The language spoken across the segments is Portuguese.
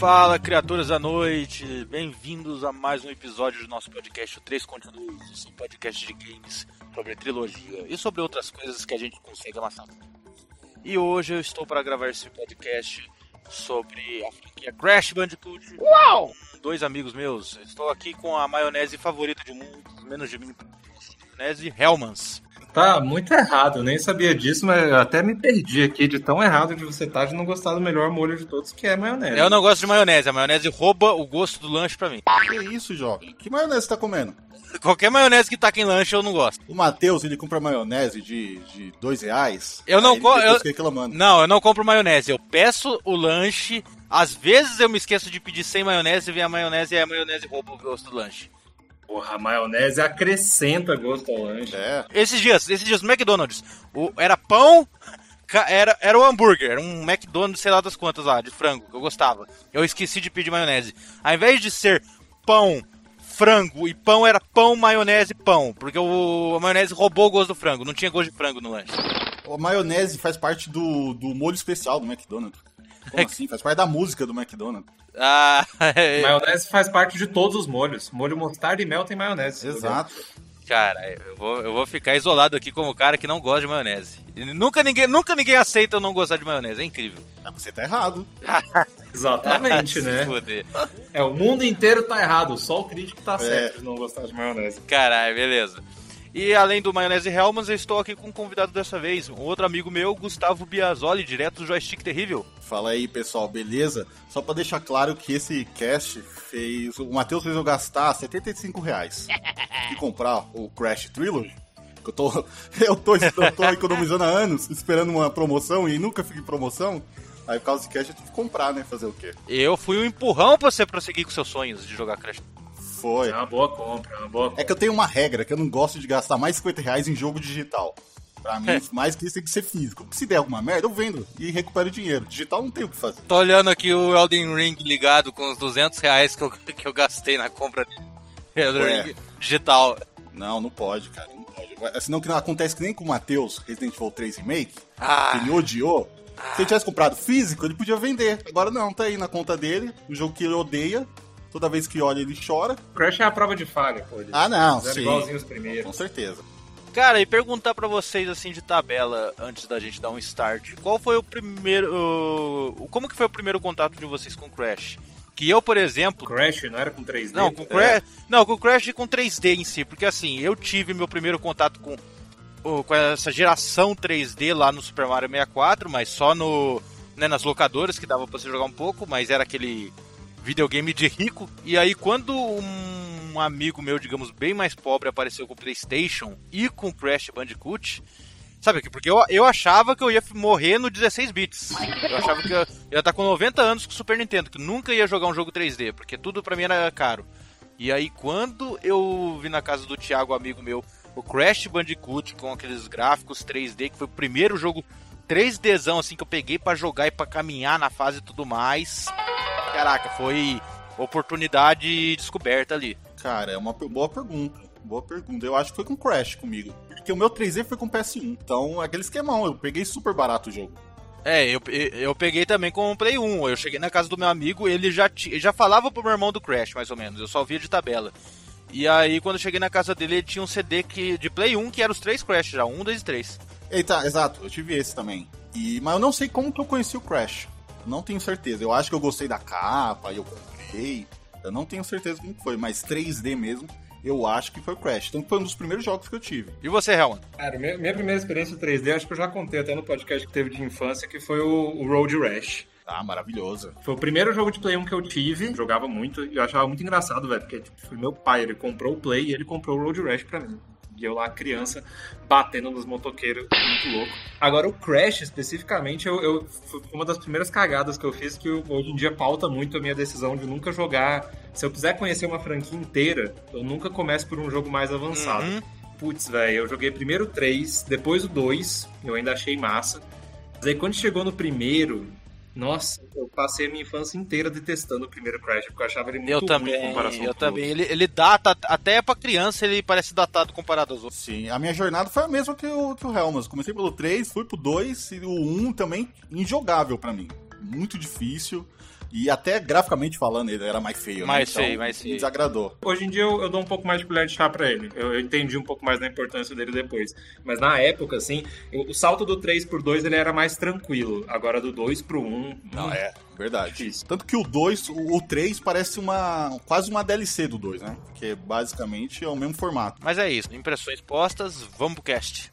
Fala, criaturas da noite! Bem-vindos a mais um episódio do nosso podcast, 3 Continuos, um podcast de games sobre trilogia e sobre outras coisas que a gente consegue amassar. E hoje eu estou para gravar esse podcast sobre a franquia Crash Bandicoot. Uau! Dois amigos meus. Estou aqui com a maionese favorita de muitos, menos de mim, maionese Hellmann's. Tá muito errado, eu nem sabia disso, mas eu até me perdi aqui de tão errado de você estar tá de não gostar do melhor molho de todos, que é maionese. Eu não gosto de maionese, a maionese rouba o gosto do lanche pra mim. Que isso, jovem? Que maionese você tá comendo? Qualquer maionese que tá aqui em lanche eu não gosto. O Matheus, ele compra maionese de, de dois reais. Eu não compro. Eu... Reclamando. Não, eu não compro maionese. Eu peço o lanche. Às vezes eu me esqueço de pedir sem maionese, vem a maionese e a maionese rouba o gosto do lanche. Porra, a maionese acrescenta gosto ao lanche. É. Esses dias, esses dias no McDonald's, o, era pão, era, era o hambúrguer, era um McDonald's, sei lá das quantas lá, de frango, que eu gostava. Eu esqueci de pedir maionese. Ao invés de ser pão, frango e pão, era pão, maionese pão. Porque o, a maionese roubou o gosto do frango, não tinha gosto de frango no lanche. A maionese faz parte do, do molho especial do McDonald's. Como assim? Faz parte da música do McDonald's. Ah, é. maionese faz parte de todos os molhos. Molho mostarda e mel tem maionese. Exato. Cara, eu vou, eu vou ficar isolado aqui como cara que não gosta de maionese. Nunca ninguém, nunca ninguém aceita eu não gostar de maionese, é incrível. Ah, você tá errado. Exatamente, né? É, o mundo inteiro tá errado, só o crítico tá é. certo de não gostar de maionese. Caralho, beleza. E além do Maionese Helmans, eu estou aqui com um convidado dessa vez, um outro amigo meu, Gustavo Biasoli, direto do Joystick Terrível. Fala aí, pessoal, beleza? Só para deixar claro que esse cast fez. O Matheus fez eu gastar 75 reais e comprar o Crash Trilogy. Eu tô, eu tô, eu tô economizando há anos, esperando uma promoção e nunca fiquei em promoção. Aí por causa do cash eu tive que comprar, né? Fazer o quê? Eu fui um empurrão pra você prosseguir com seus sonhos de jogar Crash foi. É uma boa compra, é uma boa compra. É que eu tenho uma regra, que eu não gosto de gastar mais 50 reais em jogo digital. Pra mim, é. mais que isso tem que ser físico. Se der alguma merda, eu vendo e recupero o dinheiro. Digital não tem o que fazer. Tô olhando aqui o Elden Ring ligado com os 200 reais que eu, que eu gastei na compra de Elden é. Ring digital. Não, não pode, cara. Não pode. Senão que não acontece que nem com o Matheus, Resident Evil 3 Remake, ah. que ele odiou. Ah. Se ele tivesse comprado físico, ele podia vender. Agora não, tá aí na conta dele, o jogo que ele odeia, Toda vez que olha, ele chora. Crash é a prova de falha, pô. ah, não, sim. igualzinho os primeiros. Com certeza. Cara, e perguntar para vocês assim de tabela antes da gente dar um start. Qual foi o primeiro, uh, como que foi o primeiro contato de vocês com Crash? Que eu, por exemplo, Crash não era com 3D. Não, com Crash, é. não, com Crash e com 3D em si, porque assim, eu tive meu primeiro contato com com essa geração 3D lá no Super Mario 64, mas só no né, nas locadoras que dava para você jogar um pouco, mas era aquele videogame de rico. E aí, quando um amigo meu, digamos, bem mais pobre, apareceu com o PlayStation e com Crash Bandicoot. Sabe, porque eu, eu achava que eu ia morrer no 16 bits. Eu achava que eu ia estar com 90 anos com o Super Nintendo, que nunca ia jogar um jogo 3D, porque tudo pra mim era caro. E aí, quando eu vi na casa do Thiago, amigo meu, o Crash Bandicoot com aqueles gráficos 3D, que foi o primeiro jogo 3Dzão assim que eu peguei para jogar e para caminhar na fase e tudo mais caraca, foi oportunidade descoberta ali. Cara, é uma boa pergunta. Boa pergunta. Eu acho que foi com Crash comigo. Porque o meu 3D foi com PS1. Então, aquele esquemão, eu peguei super barato o jogo. É, eu, eu peguei também com o Play 1. Eu cheguei na casa do meu amigo, ele já, já falava pro meu irmão do Crash, mais ou menos. Eu só via de tabela. E aí, quando eu cheguei na casa dele, ele tinha um CD que, de Play 1 que era os três Crash já, um, dois e três. Eita, exato, eu tive esse também. E, mas eu não sei como que eu conheci o Crash. Não tenho certeza. Eu acho que eu gostei da capa e eu comprei. Eu não tenho certeza como foi, mas 3D mesmo, eu acho que foi o Crash. Então foi um dos primeiros jogos que eu tive. E você, Helman? Cara, minha, minha primeira experiência 3D, acho que eu já contei até no podcast que teve de infância, que foi o, o Road Rash. Ah, maravilhoso. Foi o primeiro jogo de Play 1 que eu tive. Jogava muito e eu achava muito engraçado, velho. Porque tipo, foi meu pai, ele comprou o Play e ele comprou o Road Rash pra mim. E eu lá, criança, batendo nos motoqueiros, muito louco. Agora, o Crash, especificamente, eu, eu, foi uma das primeiras cagadas que eu fiz, que hoje em dia pauta muito a minha decisão de nunca jogar. Se eu quiser conhecer uma franquia inteira, eu nunca começo por um jogo mais avançado. Uhum. Putz, velho, eu joguei primeiro o 3, depois o 2, eu ainda achei massa. Mas aí quando chegou no primeiro, nossa, eu passei a minha infância inteira detestando o primeiro Crash, porque eu achava ele muito eu também, em comparação Eu também, ele, ele data, até pra criança ele parece datado comparado aos outros. Sim, a minha jornada foi a mesma que o, que o Helmas. Comecei pelo 3, fui pro 2 e o 1 também injogável para mim. muito difícil. E até graficamente falando, ele era mais feio. Mais né? Então, feio, mais feio. Me desagradou. Hoje em dia eu, eu dou um pouco mais de colher de chá pra ele. Eu, eu entendi um pouco mais da importância dele depois. Mas na época, assim, o, o salto do 3 por 2 ele era mais tranquilo. Agora do 2 pro 1. Não, hum, é, verdade. Difícil. Tanto que o 2, o, o 3 parece uma quase uma DLC do 2, né? Que basicamente é o mesmo formato. Mas é isso, impressões postas, vamos pro cast.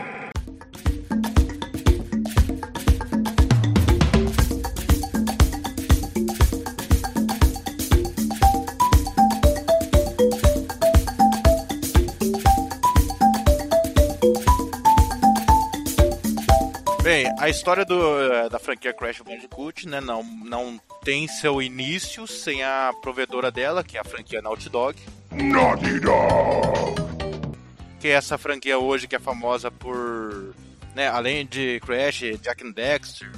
a história do, eh, da franquia Crash Bandicoot, né, não, não tem seu início sem a provedora dela, que é a franquia Naughty Dog. Naughty Dog. que é essa franquia hoje que é famosa por, né, além de Crash, Jack and Dexter,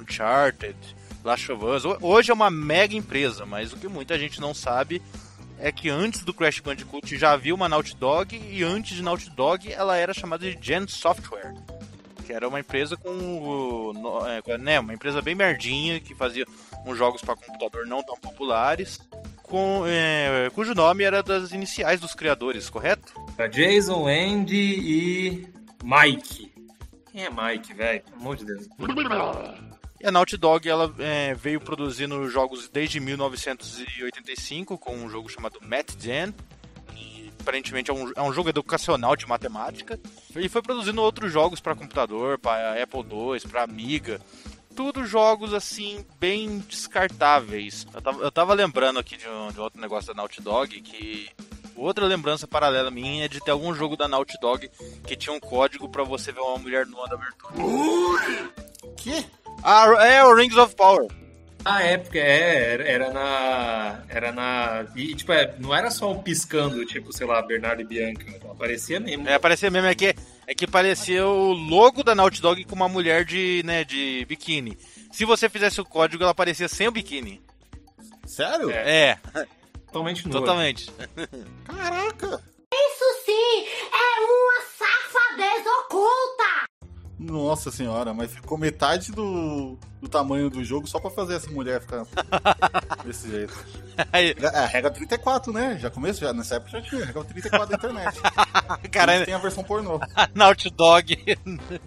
Uncharted, Last of Us. Ho- Hoje é uma mega empresa, mas o que muita gente não sabe é que antes do Crash Bandicoot já havia uma Naughty Dog e antes de Naughty Dog ela era chamada de Gen Software, que era uma empresa com, é, né, uma empresa bem merdinha que fazia uns jogos para computador não tão populares. Com, é, cujo nome era das iniciais dos criadores, correto? Era Jason, Andy e Mike. Quem é Mike, velho? Pelo amor de Deus. E a Naughty Dog ela é, veio produzindo jogos desde 1985 com um jogo chamado Math Gen, que aparentemente é um, é um jogo educacional de matemática. E foi produzindo outros jogos para computador, para Apple II, para Amiga. Tudo jogos assim, bem descartáveis. Eu tava, eu tava lembrando aqui de, um, de outro negócio da Naughty Dog que. Outra lembrança paralela minha é de ter algum jogo da Naughty Dog que tinha um código para você ver uma mulher nua na abertura. Que? Ah, é o Rings of Power. Na época, é, era, era na. Era na. E, tipo, é, não era só um piscando, tipo, sei lá, Bernardo e Bianca. Aparecia mesmo. É, aparecia mesmo, é que, é que parecia o logo da Naughty Dog com uma mulher de, né, de biquíni. Se você fizesse o código, ela aparecia sem o biquíni. Sério? É, Totalmente nua. totalmente. Caraca! Isso sim é uma safadeza oculta! Nossa senhora, mas ficou metade do, do tamanho do jogo só pra fazer essa mulher ficar desse jeito. Aí, É, a regra 34, né? Já começo, já, nessa época já tinha regra 34 da internet. cara, tem a versão pornô. a Naughty Dog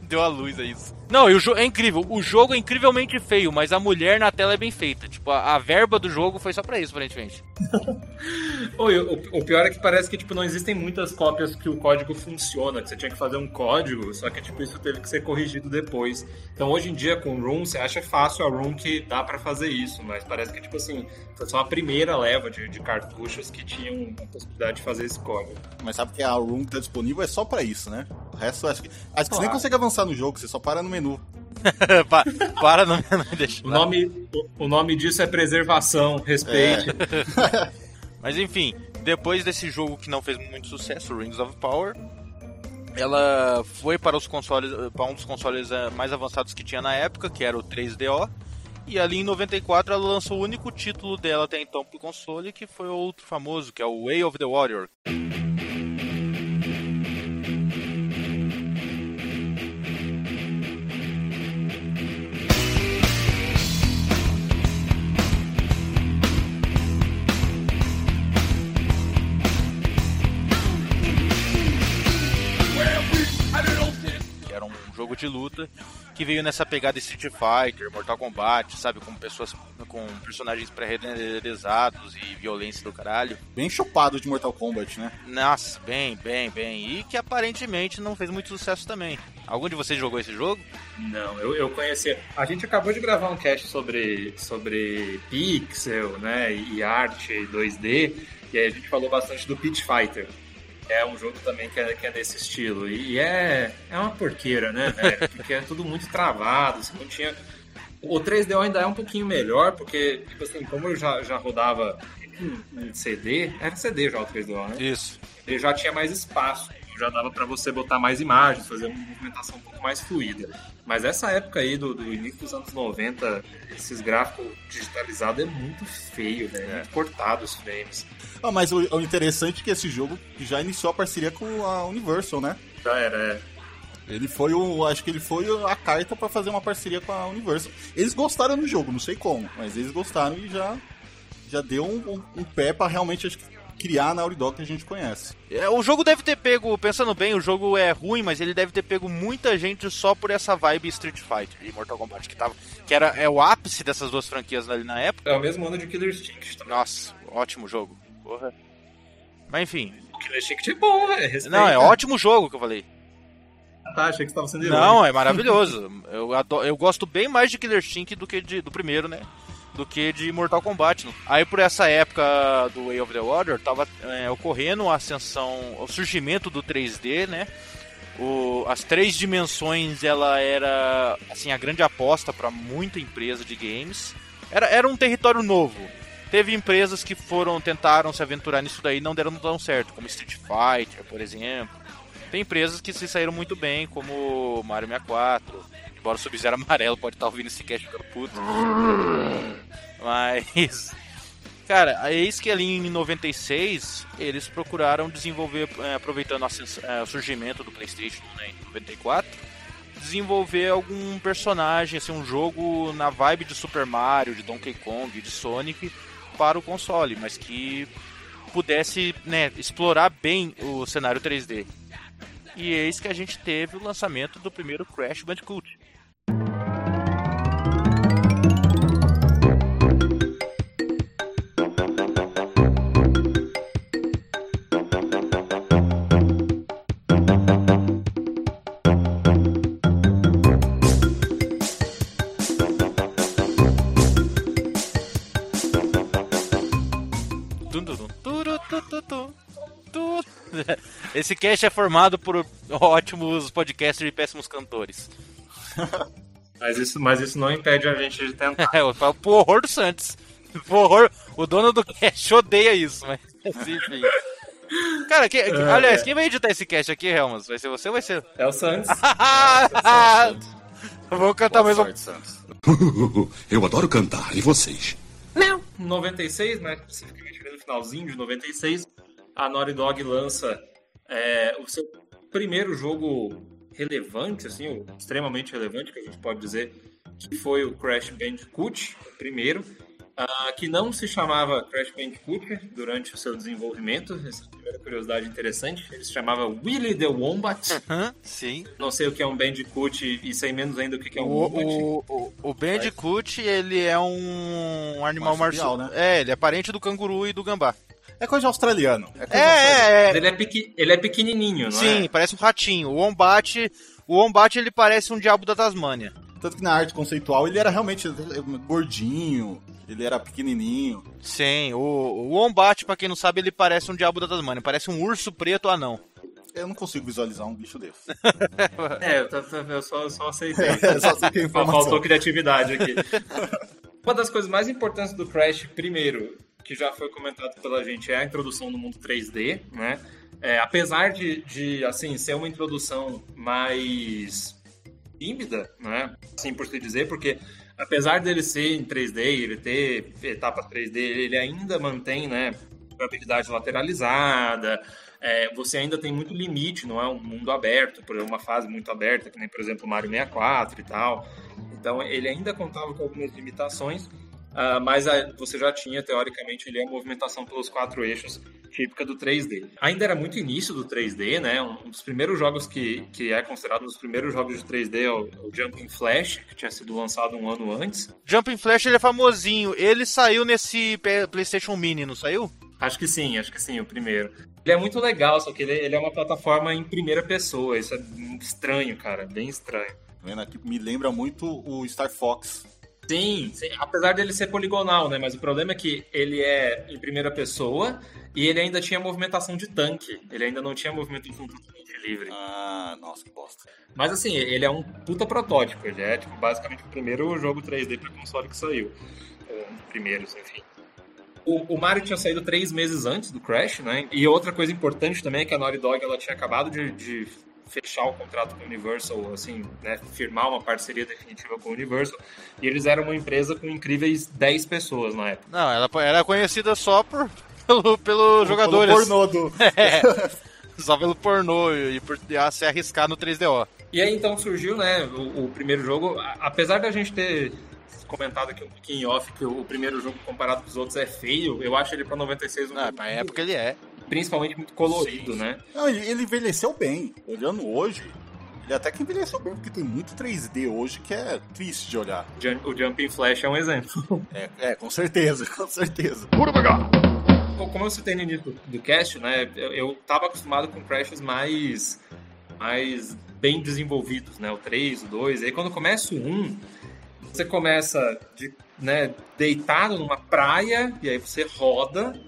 deu a luz a isso. Não, e o jogo é incrível. O jogo é incrivelmente feio, mas a mulher na tela é bem feita. Tipo, a, a verba do jogo foi só pra isso, aparentemente. Oi, o, o pior é que parece que tipo, não existem muitas cópias que o código funciona, que você tinha que fazer um código, só que tipo, isso teve que ser corrigido depois. Então hoje em dia com o Room, você acha fácil a Room que dá pra fazer isso, mas parece que tipo assim, foi só a primeira leva de, de cartuchos que tinham a possibilidade de fazer esse código. Mas sabe que a room que tá disponível é só pra isso, né? O resto acho que. Acho que você nem Claro. consegue avançar no jogo, você só para no menu. Pa- para, não, não me deixa. O nome, o, o nome disso é preservação, respeite. Mas enfim, depois desse jogo que não fez muito sucesso, Rings of Power, ela foi para os consoles, para um dos consoles eh, mais avançados que tinha na época, que era o 3DO. E ali em 94 ela lançou o único título dela até então pro console, que foi outro famoso, que é o Way of the Warrior. Jogo de luta que veio nessa pegada Street Fighter, Mortal Kombat, sabe, com pessoas com personagens pré-renderizados e violência do caralho. Bem chupado de Mortal Kombat, né? Nossa, bem, bem, bem. E que aparentemente não fez muito sucesso também. Algum de vocês jogou esse jogo? Não, eu, eu conhecia. A gente acabou de gravar um cast sobre, sobre pixel, né, e arte 2D, e aí a gente falou bastante do Pit Fighter. É um jogo também que é, que é desse estilo. E é, é uma porqueira, né, velho? Porque é tudo muito travado, você não tinha. O 3DO ainda é um pouquinho melhor, porque, tipo assim, como eu já, já rodava CD, era CD já o 3DO, né? Isso. Ele já tinha mais espaço. Já dava pra você botar mais imagens, fazer uma movimentação um pouco mais fluida. Mas essa época aí do, do início dos anos 90, esses gráficos digitalizados é muito feio, né? Muito cortado os frames. Ah, mas o, o interessante é que esse jogo já iniciou a parceria com a Universal, né? Já era, é. Ele foi o. Acho que ele foi a carta pra fazer uma parceria com a Universal. Eles gostaram do jogo, não sei como, mas eles gostaram e já, já deu um, um, um pé pra realmente acho que, criar a Naughty Dog que a gente conhece. É, o jogo deve ter pego, pensando bem, o jogo é ruim, mas ele deve ter pego muita gente só por essa vibe Street Fighter e Mortal Kombat, que, tava, que era é o ápice dessas duas franquias ali na época. É o mesmo ano de Killer Instinct também. Nossa, ótimo jogo. Porra. Mas enfim. O Killer Instinct é bom, velho. Respeita. Não, é ótimo jogo que eu falei. Ah, tá, achei que você tava sendo Não, é maravilhoso. eu, adoro, eu gosto bem mais de Killer Instinct do que de, do primeiro, né? Do que de Mortal Kombat. Aí por essa época do Way of the Water, tava é, ocorrendo a ascensão, o surgimento do 3D, né? O, as três dimensões, ela era assim a grande aposta para muita empresa de games. Era, era um território novo. Teve empresas que foram tentaram se aventurar nisso daí não deram tão certo, como Street Fighter, por exemplo. Tem empresas que se saíram muito bem, como Mario 64. Embora o Sub-Zero amarelo pode estar ouvindo esse cast ficando puto. Mas. Cara, eis que ali em 96 eles procuraram desenvolver, é, aproveitando é, o surgimento do PlayStation né, em 94, desenvolver algum personagem, assim, um jogo na vibe de Super Mario, de Donkey Kong, de Sonic para o console, mas que pudesse né, explorar bem o cenário 3D. E eis que a gente teve o lançamento do primeiro Crash Bandicoot. Esse cast é formado por ótimos podcasters e péssimos cantores. Mas isso, mas isso não impede a gente de tentar. É, eu falo pro horror do Santos. Pro horror, o dono do cast odeia isso, mas enfim. Cara, que, que- aliás, quem vai editar esse cast aqui, Helmas? Vai ser você ou vai ser. É o Santos. Vou cantar mais um. Sorte. Eu adoro cantar, e vocês? Em 96, né, especificamente no finalzinho de 96, a Naughty Dog lança é, o seu primeiro jogo relevante, assim, extremamente relevante, que a gente pode dizer, que foi o Crash Bandicoot, o primeiro, ah, que não se chamava Crash Bandicoot durante o seu desenvolvimento, essa é a primeira curiosidade interessante, ele se chamava Willy the Wombat, Hã? Sim. não sei o que é um Bandicoot e sei menos ainda o que é um O, Wombat. o, o, o Bandicoot, ele é um animal Marsupial, marsupial, né? É, ele é parente do canguru e do gambá. É coisa de australiano. É coisa É, é, é. Ele é, pequi- ele é pequenininho, não Sim, é? parece um ratinho. O Wombat, o Wombat ele parece um diabo da Tasmânia. Tanto que na arte conceitual ele era realmente gordinho, ele era pequenininho. Sim, o, o Wombat, pra quem não sabe, ele parece um diabo da Tasmânia. Parece um urso preto anão. Eu não consigo visualizar um bicho desse. É, eu, eu só, só aceitei. É, só que é. Faltou criatividade aqui. Uma das coisas mais importantes do Crash, primeiro, que já foi comentado pela gente, é a introdução no mundo 3D, né? É, apesar de, de, assim, ser uma introdução mais tímida, né? Assim por se dizer, porque apesar dele ser em 3D, ele ter etapas 3D, ele ainda mantém, né? Jogabilidade lateralizada, é, você ainda tem muito limite, não é um mundo aberto, por uma fase muito aberta, que nem, por exemplo, Mario 64 e tal. Então, ele ainda contava com algumas limitações, ah, mas ah, você já tinha, teoricamente, ali, a movimentação pelos quatro eixos típica do 3D. Ainda era muito início do 3D, né? Um dos primeiros jogos que, que é considerado um dos primeiros jogos de 3D é o, é o Jumping Flash, que tinha sido lançado um ano antes. Jumping Flash ele é famosinho. Ele saiu nesse PlayStation Mini, não saiu? Acho que sim, acho que sim, o primeiro. Ele é muito legal, só que ele, ele é uma plataforma em primeira pessoa. Isso é estranho, cara, bem estranho. Tá vendo aqui? Me lembra muito o Star Fox. Sim, sim, apesar dele ser poligonal, né? Mas o problema é que ele é em primeira pessoa e ele ainda tinha movimentação de tanque. Ele ainda não tinha movimento completamente livre. Ah, nossa, que bosta. Mas assim, ele é um puta protótipo. Ele é, tipo, basicamente o primeiro jogo 3D para console que saiu. É, Um dos primeiros, enfim. O, o Mario tinha saído três meses antes do Crash, né? E outra coisa importante também é que a Naughty Dog ela tinha acabado de, de fechar o contrato com a Universal, assim, né? Firmar uma parceria definitiva com a Universal. E eles eram uma empresa com incríveis 10 pessoas na época. Não, ela era conhecida só por, pelo, pelo jogadores. Pelo pornô do... É, só pelo pornô e por se arriscar no 3DO. E aí então surgiu, né, o, o primeiro jogo. Apesar da gente ter comentado aqui um pouquinho em off que o primeiro jogo comparado com os outros é feio, eu acho ele pra 96 um Não, na época ele é. principalmente muito colorido, né? Não, ele, ele envelheceu bem. Olhando hoje, ele até que envelheceu bem, porque tem muito 3D hoje que é triste de olhar. O Jumping Flash é um exemplo. É, é com certeza, com certeza. Co- Como eu citei no início do- cast, né, eu, eu tava acostumado com crashes mais, mais bem desenvolvidos, né, o 3, o 2, aí quando começa o 1, você começa de, né, deitado numa praia, e aí você roda,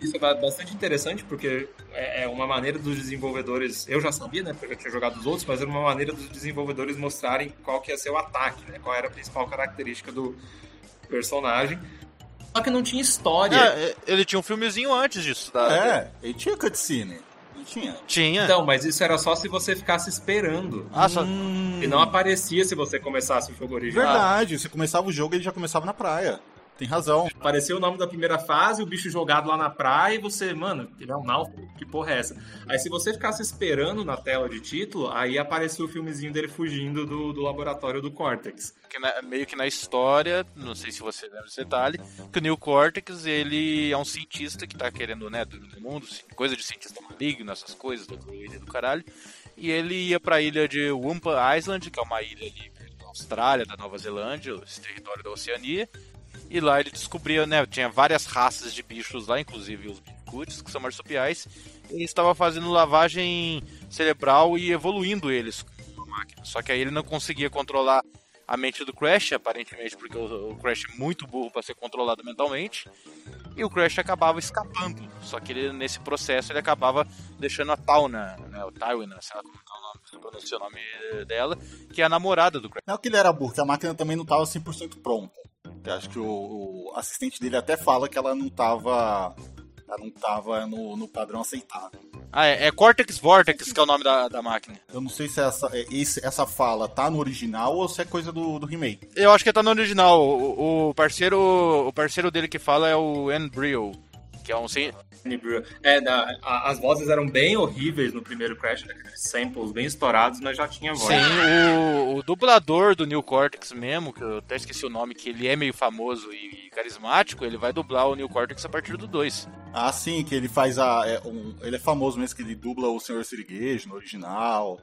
isso é ba- bastante interessante, porque é é uma maneira dos desenvolvedores, eu já sabia, né, porque eu já tinha jogado os outros, mas era uma maneira dos desenvolvedores mostrarem qual que ia ser o ataque, né, qual era a principal característica do personagem, só que não tinha história. É, ele tinha um filmezinho antes disso. Tá? É, ele tinha cutscene. Tinha. Tinha. Então, mas isso era só se você ficasse esperando. ah, só... E não aparecia se você começasse o jogo original. Verdade, você começava o jogo e ele já começava na praia. Tem razão. Apareceu o nome da primeira fase, o bicho jogado lá na praia e você, mano, ele é um náufrago, que porra é essa? Aí se você ficasse esperando na tela de título, aí apareceu o filmezinho dele fugindo do, do laboratório do Cortex. que na- meio que na história, não sei se você lembra desse detalhe, que o Neil Cortex, ele é um cientista que tá querendo, né, do, do mundo, coisa de cientista maligno, essas coisas, do, do caralho, e ele ia pra ilha de Wumpa Island, que é uma ilha ali da Austrália, da Nova Zelândia, esse território da Oceania, e lá ele descobria, né, tinha várias raças de bichos lá, inclusive os Bigfoots, que são marsupiais, ele estava fazendo lavagem cerebral e evoluindo eles com a máquina. Só que aí ele não conseguia controlar a mente do Crash, aparentemente, porque o, Crash é muito burro para ser controlado mentalmente. E o Crash acabava escapando. Só que ele, nesse processo ele acabava deixando a Tauna, né, o Tywin, sei lá como é o nome, pronuncia o nome dela, que é a namorada do Crash. Não é que ele era burro, que a máquina também não estava 100% pronta. Eu acho que o, o assistente dele até fala que ela não estava ela não tava no, no padrão aceitável. Ah, é, é Cortex Vortex, que é o nome da, da máquina. Eu não sei se essa, é, esse- essa fala tá no original ou se é coisa do, do remake. Eu acho que tá no original. O, o parceiro o parceiro dele que fala é o Embryo, que é um ci- É, da- a- as vozes eram bem horríveis no primeiro Crash, né? Samples bem estourados, mas já tinha voz. Sim, o, o dublador do Neil Cortex mesmo, que eu até esqueci o nome, que ele é meio famoso e carismático, ele vai dublar o Neil Cortex a partir do 2. Ah, sim, que ele faz a. é, um- ele é famoso mesmo que ele dubla o Senhor Siriguejo no original.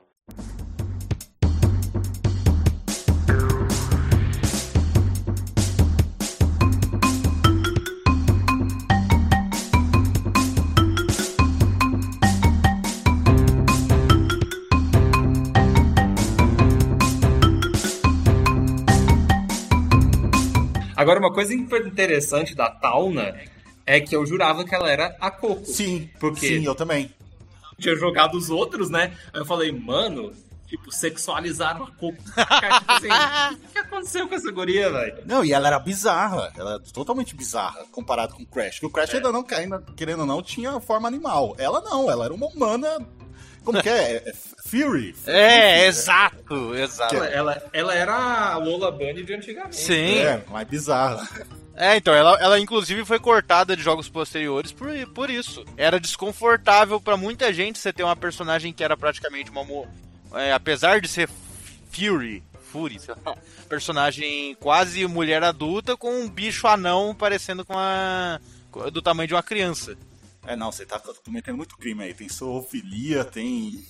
Agora, uma coisa interessante da Tauna é que eu jurava que ela era a Coco. Sim, Porque sim, eu também. tinha jogado os outros, né? Aí eu falei, mano, tipo, sexualizaram a Coco. Cara, tipo assim, o que aconteceu com essa guria, velho? Não, e ela era bizarra. Ela era totalmente bizarra comparado com o Crash. Que o Crash ainda não, ainda, querendo ou não, tinha forma animal. Ela não, ela era uma humana. Como que é? É Fury? É, exato, exato. Ela, ela, era a Lola Bunny de antigamente. Sim. É, mais bizarra. É, então, ela, ela inclusive foi cortada de jogos posteriores por, por isso. Era desconfortável pra muita gente você ter uma personagem que era praticamente uma. mo- é, apesar de ser Fury, Fury, sei lá, personagem quase mulher adulta com um bicho anão parecendo com a. do tamanho de uma criança. É, não, você tá cometendo muito crime aí. Tem zoofilia, tem.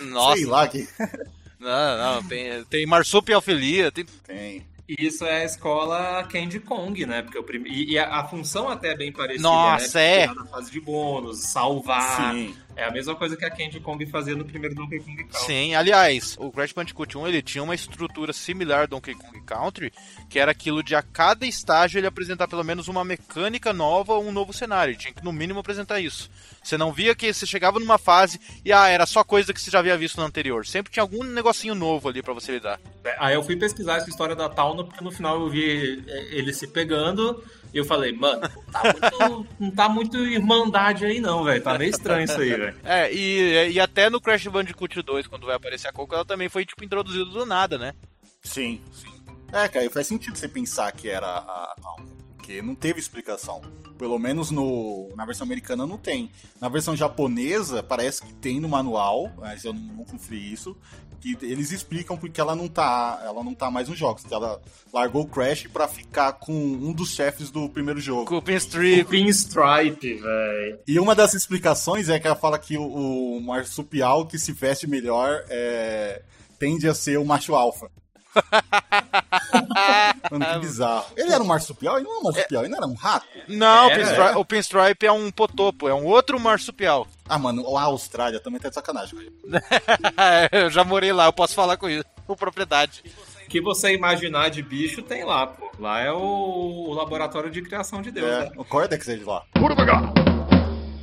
Nossa, Sei lá que. não, não, tem, tem marsupialfilia, tem. tem. E isso é a escola Candy Kong, né? Porque o prime... E e a, a função até é bem parecida, Nossa, né? é. Da fase de bônus, salvar. Sim. É a mesma coisa que a Candy Kong fazia no primeiro Donkey Kong Country. Sim, aliás, o Crash Bandicoot 1 ele tinha uma estrutura similar ao Donkey Kong Country, que era aquilo de a cada estágio ele apresentar pelo menos uma mecânica nova ou um novo cenário. Ele tinha que no mínimo apresentar isso. Você não via que você chegava numa fase e ah, era só coisa que você já havia visto no anterior. Sempre tinha algum negocinho novo ali para você lidar. Aí eu fui pesquisar essa história da Tauna, porque no final eu vi é, ele se pegando e eu falei, mano, tá muito, não tá muito irmandade aí não, velho. Tá meio estranho isso aí, velho. É, e, e até no Crash Bandicoot 2, quando vai aparecer a Coco, ela também foi, tipo, introduzida do nada, né? Sim, sim. É, cara, faz sentido você pensar que era a porque não teve explicação. Pelo menos no, na versão americana não tem. Na versão japonesa, parece que tem no manual, mas eu não, não conferi isso. Que eles explicam porque ela não tá, ela não tá mais nos jogos. que Ela largou o Crash pra ficar com um dos chefes do primeiro jogo. Com o Pinstrip. Pinstripe, velho. E uma das explicações é que ela fala que o, o marsupial que se veste melhor é, tende a ser o macho alfa. Mano, que bizarro. Ele era um marsupial? Ele não é um marsupial, ele não era um rato? Não, É, o, Pinstripe, o Pinstripe é um potopo, é um outro marsupial. Ah, mano, a Austrália também tá de sacanagem. eu já morei lá, eu posso falar com isso, com propriedade. O que você imaginar de bicho tem lá, pô. Lá é o, o laboratório de criação de Deus, né? É, o Cortex é de lá.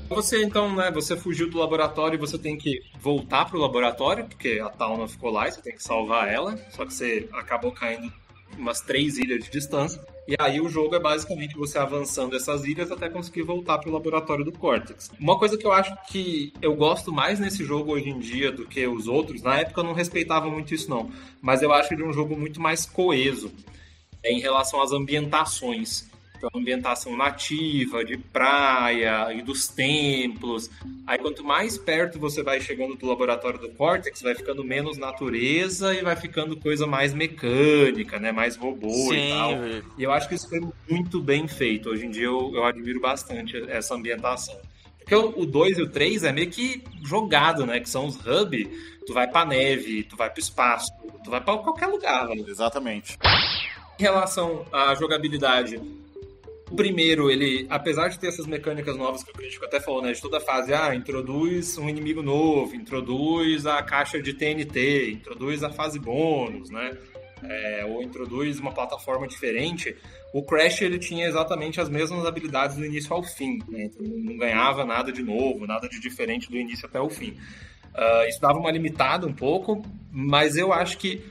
Você então, né, você fugiu do laboratório e você tem que voltar pro laboratório, porque a Tauna ficou lá e você tem que salvar ela, só que você acabou caindo umas três ilhas de distância. E aí o jogo é basicamente você avançando essas ilhas até conseguir voltar pro laboratório do Cortex. Uma coisa que eu acho que eu gosto mais nesse jogo hoje em dia do que os outros, na época eu não respeitava muito isso não, mas eu acho ele um jogo muito mais coeso é, em relação às ambientações. Então, ambientação nativa, de praia e dos templos. Aí, quanto mais perto você vai chegando do laboratório do Cortex, vai ficando menos natureza e vai ficando coisa mais mecânica, né? Mais robô e tal. Sim, E eu acho que isso foi muito bem feito. Hoje em dia eu, eu admiro bastante essa ambientação. Porque o 2 e o 3 é meio que jogado, né? Que são os hub. Tu vai pra neve, tu vai pro espaço, tu vai pra qualquer lugar, velho. Exatamente. Em relação à jogabilidade, o primeiro, ele, apesar de ter essas mecânicas novas que o crítico até falou, né? De toda fase, ah, introduz um inimigo novo, introduz a caixa de TNT, introduz a fase bônus, né? É, ou introduz uma plataforma diferente. O Crash ele tinha exatamente as mesmas habilidades do início ao fim, né? Então, não ganhava nada de novo, nada de diferente do início até o fim. Ah, isso dava uma limitada um pouco, mas eu acho que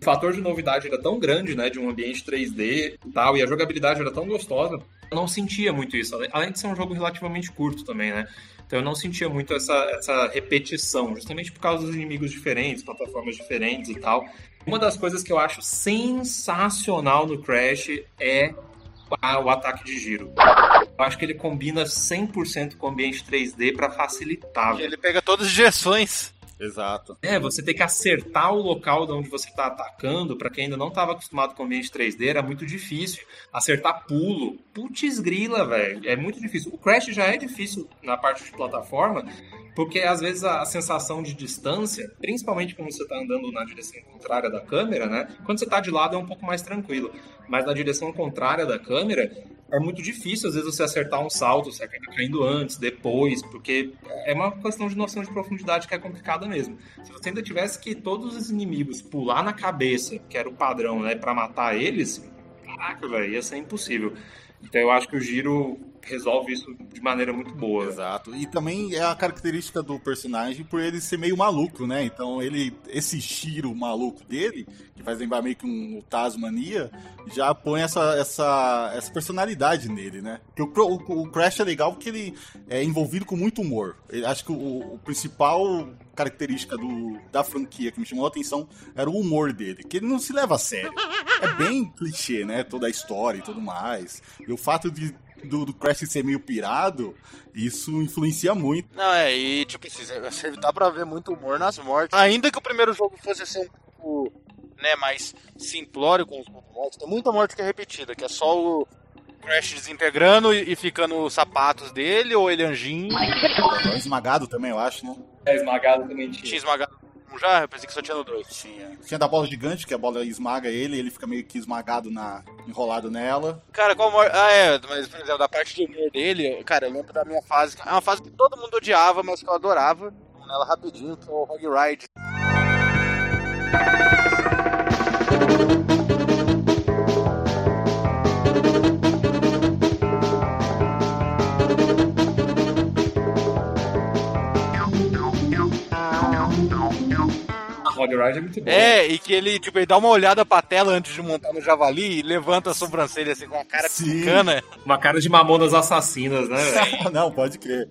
o fator de novidade era tão grande, né, de um ambiente 3D e tal, e a jogabilidade era tão gostosa, eu não sentia muito isso. Além- de ser um jogo relativamente curto também, né? Então eu não sentia muito essa, essa repetição, justamente por causa dos inimigos diferentes, plataformas diferentes e tal. Uma das coisas que eu acho sensacional no Crash é o ataque de giro. Eu acho que ele combina 100% com o ambiente 3D para facilitar. velho. Ele pega todas as direções. Exato. É, você tem que acertar o local de onde você está atacando. Pra quem ainda não estava acostumado com o ambiente 3D, era muito difícil. Acertar pulo. Putz grila, velho. É muito difícil. O Crash já é difícil na parte de plataforma, porque às vezes a sensação de distância, principalmente quando você está andando na direção contrária da câmera, né? Quando você está de lado é um pouco mais tranquilo. Mas na direção contrária da câmera, é muito difícil, às vezes, você acertar um salto, você acaba caindo antes, depois, porque é uma questão de noção de profundidade que é complicada mesmo. Se você ainda tivesse que todos os inimigos pular na cabeça, que era o padrão, né, pra matar eles, caraca, velho, ia ser impossível. Então eu acho que o Giro resolve isso de maneira muito boa. Exato. E também é a característica do personagem por ele ser meio maluco, né? Então ele, esse giro maluco dele, que faz lembrar meio que um Tasmania, já põe essa, essa, essa personalidade nele, né? O, o, o Crash é legal porque ele é envolvido com muito humor. Eu acho que o, o principal característica do, da franquia que me chamou a atenção era o humor dele, que ele não se leva a sério. É bem clichê, né? Toda a história e tudo mais. E o fato de do, do Crash ser meio pirado, isso influencia muito. Não, é, e tipo, você dá pra ver muito humor nas mortes. Ainda que o primeiro jogo fosse assim um pouco, né, mais simplório com os mortes, tem muita morte que é repetida, que é só o Crash desintegrando e, e ficando os sapatos dele, ou ele anjinho, É esmagado também, eu acho, né? É esmagado também tinha esmagado. Já? Eu pensei que só tinha no 2. Tinha. Tinha da bola gigante, que a bola esmaga ele, ele fica meio que esmagado na. enrolado nela. Cara, qual maior... Ah, é, mas, por exemplo, da parte de humor dele, cara, eu lembro da minha fase. É uma fase que todo mundo odiava, mas que eu adorava. Nela rapidinho, que é o Hog Ride. Hog Ride é muito boa. É, e que ele, tipo, ele dá uma olhada pra tela antes de montar no javali e levanta a sobrancelha assim com a cara Sim. picana. Uma cara de mamonas assassinas, né? Não, pode crer.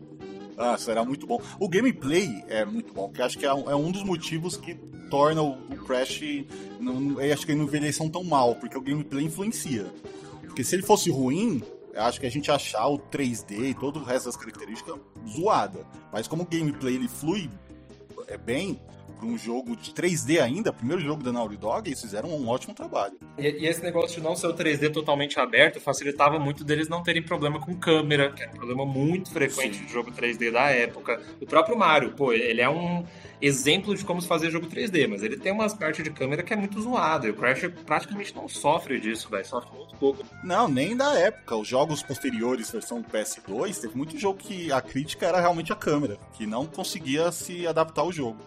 Nossa, era muito bom. O gameplay é muito bom, que acho que é um, é um dos motivos que torna o, o Crash. Não, eu acho que ele não envelheceu tão mal, porque o gameplay influencia. Porque se ele fosse ruim, eu acho que a gente achar o 3D e todo o resto das características zoada. Mas como o gameplay ele flui é bem para um jogo de 3D ainda, primeiro jogo da Naughty Dog, eles fizeram um ótimo trabalho. E, e esse negócio de não ser o 3D totalmente aberto facilitava muito deles não terem problema com câmera, que era um problema muito frequente Sim. de jogo 3D da época. O próprio Mario, pô, ele é um exemplo de como se fazer jogo 3D, mas ele tem umas partes de câmera que é muito zoado. E o Crash praticamente não sofre disso, velho. Sofre muito pouco. Não, nem da época. Os jogos posteriores, versão PS2, teve muito jogo que a crítica era realmente a câmera, que não conseguia se adaptar ao jogo,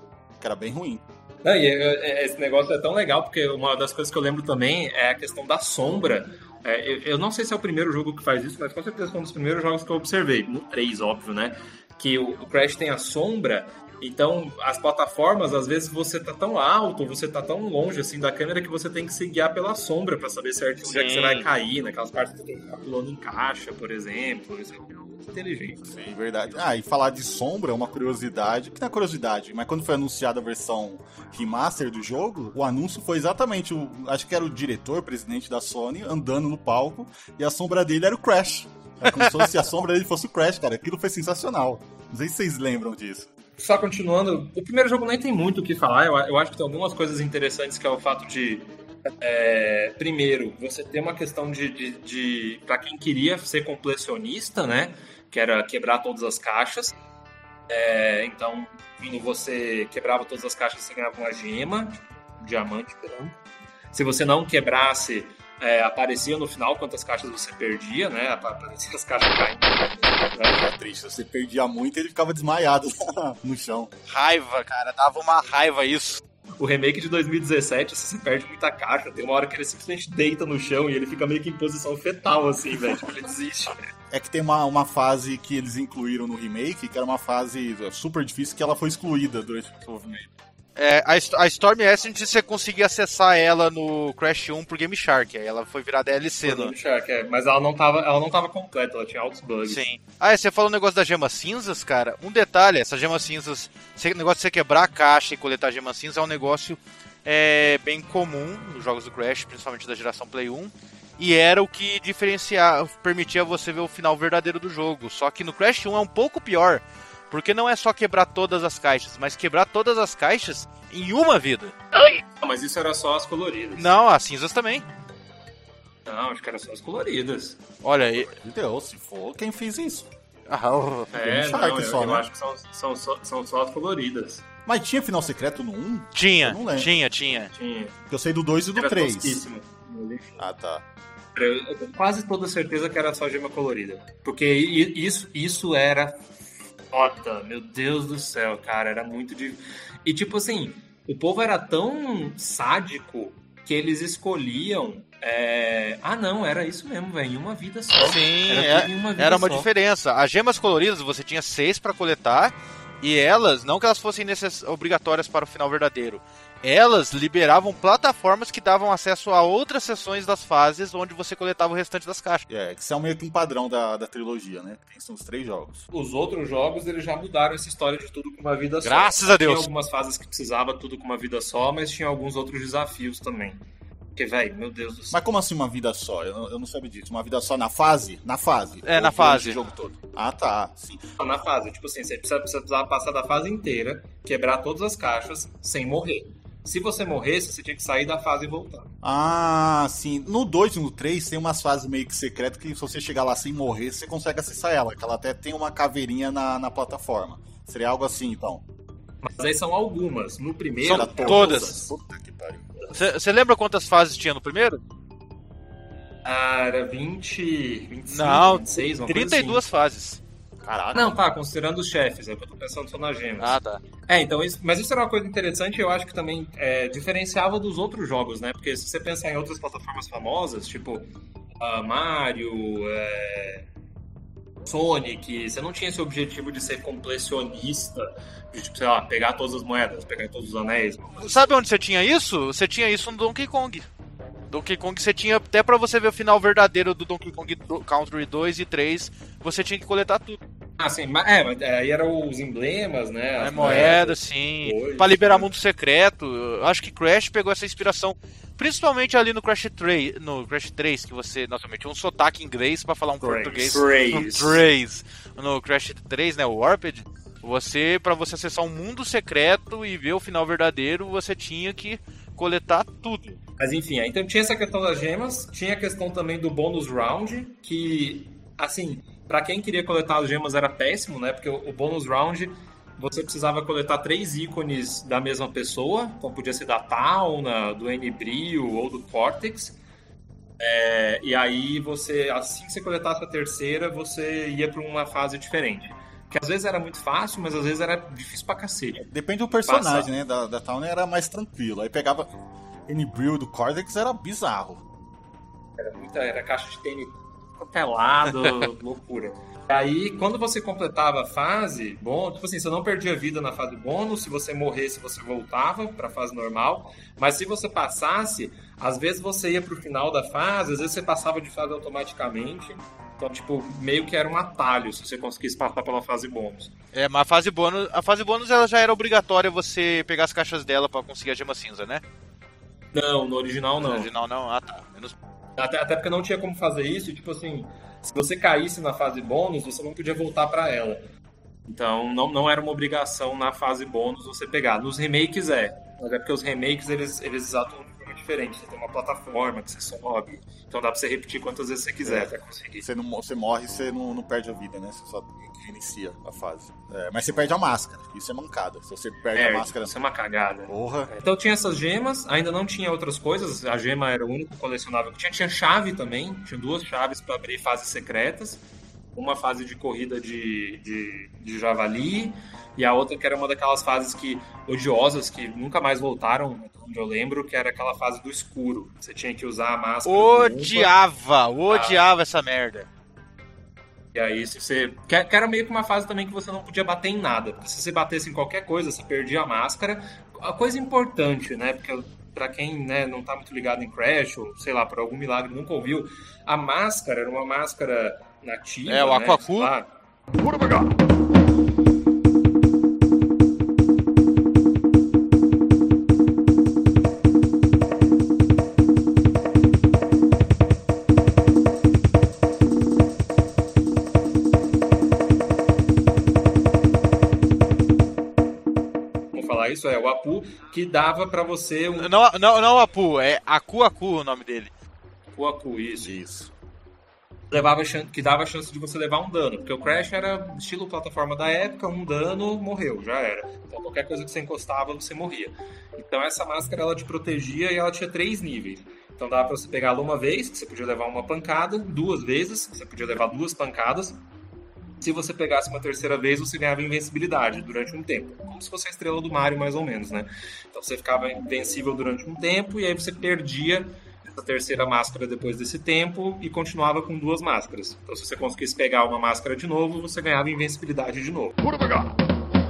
que era bem ruim. Não, e é- é- esse negócio é tão legal, porque uma das coisas que eu lembro também é a questão da sombra. É, eu, eu não sei se é o primeiro jogo que faz isso, mas com certeza foi um dos primeiros jogos que eu observei. No 3, óbvio, né? Que o, o Crash tem a sombra, então as plataformas, às vezes você tá tão alto, você tá tão longe assim da câmera que você tem que se guiar pela sombra pra saber certinho onde é que você vai cair, naquelas partes que você tem que ficar pulando em caixa, por exemplo. Isso inteligente. Sim, verdade. Ah, e falar de sombra é uma curiosidade, que não é curiosidade, mas quando foi anunciada a versão remaster do jogo, o anúncio foi exatamente o. Acho que era o diretor, presidente da Sony, andando no palco, e a sombra dele era o Crash. Era como se fosse- a sombra dele fosse o Crash, cara. Aquilo foi sensacional. Não sei se vocês lembram disso. Só continuando, o primeiro jogo nem tem muito o que falar. Eu, eu acho que tem algumas coisas interessantes que é o fato de. É, primeiro, você ter uma questão de. de, de para quem queria ser completionista, né? Que era quebrar todas as caixas. É, então, quando você quebrava todas as caixas, você ganhava uma gema, um diamante branco. Se você não quebrasse, é, aparecia no final quantas caixas você perdia, né? Aparecia as caixas caindo. Né? Triste. Você perdia muito e ele ficava desmaiado no chão. Raiva, cara, dava uma raiva isso. O remake de 2017, se você perde muita caixa, tem uma hora que ele simplesmente deita no chão e ele fica meio que em posição fetal, assim, velho. Tipo, ele desiste. É que tem uma, uma fase que eles incluíram no remake, que era uma fase super difícil, que ela foi excluída durante o desenvolvimento. É, a, a Storm Ascent você conseguia acessar ela no Crash 1 por Game Shark, aí ela foi virar DLC, né? Shark, é. Mas ela não, tava, ela não tava completa, ela tinha altos bugs. Sim. Ah, e você falou o negócio das gemas cinzas, cara. Um detalhe, essas gemas cinzas, esse negócio de você quebrar a caixa e coletar gemas cinzas é um negócio é, bem comum nos jogos do Crash, principalmente da geração Play 1. E era o que diferenciava, permitia você ver o final verdadeiro do jogo. Só que no Crash 1 é um pouco pior, porque não é só quebrar todas as caixas, mas quebrar todas as caixas em uma vida. Não, mas isso era só as coloridas. Não, as cinzas também. Não, acho que era só as coloridas. Olha aí. Meu Deus, se for, quem fez isso? Ah, o- É, Shark não, eu, só, eu né? acho que são, são, só- são só as coloridas. Mas tinha final secreto no 1? tinha, Eu não lembro. tinha, tinha. Tinha. Eu sei do 2 e do Era 3. tosquíssimo. Ah, tá. Eu eu tenho quase toda certeza que era só gema colorida. Porque isso, isso era foda, meu Deus do céu, cara, era muito de. E tipo assim, o povo era tão sádico que eles escolhiam. é, Ah, não, era isso mesmo, velho, em uma vida só. Sim, era, é- uma Era uma diferença. As gemas coloridas você tinha seis pra coletar e elas, não que elas fossem necess... obrigatórias para o final verdadeiro, elas liberavam plataformas que davam acesso a outras sessões das fases onde você coletava o restante das caixas. É, que isso é meio que um padrão da, da trilogia, né? Tem são os três jogos. Os outros jogos, eles já mudaram essa história de tudo com uma vida só. Graças a Deus. Tinha algumas fases que precisava tudo com uma vida só, mas tinha alguns outros desafios também. Porque, velho, meu Deus do céu. Mas como assim uma vida só? Eu, não- eu não sabia disso. Uma vida só na fase? Na fase. É, na fase. O jogo todo. Ah, tá. Sim. Na fase, tipo assim, você precisa, precisa precisava passar da fase inteira, quebrar todas as caixas sem morrer. Se você morresse, você tinha que sair da fase e voltar. Ah, sim. No 2 e no 3 tem umas fases meio que secretas que se você chegar lá sem morrer, você consegue acessar ela. Que ela até tem uma caveirinha na, na plataforma. Seria algo assim, então. Mas aí são algumas. No primeiro, São todas. Puta que pariu. Você lembra quantas fases tinha no primeiro? Ah, era 20, 25, Não, 26, uma coisa 32 fases. Caraca. Não, tá, considerando os chefes, é que eu tô pensando só nas gemas. Ah, tá. É, então, isso, mas isso era uma coisa interessante eu acho que também é, diferenciava dos outros jogos, né? Porque se você pensar em outras plataformas famosas, tipo ah, Mario, é, Sonic, você não tinha esse objetivo de ser completionista, de, tipo, sei lá, pegar todas as moedas, pegar todos os anéis. Sabe onde você tinha isso? Você tinha isso no Donkey Kong. Donkey Kong você tinha, até pra você ver o final verdadeiro do Donkey Kong Country 2 e 3, você tinha que coletar tudo. Ah, sim, mas, é, mas aí eram os emblemas, né? É as moeda, sim. coisas, Pra liberar né? mundo secreto. Eu acho que Crash pegou essa inspiração. Principalmente ali no Crash 3, no Crash 3 que você, novamente, um sotaque inglês pra falar um Trace. português. Trace. Trace. No Crash 3, né, o Warped, você, pra você acessar um mundo secreto e ver o final verdadeiro, você tinha que coletar tudo. Mas enfim, então tinha essa questão das gemas, tinha a questão também do bônus round, que, assim, pra quem queria coletar as gemas era péssimo, né? Porque o, o bônus round você precisava coletar três ícones da mesma pessoa, então podia ser da Tauna, do N-Brio ou do Cortex. É, e aí você, assim que você coletasse a terceira, você ia pra uma fase diferente. Que às vezes era muito fácil, mas às vezes era difícil pra cacete. Depende do personagem, Passa. né? Da, da Town era mais tranquilo. Aí pegava N-Brill do Cortex, era bizarro. Era muita, era caixa de tênis pelado, loucura. Aí, quando você completava a fase, bom, tipo assim, você não perdia vida na fase bônus, se você morresse, você voltava pra fase normal, mas se você passasse, às vezes você ia pro final da fase, às vezes você passava de fase automaticamente, então, tipo, meio que era um atalho se você conseguisse passar pela fase bônus. É, mas a fase bônus, a fase bônus ela já era obrigatória você pegar as caixas dela pra conseguir a gema cinza, né? Não, no original No não. original não. Ah, tá. Menos Até, até porque não tinha como fazer isso, e, tipo assim, se você caísse na fase bônus, você não podia voltar pra ela. Então não, não era uma obrigação na fase bônus você pegar. Nos remakes é. Mas é porque os remakes eles, eles atuam diferente. Você tem uma plataforma que você sobe. Então dá pra você repetir quantas vezes você quiser até conseguir. Você, não, você morre você não, não perde a vida, né? Você só reinicia a fase. É, mas você perde a máscara. Isso é mancada. Se você perde É, a máscara. isso é uma cagada. Porra. Então tinha essas gemas, ainda não tinha outras coisas, a gema era o único colecionável que tinha. Tinha chave também, tinha duas chaves para abrir fases secretas. Uma fase de corrida de, de, de javali e a outra que era uma daquelas fases que odiosas que nunca mais voltaram, onde eu lembro, que era aquela fase do escuro. Você tinha que usar a máscara. do Umpa. Odiava, odiava essa merda. E aí, se você. Que era meio que uma fase também que você não podia bater em nada. Porque se você batesse em qualquer coisa, você perdia a máscara. A coisa importante, né? Porque pra quem né, não tá muito ligado em Crash, ou sei lá, por algum milagre nunca ouviu, a máscara era uma máscara nativa. É, o né, Aquacu. Vamos falar isso? É o Apu que dava pra você um. Não, não, não Apu, é Aku Aku o nome dele. O Apu, isso. Isso. Levava que dava a chance de você levar um dano, porque o Crash era estilo plataforma da época, um dano, morreu, já era. Então qualquer coisa que você encostava, você morria. Então essa máscara ela te protegia e ela tinha três níveis. Então dava pra você pegar ela uma vez, que você podia levar uma pancada, duas vezes, que você podia levar duas pancadas. Se você pegasse uma terceira vez, você ganhava invencibilidade durante um tempo. Como se fosse a estrela do Mario, mais ou menos, né? Então você ficava invencível durante um tempo e aí você perdia essa terceira máscara depois desse tempo e continuava com duas máscaras. Então se você conseguisse pegar uma máscara de novo, você ganhava invencibilidade de novo.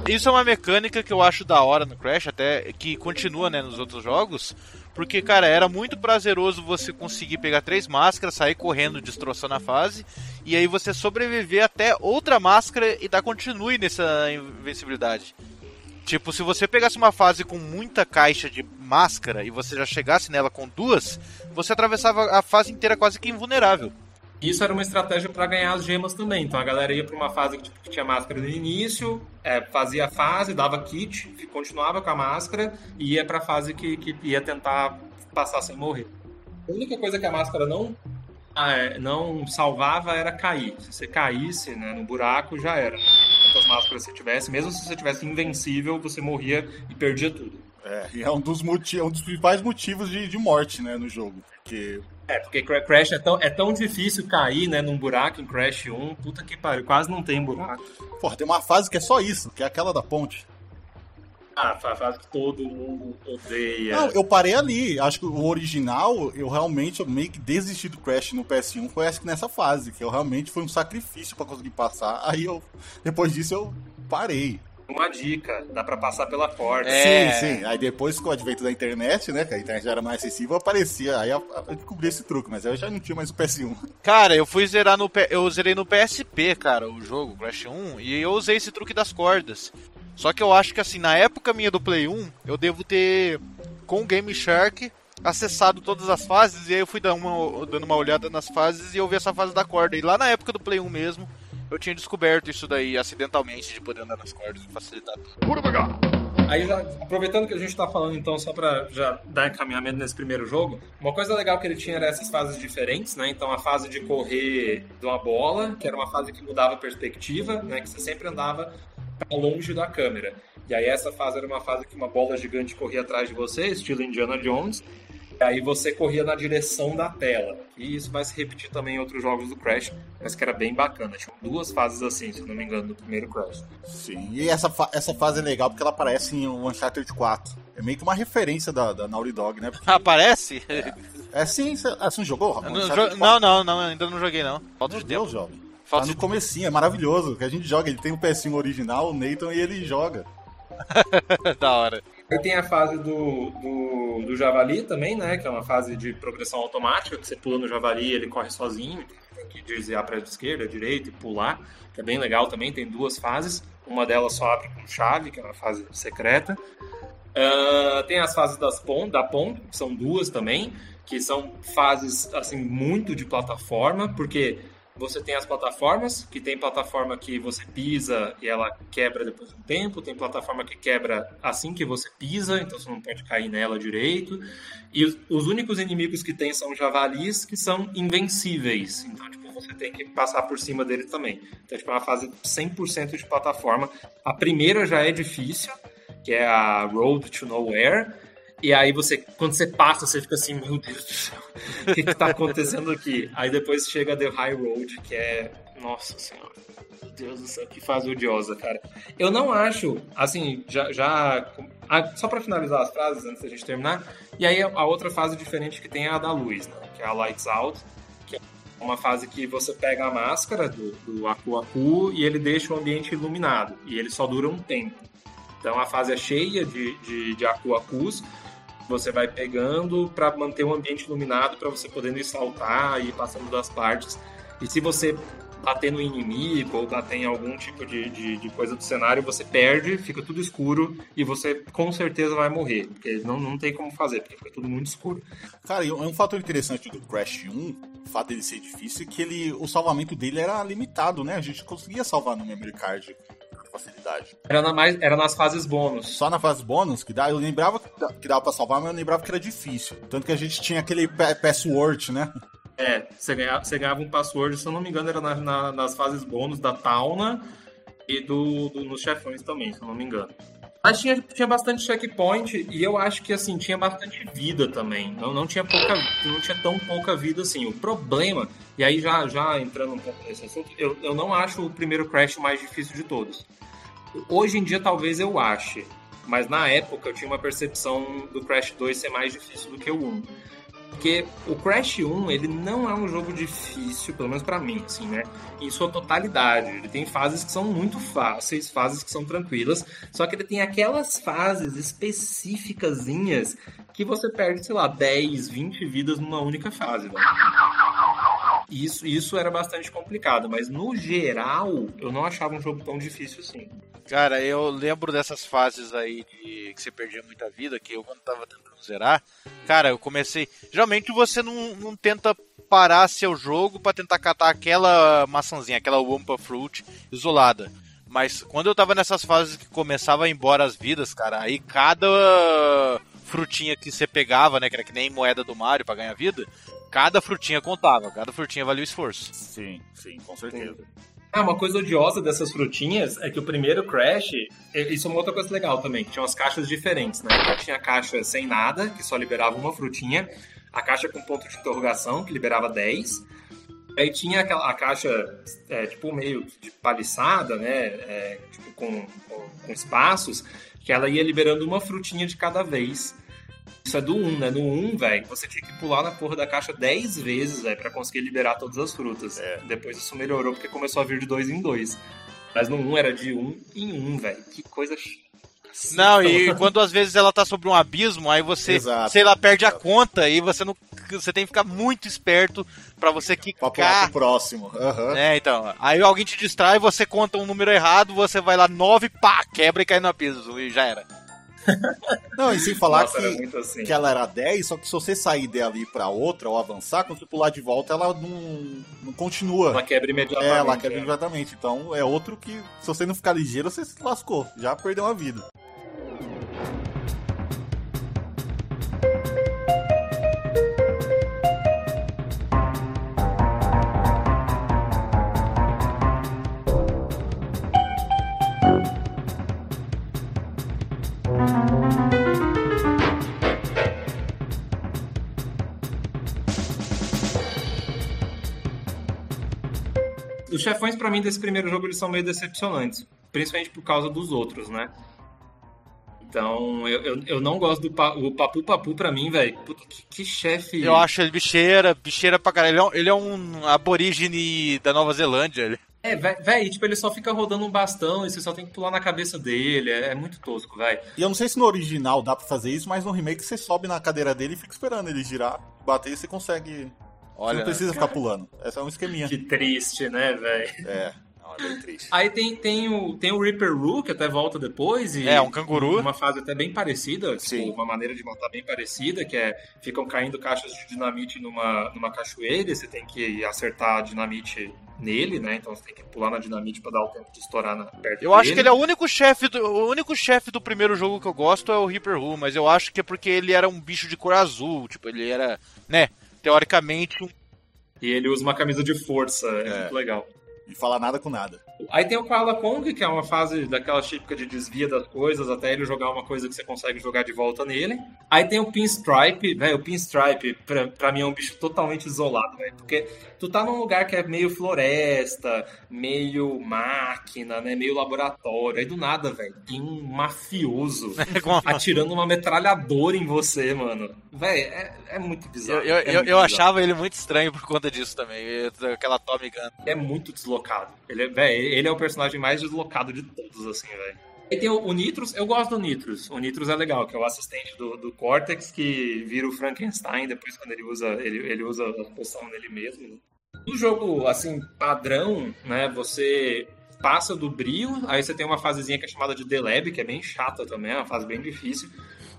Isso é uma mecânica que eu acho da hora no Crash, até que continua né, nos outros jogos. Porque, cara, era muito prazeroso você conseguir pegar três máscaras, sair correndo, destroçando a fase, e aí você sobreviver até outra máscara e dar continue nessa invencibilidade. Tipo, se você pegasse uma fase com muita caixa de máscara e você já chegasse nela com duas, você atravessava a fase inteira quase que invulnerável. Isso era uma estratégia para ganhar as gemas também. Então a galera ia para uma fase que, tipo, que tinha máscara no início, é, fazia a fase, dava kit, continuava com a máscara e ia para a fase que, que ia tentar passar sem morrer. A única coisa que a máscara não não salvava era cair. Se você caísse né, no buraco, já era. Quantas máscaras você tivesse, mesmo se você tivesse invencível, você morria e perdia tudo. É, e é um dos, motivos, é um dos principais motivos de, de morte, né, no jogo. Porque É, porque Cra- Crash é tão, é tão difícil cair, né, num buraco em Crash 1. Puta que pariu, quase não tem buraco. Porra, tem uma fase que é só isso, que é aquela da ponte. Ah, fase que todo mundo odeia. Não, eu parei ali. Acho que o original, eu realmente eu meio que desisti do Crash no PS1, foi acho que nessa fase, que eu realmente foi um sacrifício pra conseguir passar. Aí eu, depois disso, eu parei. Uma dica, dá pra passar pela porta. É. Sim, sim. Aí depois com o advento da internet, né, que a internet já era mais acessível, aparecia. Aí eu, eu descobri esse truque, mas eu já não tinha mais o PS1. Cara, eu fui zerar no eu zerei no PSP, cara, o jogo Crash 1, e eu usei esse truque das cordas. Só que eu acho que assim, na época minha do Play 1, eu devo ter com o Game Shark acessado todas as fases e aí eu fui dar uma, dando uma olhada nas fases e eu vi essa fase da corda. E lá na época do Play 1 mesmo, eu tinha descoberto isso daí acidentalmente de poder andar nas cordas e facilitar tudo. Aí, já, aproveitando que a gente tá falando, então, só pra já dar encaminhamento nesse primeiro jogo, uma coisa legal que ele tinha era essas fases diferentes, né? Então, a fase de correr de uma bola, que era uma fase que mudava a perspectiva, né? Que você sempre andava pra longe da câmera. E aí, essa fase era uma fase que uma bola gigante corria atrás de você, estilo Indiana Jones. E aí, você corria na direção da tela. E isso vai se repetir também em outros jogos do Crash, mas que era bem bacana. Tinha duas fases assim, se eu não me engano, do primeiro Crash. Sim. E essa, fa- essa fase é legal porque ela aparece em Uncharted 4. É meio que uma referência da, da Naughty Dog, né? Porque- Aparece? É sim, você ah, você não jogou? Não, Uncharted jo- 4? não, não, não, ainda não joguei não. Falta Meu de tempo. Deus, jovem. Falta tá no de comecinho, é maravilhoso. Que a gente joga, ele tem o PS1 original, o Nathan, e ele joga. da hora. Aí tem a fase do, do, do Javali também, né? Que é uma fase de progressão automática, que você pula no Javali e ele corre sozinho. Tem que desviar para a esquerda, direita e pular, que é bem legal também. Tem duas fases. Uma delas só abre com chave, que é uma fase secreta. Ah, tem as fases das PON, da PON, que são duas também, que são fases assim muito de plataforma, porque você tem as plataformas, que tem plataforma que você pisa e ela quebra depois de um tempo, tem plataforma que quebra assim que você pisa, então você não pode cair nela direito. E os, os únicos inimigos que tem são javalis, que são invencíveis. Então, tipo, você tem que passar por cima deles também. Então, tipo, é uma fase 100% de plataforma. A primeira já é difícil, que é a Road to Nowhere. E aí você, quando você passa, você fica assim, meu Deus do céu, o que, que tá acontecendo aqui? Aí depois chega The High Road, que é. Nossa senhora. Meu Deus do céu, que fase odiosa, cara. Eu não acho, assim, já. já ah, só pra finalizar as frases antes da gente terminar. E aí a outra fase diferente que tem é a da luz, né? Que é a Lights Out. Que é uma fase que você pega a máscara do, do Aku Aku e ele deixa o ambiente iluminado. E ele só dura um tempo. Então a fase é cheia de, de, de Aku Akus. Você vai pegando para manter o ambiente iluminado para você podendo saltar e passando das partes. E se você bater no inimigo ou bater em algum tipo de, de, de coisa do cenário, você perde, fica tudo escuro e você com certeza vai morrer. Porque não, não tem como fazer, porque fica tudo muito escuro. Cara, e um fator interessante do Crash 1, o fato dele ser difícil, é que ele, o salvamento dele era limitado, né? A gente conseguia salvar no memory card facilidade. Era, na mais, era nas fases bônus. Só na fase bônus, que dá, eu lembrava que dava pra salvar, mas eu lembrava que era difícil. Tanto que a gente tinha aquele pa- password, né? É, você ganhava, você ganhava um password, se eu não me engano, era na- na- nas fases bônus da Tauna e do, do- nos chefões também, se eu não me engano. Mas tinha, tinha bastante checkpoint e eu acho que assim, tinha bastante vida também. Não, não, tinha pouca, não tinha tão pouca vida assim. O problema, e aí já, já entrando um pouco nesse assunto, eu, eu não acho o primeiro Crash o mais difícil de todos. Hoje em dia talvez eu ache, mas na época eu tinha uma percepção do Crash 2 ser mais difícil do que o 1. Porque o Crash 1, ele não é um jogo difícil, pelo menos pra mim, assim, né? Em sua totalidade. Ele tem fases que são muito fáceis, fases que são tranquilas, só que ele tem aquelas fases específicazinhas que você perde, sei lá, 10, 20 vidas numa única fase, velho. Isso, isso era bastante complicado, mas no geral, eu não achava um jogo tão difícil assim. Cara, eu lembro dessas fases aí de que você perdia muita vida, que eu quando tava tentando zerar, cara, eu comecei. Geralmente você não, não tenta parar seu jogo pra tentar catar aquela maçãzinha, aquela Wumpa Fruit isolada. Mas quando eu tava nessas fases que começava a ir embora as vidas, cara, aí cada frutinha que você pegava, né, que era que nem moeda do Mario pra ganhar vida, Cada frutinha contava, cada frutinha valia o esforço. Sim, sim, com certeza. Ah, uma coisa odiosa dessas frutinhas é que o primeiro Crash, isso é uma outra coisa legal também, que tinha umas caixas diferentes, né? Tinha a caixa sem nada, que só liberava uma frutinha, a caixa com ponto de interrogação, que liberava 10, aí tinha aquela, a caixa, é, tipo, meio de paliçada, né? É, tipo, com, com, com espaços, que ela ia liberando uma frutinha de cada vez. Isso é do 1, né? No 1, velho, você tinha que pular na porra da caixa 10 vezes, velho, pra conseguir liberar todas as frutas. É. Depois isso melhorou porque começou a vir de 2 em 2. Mas no 1 era de 1 em 1, velho. Que coisa ch- Não, e quando às vezes ela tá sobre um abismo, aí você, Exato. sei lá, perde a conta e você não. Você tem que ficar muito esperto pra você Pra pular quicar. pro próximo. Aham. É, então. Aí alguém te distrai, você conta um número errado, você vai lá 9, pá, quebra e cai no abismo e já era. Não, e sem falar Nossa, que, assim. que ela era 10, só que se você sair dali pra outra ou avançar, quando você pular de volta, ela não, não continua. Ela quebra É, imediatamente. ela quebra né? imediatamente. Então é outro que, se você não ficar ligeiro, você se lascou. Já perdeu uma vida. Os chefões, pra mim, desse primeiro jogo, eles são meio decepcionantes. Principalmente por causa dos outros, né? Então, eu, eu, eu não gosto do pa, o Papu Papu pra mim, velho. Que, que chefe. Eu acho ele bicheira, bicheira pra caralho. Ele é um, ele é um aborígene da Nova Zelândia. Ele. É, velho, tipo, ele só fica rodando um bastão e você só tem que pular na cabeça dele. É, é muito tosco, velho. E eu não sei se no original dá pra fazer isso, mas no remake você sobe na cadeira dele e fica esperando ele girar, bater e você consegue. Você Olha, não precisa ficar pulando. Essa é um esqueminha. Que triste, né, velho? É, não, é bem triste. Aí tem, tem, o, tem o Reaper Roo, que até volta depois. E É, um canguru. Uma fase até bem parecida, Sim. tipo, uma maneira de matar bem parecida, que é ficam caindo caixas de dinamite numa, numa cachoeira e você tem que acertar a dinamite nele, né? Então você tem que pular na dinamite pra dar o tempo de estourar na, perto Eu acho dele. que ele é o único chefe do, o único chefe do primeiro jogo que eu gosto é o Reaper Who, mas eu acho que é porque ele era um bicho de cor azul, tipo, ele era, né, teoricamente um E ele usa uma camisa de força, é, É. muito legal. E falar nada com nada. Aí tem o Koala Kong, que é uma fase daquela típica de desvia das coisas até ele jogar uma coisa que você consegue jogar de volta nele. Aí tem o Pinstripe, velho, o Pinstripe pra, pra mim é um bicho totalmente isolado, velho, porque tu tá num lugar que é meio floresta, meio máquina, né, meio laboratório, aí do nada, velho, tem um mafioso uma- atirando uma metralhadora em você, mano. Velho, é, é muito bizarro. eu, eu, é muito eu bizarro. achava ele muito estranho por conta disso também, aquela Tommy Gun. é muito deslocado. Ele é, véi, ele é o personagem mais deslocado de todos, assim, velho. E tem o, o Nitrus, eu gosto do Nitrus. O Nitrus é legal, que é o assistente do, do Cortex que vira o Frankenstein depois quando ele usa, ele, ele usa a poção nele mesmo. No jogo, assim, padrão, né, você passa do brio, aí você tem uma fasezinha que é chamada de The Lab, que é bem chata também, é uma fase bem difícil.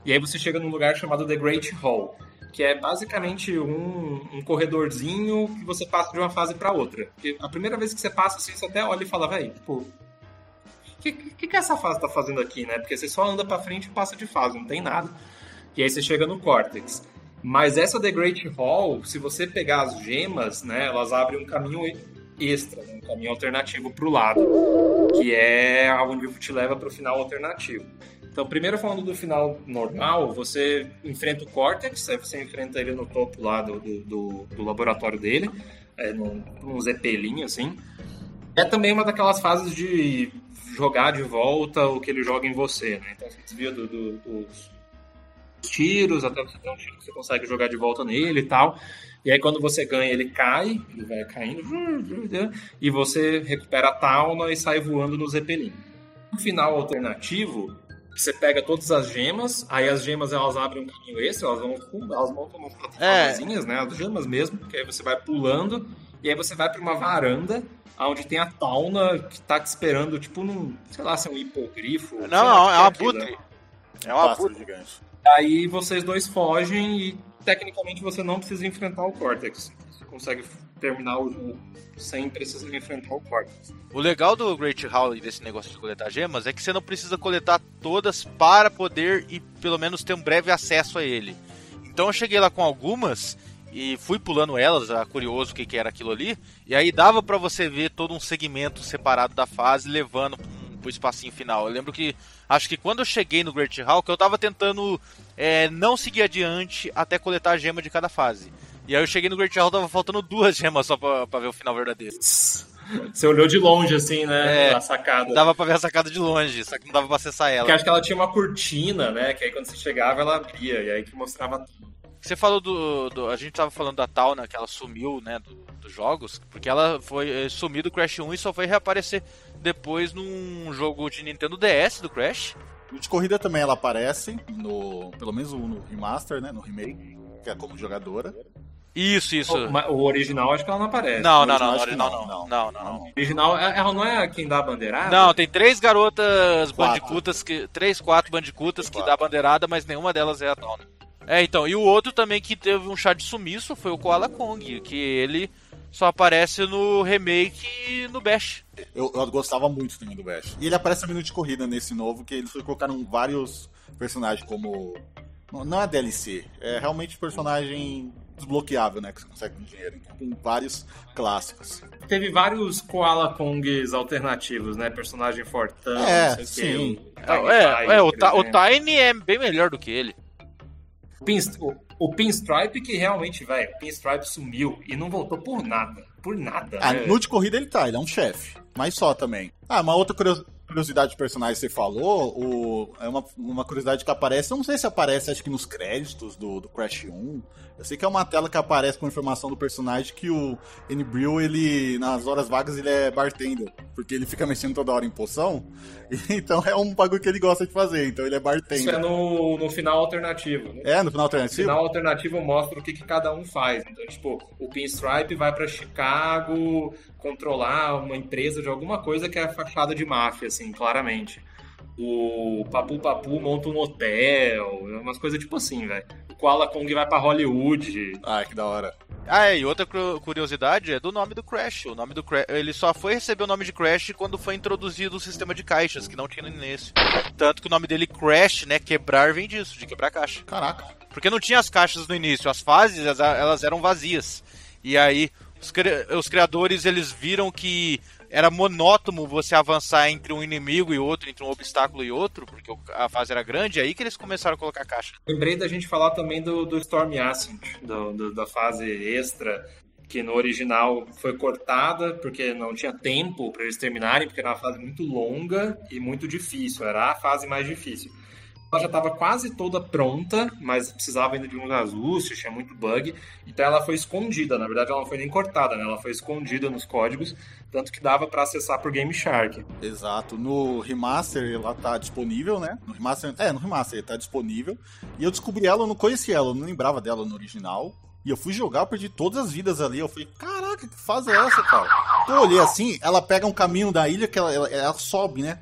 E aí você chega num lugar chamado The Great Hall, que é basicamente um, um corredorzinho que você passa de uma fase pra outra. Porque a primeira vez que você passa, assim, você até olha e fala, velho, pô, o que, que, que essa fase tá fazendo aqui, né? Porque você só anda pra frente e passa de fase, não tem nada. E aí você chega no Cortex. Mas essa The Great Hall, se você pegar as gemas, né, elas abrem um caminho extra, né, um caminho alternativo pro lado, que é onde te leva pro final alternativo. Então, primeiro falando do final normal, você enfrenta o Cortex, você enfrenta ele no topo lá do, do, do- laboratório dele, é, num, num zepelinho, assim. É também uma daquelas fases de jogar de volta o que ele joga em você, né? Então você desvia do- do- dos tiros, até você ter um tiro que você consegue jogar de volta nele e tal. E aí quando você ganha, ele cai, ele vai caindo, e você recupera a Tauna e sai voando no Zeppelin. No final alternativo, você pega todas as gemas, aí as gemas elas abrem um caminho extra, elas vão elas montam umas plataformazinhas, né? As gemas mesmo, que aí você vai pulando, e aí você vai para uma varanda onde tem a Tauna que tá te esperando, tipo num, sei lá, se é um hipogrifo. Não, não, é uma aquilo, butre. É uma Pássaro butre. gigante. Aí vocês dois fogem e tecnicamente você não precisa enfrentar o Cortex. Consegue terminar o jogo sem precisar enfrentar o Cortex. O legal do Great Hall e desse negócio de coletar gemas é que você não precisa coletar todas para poder e pelo menos ter um breve acesso a ele. Então eu cheguei lá com algumas e fui pulando elas, curioso o que, que era aquilo ali. E aí dava para você ver todo um segmento separado da fase levando pro espacinho final. Eu lembro que acho que quando eu cheguei no Great Hall, que eu tava tentando é, não seguir adiante até coletar a gema de cada fase. E aí eu cheguei no Great Hall, tava faltando duas gemas só pra, pra ver o final verdadeiro. Você olhou de longe, assim, né? É, a sacada. Dava pra ver a sacada de longe, só que não dava pra acessar ela. Porque acho que ela tinha uma cortina, né? Que aí quando você chegava, ela abria. E aí que mostrava tudo. Você falou do, do- A gente tava falando da Tauna, que ela sumiu, né, do- dos jogos, porque ela foi eh, sumir do Crash 1 e só foi reaparecer depois num jogo de Nintendo DS do Crash. De corrida também ela aparece, no, pelo menos no remaster, né? No remake, que é como jogadora. Isso, isso. O, o original acho que ela não aparece. Não, não, não, original não, não. não. Não, não, não. O original, é- ela não é quem dá a bandeirada? Não, tem três garotas Quatro. bandicutas que. Três, quatro bandicutas que Quatro. dá bandeirada, mas nenhuma delas é a Tauna. É, então, e o outro também que teve um chá de sumiço foi o Koala Kong, que ele só aparece no remake e no Bash. Eu, eu gostava muito também do Bash. E ele aparece também no de corrida nesse novo, que eles colocaram vários personagens como. Não não é DLC, é realmente personagem desbloqueável, né? Que você consegue com dinheiro. Então, com vários clássicos. Teve vários Koala Kongs alternativos, né? Personagem fortão, É, não sei sim. É, O é, Tiny é, o, Ta- o. Tiny é bem melhor do que ele. Pinst- o, o Pinstripe que realmente, velho, o Pinstripe sumiu e não voltou por nada. Por nada. Ah, né? no de corrida ele tá, ele é um chefe. Mas só também. Ah, uma outra curios- curiosidade de personagem que você falou, o, é uma, uma curiosidade que aparece, não sei se aparece, acho que nos créditos do, do Crash 1. Eu sei que é uma tela que aparece com informação do personagem que o N-Brill, ele, nas horas vagas, ele é bartender. Porque ele fica mexendo toda hora em poção. Então é um bagulho que ele gosta de fazer. Então ele é Isso é bartender. no, no final alternativo. Né? É, no final No alternativo? final alternativo mostra o que, que cada um faz. Então, tipo, o Pinstripe vai pra Chicago controlar uma empresa de alguma coisa que é fachada de máfia, assim, claramente. O Papu Papu monta um hotel, umas coisas tipo assim, velho. O Koala Kong vai pra Hollywood. Ah, que da hora. Ah, é, e outra cu- curiosidade é do nome do Crash. O nome do Crash, ele só foi receber o nome de Crash quando foi introduzido o sistema de caixas, que não tinha no início. Tanto que o nome dele Crash, né, quebrar vem disso, de quebrar caixa. Caraca. Porque não tinha as caixas no início, as fases elas- elas eram vazias. E aí os, cri- os criadores eles viram que era monótono você avançar entre um inimigo e outro, entre um obstáculo e outro, porque a fase era grande, é aí que eles começaram a colocar caixa. Lembrei da gente falar também do, do Storm Ascent, do, do- da fase extra, que no original foi cortada porque não tinha tempo para eles terminarem, porque era uma fase muito longa e muito difícil, era a fase mais difícil. Ela já estava quase toda pronta, mas precisava ainda de uns ajustes, tinha muito bug, então ela foi escondida. Na verdade, ela não foi nem cortada, né? ela foi escondida nos códigos, tanto que dava para acessar por Game Shark. Exato. No remaster ela tá disponível, né? No remaster, é, no remaster tá disponível. E eu descobri ela, eu não conhecia ela, eu não lembrava dela no original. E eu fui jogar, perdi todas as vidas ali. Eu falei, caraca, que fase é essa, cara? Então eu olhei assim, ela pega um caminho da ilha que ela, ela, ela sobe, né?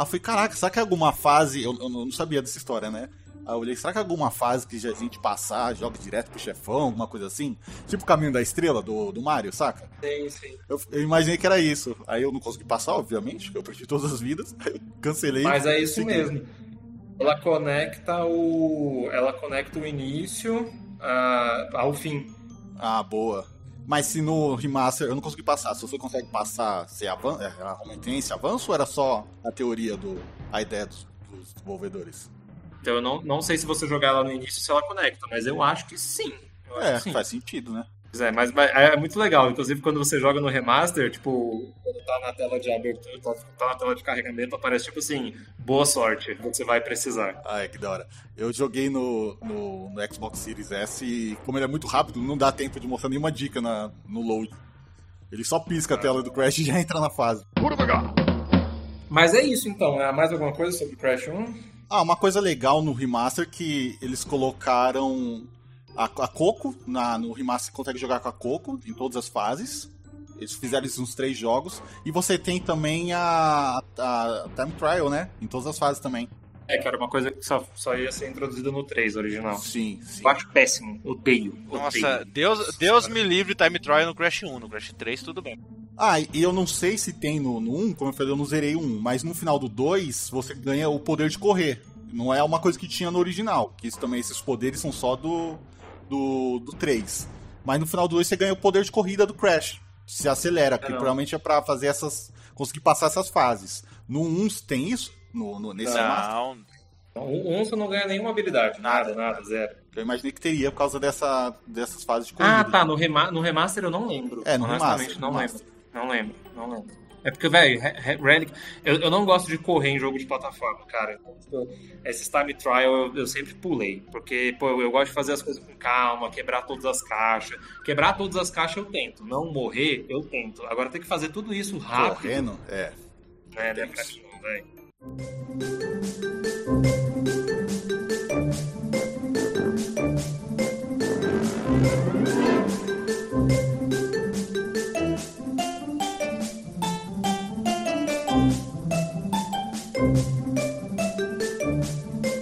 Aí eu falei, caraca, será que é alguma fase. Eu, eu não sabia dessa história, né? Aí eu olhei, será que é alguma fase que a gente passar, joga direto pro chefão, alguma coisa assim? Tipo o caminho da estrela do, do Mario, saca? Sim, sim. Eu, eu imaginei que era isso. Aí eu não consegui passar, obviamente, porque eu perdi todas as vidas. Cancelei. Mas é isso segui. mesmo. Ela conecta o. Ela conecta o início ah, ao fim. Ah, boa. Mas se no remaster eu não consegui passar, se você consegue passar, você avança, é, tem esse avanço ou era só a teoria do. a ideia dos, dos desenvolvedores? Então eu não, não sei se você jogar ela no início se ela conecta, mas eu acho que sim. Eu É, que sim. faz sentido, né? Pois é, mas, mas é muito legal. Inclusive, quando você joga no remaster, tipo, quando tá na tela de abertura, tá, tá na tela de carregamento, aparece tipo assim, boa sorte, você vai precisar. Ah, é que da hora. Eu joguei no, no, no Xbox Series S e, como ele é muito rápido, não dá tempo de mostrar nenhuma dica na, no load. Ele só pisca a tela do Crash e já entra na fase. Mas é isso então. É mais alguma coisa sobre Crash 1? Ah, uma coisa legal no remaster que eles colocaram a, a Coco. Na, no remaster você consegue jogar com a Coco em todas as fases. Eles fizeram isso nos três jogos. E você tem também a, a Time Trial, né? Em todas as fases também. É, que era uma coisa que só, só ia ser introduzida no 3 original. Sim, sim. Eu acho péssimo. Odeio. Nossa, odeio. Deus, Deus me livre Time Trial no Crash 1, no Crash 3 tudo bem. Ah, e eu não sei se tem no, no 1, como eu falei, eu não zerei o 1, mas no final do 2 você ganha o poder de correr. Não é uma coisa que tinha no original, que isso também, esses poderes são só do, do, do 3. Mas no final do 2 você ganha o poder de corrida do Crash. Se acelera, que não. provavelmente é pra fazer essas. conseguir passar essas fases. No 1 tem isso? No, no- nesse? Não, o 1 você não ganha nenhuma habilidade. Nada, nada, zero. Eu imaginei que teria por causa dessa, dessas fases de corrida. Ah, tá. No, rema no remaster eu não lembro. É, no remaster, não no lembro. Não lembro, não lembro. É porque, velho, Re- Re- Relic. Eu, eu não gosto de correr em jogo de plataforma, cara. Então, tipo, Esses time trial eu, eu sempre pulei. Porque, pô, eu gosto de fazer as coisas com calma, quebrar todas as caixas. Quebrar todas as caixas eu tento. Não morrer, eu tento. Agora tem que fazer tudo isso rápido. Correndo? É. Né, né, pra mim, não, velho.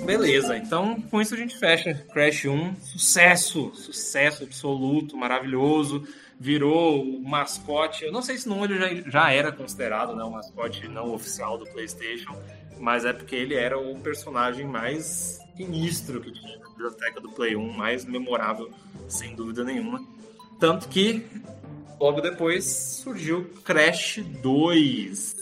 Beleza, então com isso a gente fecha Crash 1. Sucesso, sucesso absoluto, maravilhoso. Virou o mascote. Eu não sei se no 1 ele já, já era considerado né, o mascote não oficial do PlayStation, mas é porque ele era o personagem mais sinistro que tinha na biblioteca do Play 1, mais memorável, sem dúvida nenhuma. Tanto que logo depois surgiu Crash 2.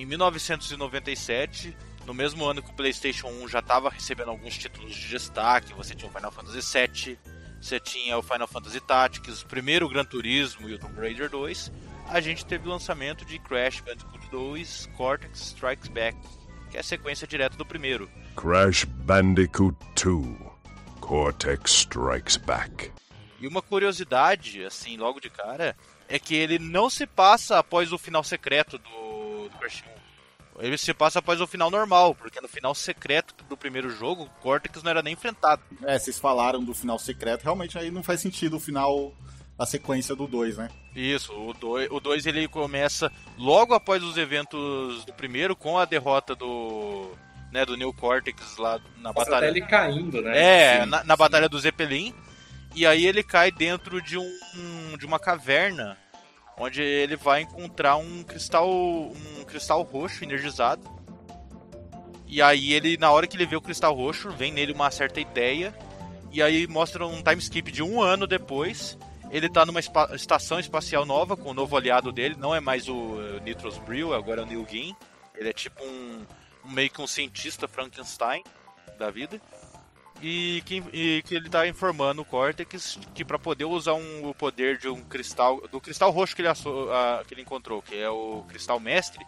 Em 1997, no mesmo ano que o PlayStation 1 já estava recebendo alguns títulos de destaque, você tinha o Final Fantasy VII, você tinha o Final Fantasy Tactics, o primeiro Gran Turismo e o Tomb Raider 2, a gente teve o lançamento de Crash Bandicoot 2 Cortex Strikes Back, que é a sequência direta do primeiro. Crash Bandicoot 2 Cortex Strikes Back. E uma curiosidade, assim, logo de cara, é que ele não se passa após o final secreto do, do Crash 1. Ele se passa após o final normal, porque no final secreto do primeiro jogo, o Cortex não era nem enfrentado. É, vocês falaram do final secreto, realmente aí não faz sentido o final, a sequência do 2, né? Isso, o 2 o dois, ele começa logo após os eventos do primeiro, com a derrota do, né, do New Cortex lá na Mostra batalha. até ele caindo, né? É, Sim, na, na sim. batalha do Zeppelin. E aí ele cai dentro de um de uma caverna onde ele vai encontrar um cristal um cristal roxo energizado. E aí ele na hora que ele vê o cristal roxo, vem nele uma certa ideia e aí mostra um time skip de um ano depois. Ele tá numa espa- estação espacial nova com o novo aliado dele, não é mais o eh, Nitros Brill, agora é o Neil Gaiman. Ele é tipo um meio que um cientista Frankenstein da vida e que, e que ele tá informando o Cortex que para poder usar um, o poder de um cristal do cristal roxo que ele, asso- ah, que ele encontrou, que é o cristal mestre,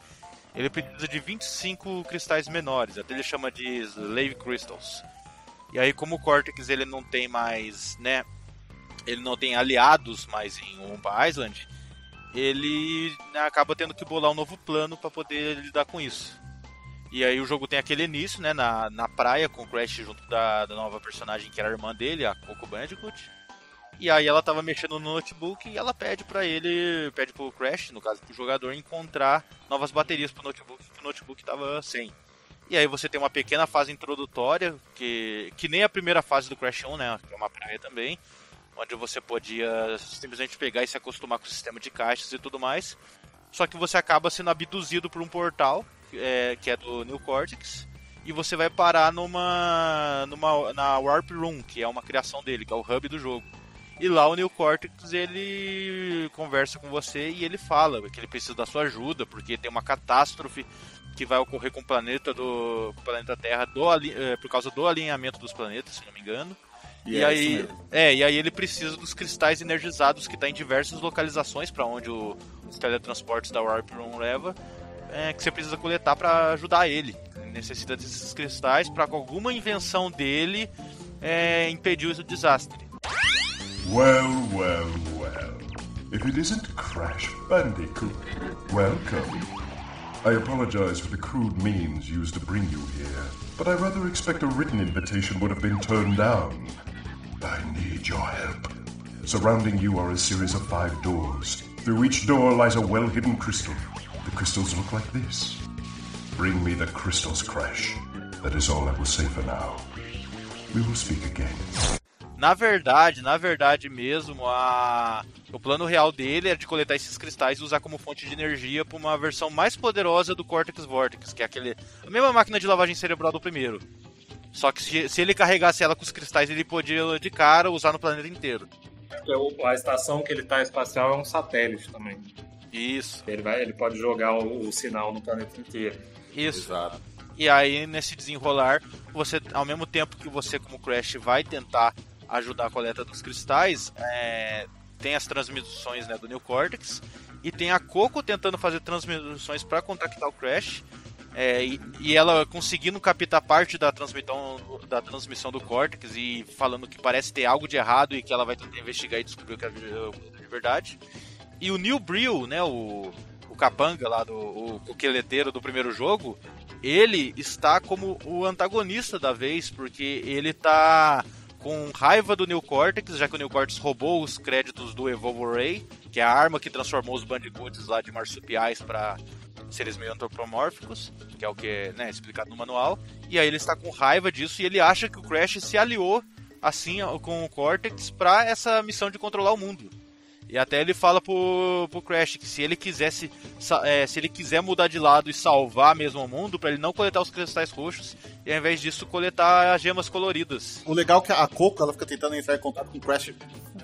ele precisa de 25 cristais menores, até ele chama de Slave Crystals. E aí como o Cortex ele não tem mais, né, ele não tem aliados mais em Womba Island, ele né, acaba tendo que bolar um novo plano para poder lidar com isso. E aí o jogo tem aquele início, né, na, na praia com o Crash junto da, da nova personagem que era a irmã dele, a Coco Bandicoot. E aí ela tava mexendo no notebook e ela pede para ele, pede pro Crash, no caso pro jogador, encontrar novas baterias pro notebook, que o notebook tava sem. E aí você tem uma pequena fase introdutória, que, que nem a primeira fase do Crash 1, né, que é uma praia também, onde você podia simplesmente pegar e se acostumar com o sistema de caixas e tudo mais. Só que você acaba sendo abduzido por um portal, é, que é do New Cortex, e você vai parar numa, numa na Warp Room, que é uma criação dele, que é o hub do jogo. E lá o New Cortex ele conversa com você e ele fala que ele precisa da sua ajuda, porque tem uma catástrofe que vai ocorrer com o planeta do com o planeta Terra do, eh, por causa do alinhamento dos planetas, se não me engano. E, E é aí, é, e aí ele precisa dos cristais energizados que está em diversas localizações para onde o- os teletransportes da Warp Room leva, é, que você precisa coletar para ajudar ele. Ele necessita desses cristais para alguma invenção dele é, impedir o desastre. Well, well, well. If it isn't Crash Bandicoot, welcome. I apologize for the crude means used to bring you here, but I rather expect a written invitation would have been turned down. I need your help. Surrounding you are a series of five doors. Through each door lies a well hidden crystal. The crystals look like this. Bring me the crystals, Crash. That is all I will say for now. We will speak again. Na verdade, na verdade mesmo, a... o plano real dele é de coletar esses cristais e usar como fonte de energia para uma versão mais poderosa do Cortex Vortex, que é aquele a mesma máquina de lavagem cerebral do primeiro. Só que se, se ele carregasse ela com os cristais, ele podia de cara usar no planeta inteiro. A estação que ele tá espacial é um satélite também. Isso, Ele, vai, ele pode jogar o, o sinal no planeta inteiro. isso. Exato. E aí, nesse desenrolar, você, ao mesmo tempo que você, como Crash, vai tentar ajudar a coleta dos cristais, é, tem as transmissões né, do New Cortex e tem a Coco tentando fazer transmissões para contactar o Crash. é, e, e ela conseguindo captar parte da transmissão, da transmissão do Cortex e falando que parece ter algo de errado e que ela vai tentar investigar e descobrir o que é de verdade. E o Neil Brill, né, o, o capanga lá, do, o coqueleteiro do primeiro jogo, ele está como o antagonista da vez, porque ele tá com raiva do New Cortex, já que o New Cortex roubou os créditos do Evolve Ray, que é a arma que transformou os bandicoots lá de marsupiais para seres meio antropomórficos, que é o que é né, explicado no manual. E aí ele está com raiva disso e ele acha que o Crash se aliou assim com o Cortex para essa missão de controlar o mundo. E até ele fala pro, pro Crash que se ele quisesse é, se ele quiser mudar de lado e salvar mesmo o mundo, para ele não coletar os cristais roxos e ao invés disso coletar as gemas coloridas. O legal é que a Coco ela fica tentando entrar em contato com o Crash em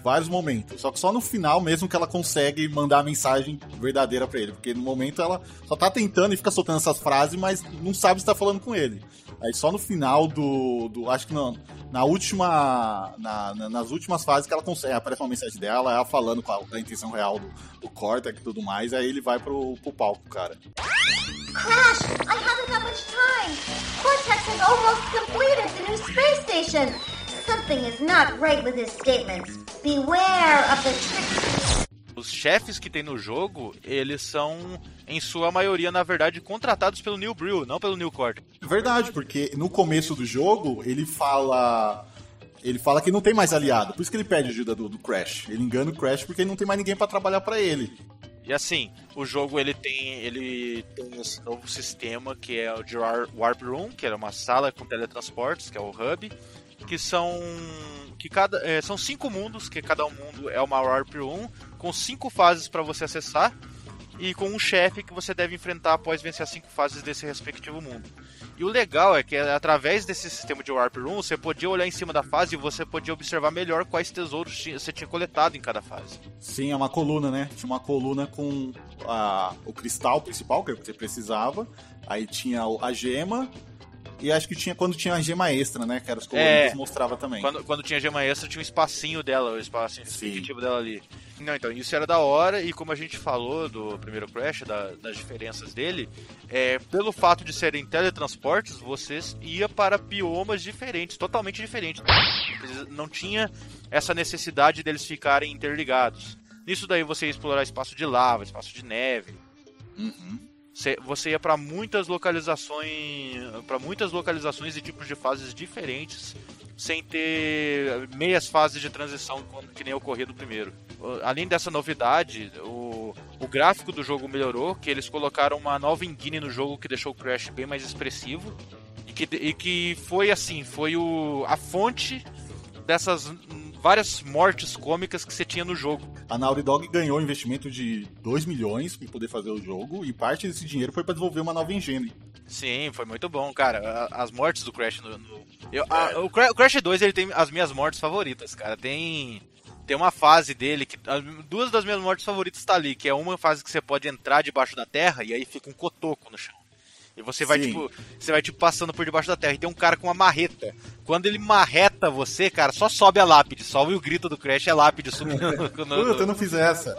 vários momentos. Só que só no final mesmo que ela consegue mandar a mensagem verdadeira pra ele. Porque no momento ela só tá tentando e fica soltando essas frases, mas não sabe se tá falando com ele. Aí só no final do. do acho que não. Na última. na- na- nas últimas fases que ela consegue. Aparece uma mensagem dela, ela falando com a, com a intenção real do, do Cortex e tudo mais. Aí ele vai pro, pro palco, cara. Crash, I haven't that much time. Cortex has almost completed the new space station. Something is not right with his statements. Beware of the trick. Os chefes que tem no jogo, eles são, em sua maioria, na verdade, contratados pelo New Brill, não pelo New Cortex. Verdade, porque no começo do jogo ele fala. Ele fala que não tem mais aliado, por isso que ele pede ajuda do, do Crash. Ele engana o Crash porque não tem mais ninguém pra trabalhar pra ele. E assim, o jogo ele tem ele tem esse novo sistema que é o de War- Warp Room, que era uma sala com teletransportes, que é o hub, que são que cada é, são cinco mundos, que cada um mundo é uma Warp Room com cinco fases para você acessar e com um chefe que você deve enfrentar após vencer as cinco fases desse respectivo mundo. E o legal é que através desse sistema de Warp Room você podia olhar em cima da fase e você podia observar melhor quais tesouros você tinha coletado em cada fase. Sim, é uma coluna, né? Tinha uma coluna com a- o cristal principal que você precisava. Aí tinha a gema. E acho que tinha quando tinha a gema extra, né? Que era os coloridos, É. mostrava também. Quando, quando tinha gema extra, tinha um espacinho dela, o espacinho Sim. respectivo dela ali. Não, então, isso era da hora, e como a gente falou do primeiro Crash, da- das diferenças dele, é, pelo fato de serem teletransportes, você ia para biomas diferentes, totalmente diferentes. Não tinha essa necessidade deles ficarem interligados. Nisso daí você ia explorar espaço de lava, espaço de neve, Uhum. você- ia para muitas localizações, para muitas localizações e tipos de fases diferentes, sem ter meias fases de transição que nem ocorria do primeiro. Além dessa novidade, o, o gráfico do jogo melhorou, que eles colocaram uma nova engine no jogo que deixou o Crash bem mais expressivo e que, e que foi assim, foi o, a fonte dessas várias mortes cômicas que você tinha no jogo. A Naughty Dog ganhou um investimento de 2 milhões para poder fazer o jogo. E parte desse dinheiro foi para desenvolver uma nova engine. Sim, foi muito bom, cara. As mortes do Crash no. no- eu- a- o, Cra- o Crash 2 ele tem as minhas mortes favoritas, cara. Tem. Tem uma fase dele que. as- Duas das minhas mortes favoritas tá ali, que é uma fase que você pode entrar debaixo da terra e aí fica um cotoco no chão. E você vai, Sim. tipo, você vai, tipo, passando por debaixo da terra. E tem um cara com uma marreta. Quando ele marreta você, cara, só sobe a lápide. Só o grito do Crash é lápide subindo no- Puta, eu não fiz essa. Eu,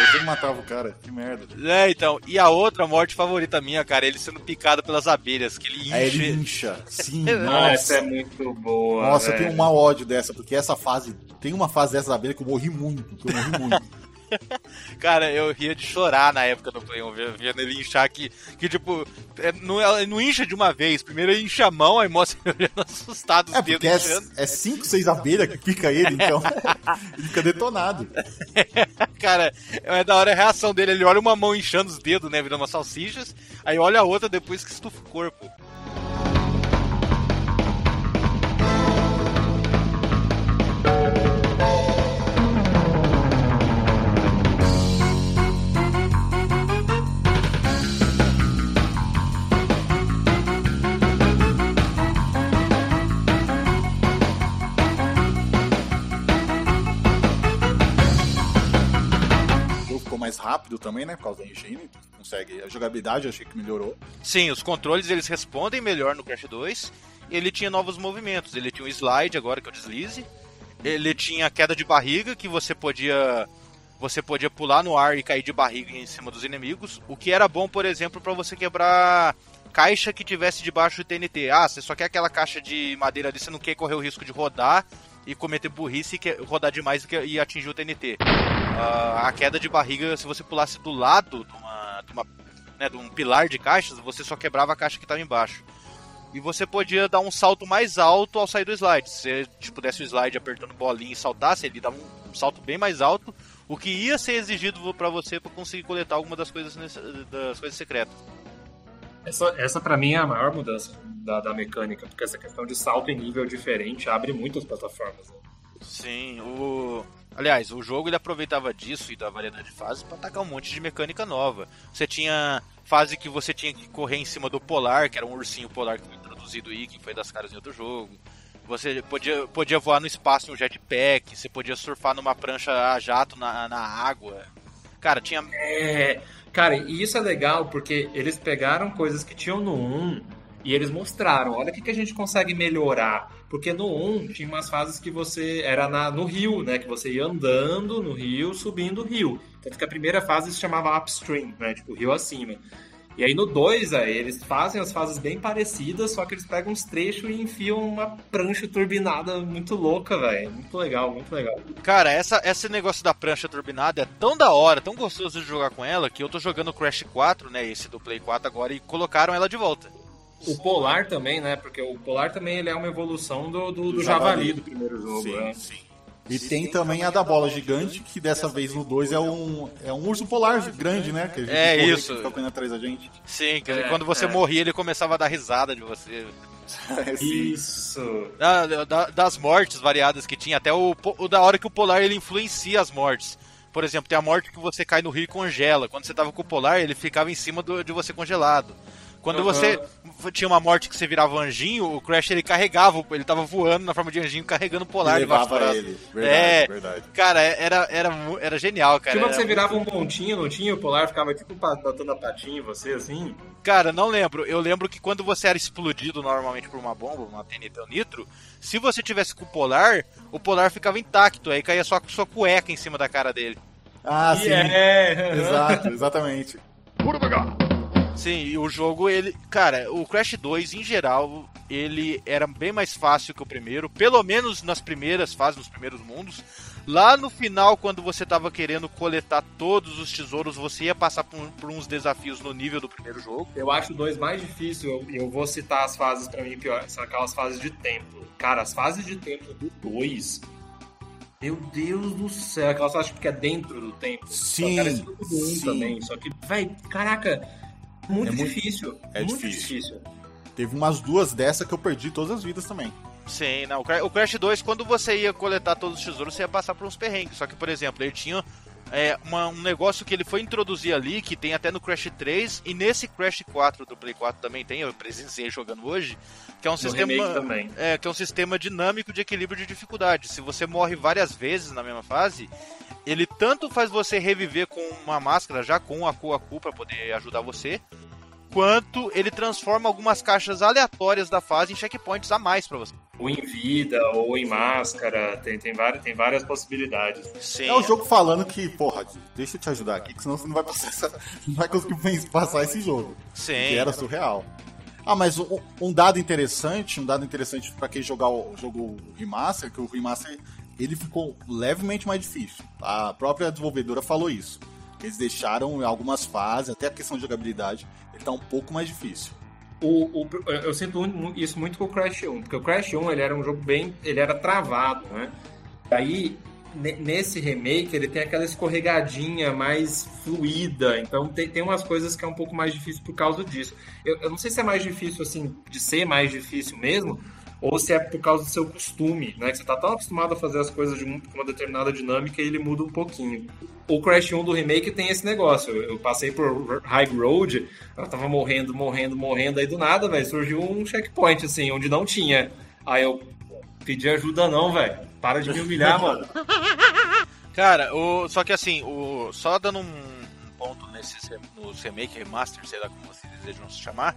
eu sempre matava o cara. Que merda. É, então. E a outra morte favorita minha, cara, é ele sendo picado pelas abelhas. Que ele Aí enche. ele incha. Sim, Ah, essa é nossa. muito boa. Nossa, eu velho. tenho um mau ódio dessa, porque essa fase. Tem uma fase dessa abelha que eu morri muito. Que eu morri muito. Cara, eu ria de chorar na época do Play 1, vendo ele inchar que, que tipo, é, não, ele não incha de uma vez. Primeiro ele incha a mão, aí mostra ele olhando assustado os É, dedos porque é, inchando. é cinco, seis abelhas que pica ele, então. ele fica detonado. Cara, é da hora a reação dele. Ele olha uma mão inchando os dedos, né, virando umas salsichas, aí olha a outra depois que estufa o corpo. Rápido também, né? Por causa da engine. Consegue. A jogabilidade achei que melhorou. Sim, os controles eles respondem melhor no Crash 2. Ele tinha novos movimentos. Ele tinha um slide agora, que é o deslize. Ele tinha queda de barriga, que você podia. Você podia pular no ar e cair de barriga em cima dos inimigos. O que era bom, por exemplo, para você quebrar caixa que tivesse debaixo do TNT. Ah, você só quer aquela caixa de madeira ali, você não quer correr o risco de rodar e cometer burrice e rodar demais e atingir o TNT. Uh, a queda de barriga, se você pulasse do lado de, uma, de, uma, né, de um pilar de caixas, você só quebrava a caixa que estava embaixo. E você podia dar um salto mais alto ao sair do slide. Se você tipo, desse o slide apertando bolinha e saltasse, ele dava um salto bem mais alto, o que ia ser exigido para você para conseguir coletar alguma das coisas, das coisas secretas. Essa, essa para mim é a maior mudança da, da mecânica, porque essa questão de salto em nível diferente abre muitas plataformas. Né? Sim, o. Aliás, o jogo ele aproveitava disso e da variedade de fases para atacar um monte de mecânica nova. Você tinha fase que você tinha que correr em cima do polar, que era um ursinho polar que foi introduzido aí, que foi das caras em outro jogo. Você podia, podia voar no espaço em um jetpack, você podia surfar numa prancha a jato na, na água. Cara, tinha. É. Cara, e isso é legal porque eles pegaram coisas que tinham no 1 e eles mostraram, olha o que, que a gente consegue melhorar. Porque no 1 tinha umas fases que você era na, no rio, né? Que você ia andando no rio, subindo o rio. Tanto que a primeira fase se chamava upstream, né? Tipo, rio acima. E aí no 2, aí, eles fazem as fases bem parecidas, só que eles pegam uns trechos e enfiam uma prancha turbinada muito louca, velho. Muito legal, muito legal. Cara, essa, esse negócio da prancha turbinada é tão da hora, tão gostoso de jogar com ela, que eu tô jogando Crash 4, né, esse do Play 4 agora, e colocaram ela de volta. O Polar também, né, porque o Polar também ele é uma evolução do, do, do Javali. Javali do primeiro jogo, sim, né? Sim. E tem também a da bola gigante, que dessa vez no 2 é um, é um urso polar grande, né? Que a gente é isso. Que correndo atrás da gente. Sim, que é, quando você é. morria ele começava a dar risada de você. Isso. Da, da, das mortes variadas que tinha, até o, o da hora que o polar ele influencia as mortes. Por exemplo, tem a morte que você cai no rio e congela. Quando você tava com o polar, ele ficava em cima do, de você congelado. Quando uhum. você tinha uma morte que você virava anjinho, o Crash ele carregava, ele tava voando na forma de anjinho, carregando o polar e levava ele. Verdade, é, verdade. Cara, era, era, era genial, cara. Que você virava um pontinho, não tinha? O polar ficava tipo batendo a patinha em você, assim? Cara, não lembro. Eu lembro que quando você era explodido normalmente por uma bomba, uma TNT ou nitro, se você tivesse com o polar, o polar ficava intacto, aí caía só com sua cueca em cima da cara dele. Ah, sim. É. Exato, exatamente. Sim, e o jogo, ele. Cara, o Crash 2, em geral, ele era bem mais fácil que o primeiro, pelo menos nas primeiras fases, nos primeiros mundos. Lá no final, quando você tava querendo coletar todos os tesouros, você ia passar por, por uns desafios no nível do primeiro jogo. Eu acho o 2 mais difícil, eu, eu, vou citar as fases para mim pior, são aquelas fases de templo. Cara, as fases de templo do 2 meu Deus do céu, aquelas fases que é dentro do templo. Sim. Só que do 1 também. Só que, velho, caraca, muito, é difícil. É muito difícil. difícil. Teve umas duas dessa que eu perdi todas as vidas também. Sim, não. O Crash 2, quando você ia coletar todos os tesouros, você ia passar por uns perrengues. Só que, por exemplo, ele tinha é, uma, um negócio que ele foi introduzir ali, que tem até no Crash 3, e nesse Crash 4 do Play 4 também tem, eu presenciei jogando hoje, que é um no sistema. É, que é um sistema dinâmico de equilíbrio de dificuldade. Se você morre várias vezes na mesma fase, ele tanto faz você reviver com uma máscara já com a Kuaku para poder ajudar você, quanto ele transforma algumas caixas aleatórias da fase em checkpoints a mais para você. Ou em vida, ou em máscara, tem, tem, várias, tem várias possibilidades. Sim. É o jogo falando que, porra, deixa eu te ajudar aqui, que senão você não vai passar essa, não vai conseguir passar esse jogo. Sim. Que era surreal. Ah, mas um, um dado interessante, um dado interessante para quem jogar o jogo remaster, que o remaster ele ficou levemente mais difícil. A própria desenvolvedora falou isso. Eles deixaram algumas fases, até a questão de jogabilidade, ele tá um pouco mais difícil. O, o, eu sinto isso muito com o Crash 1, porque o Crash 1 ele era um jogo bem. ele era travado, né? Aí, nesse remake, ele tem aquela escorregadinha mais fluida, então tem, tem umas coisas que é um pouco mais difícil por causa disso. Eu, eu não sei se é mais difícil, assim, de ser mais difícil mesmo, ou se é por causa do seu costume, né? Que você tá tão acostumado a fazer as coisas de uma determinada dinâmica e ele muda um pouquinho. O Crash 1 do remake tem esse negócio. Eu passei por High Road, ela tava morrendo, morrendo, morrendo, aí do nada, velho, surgiu um checkpoint, assim, onde não tinha. Aí eu pedi ajuda não, velho. Para de me humilhar, mano. Cara, o, só que assim, o, só dando um nesses, nos remake, remaster, sei lá como vocês desejam se chamar,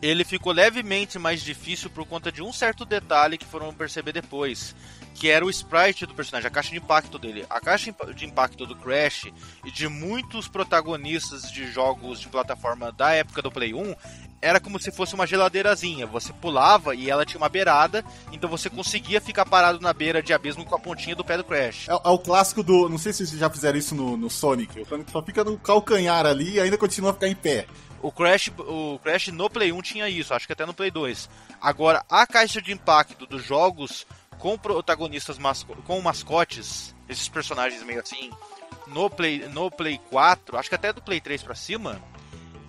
ele ficou levemente mais difícil por conta de um certo detalhe que foram perceber depois, que era o sprite do personagem, a caixa de impacto dele. A caixa de impacto do Crash e de muitos protagonistas de jogos de plataforma da época do Play 1 era como se fosse uma geladeirazinha. Você pulava e ela tinha uma beirada, então você conseguia ficar parado na beira de abismo com a pontinha do pé do Crash. É, é o clássico do. Não sei se vocês já fizeram isso no, no Sonic. O Sonic só fica no calcanhar ali e ainda continua a ficar em pé. O Crash, o Crash no Play 1 tinha isso, acho que até no Play 2. Agora, a caixa de impacto dos jogos com protagonistas masco com mascotes, esses personagens meio assim, no Play, no Play 4, acho que até do Play 3 pra cima,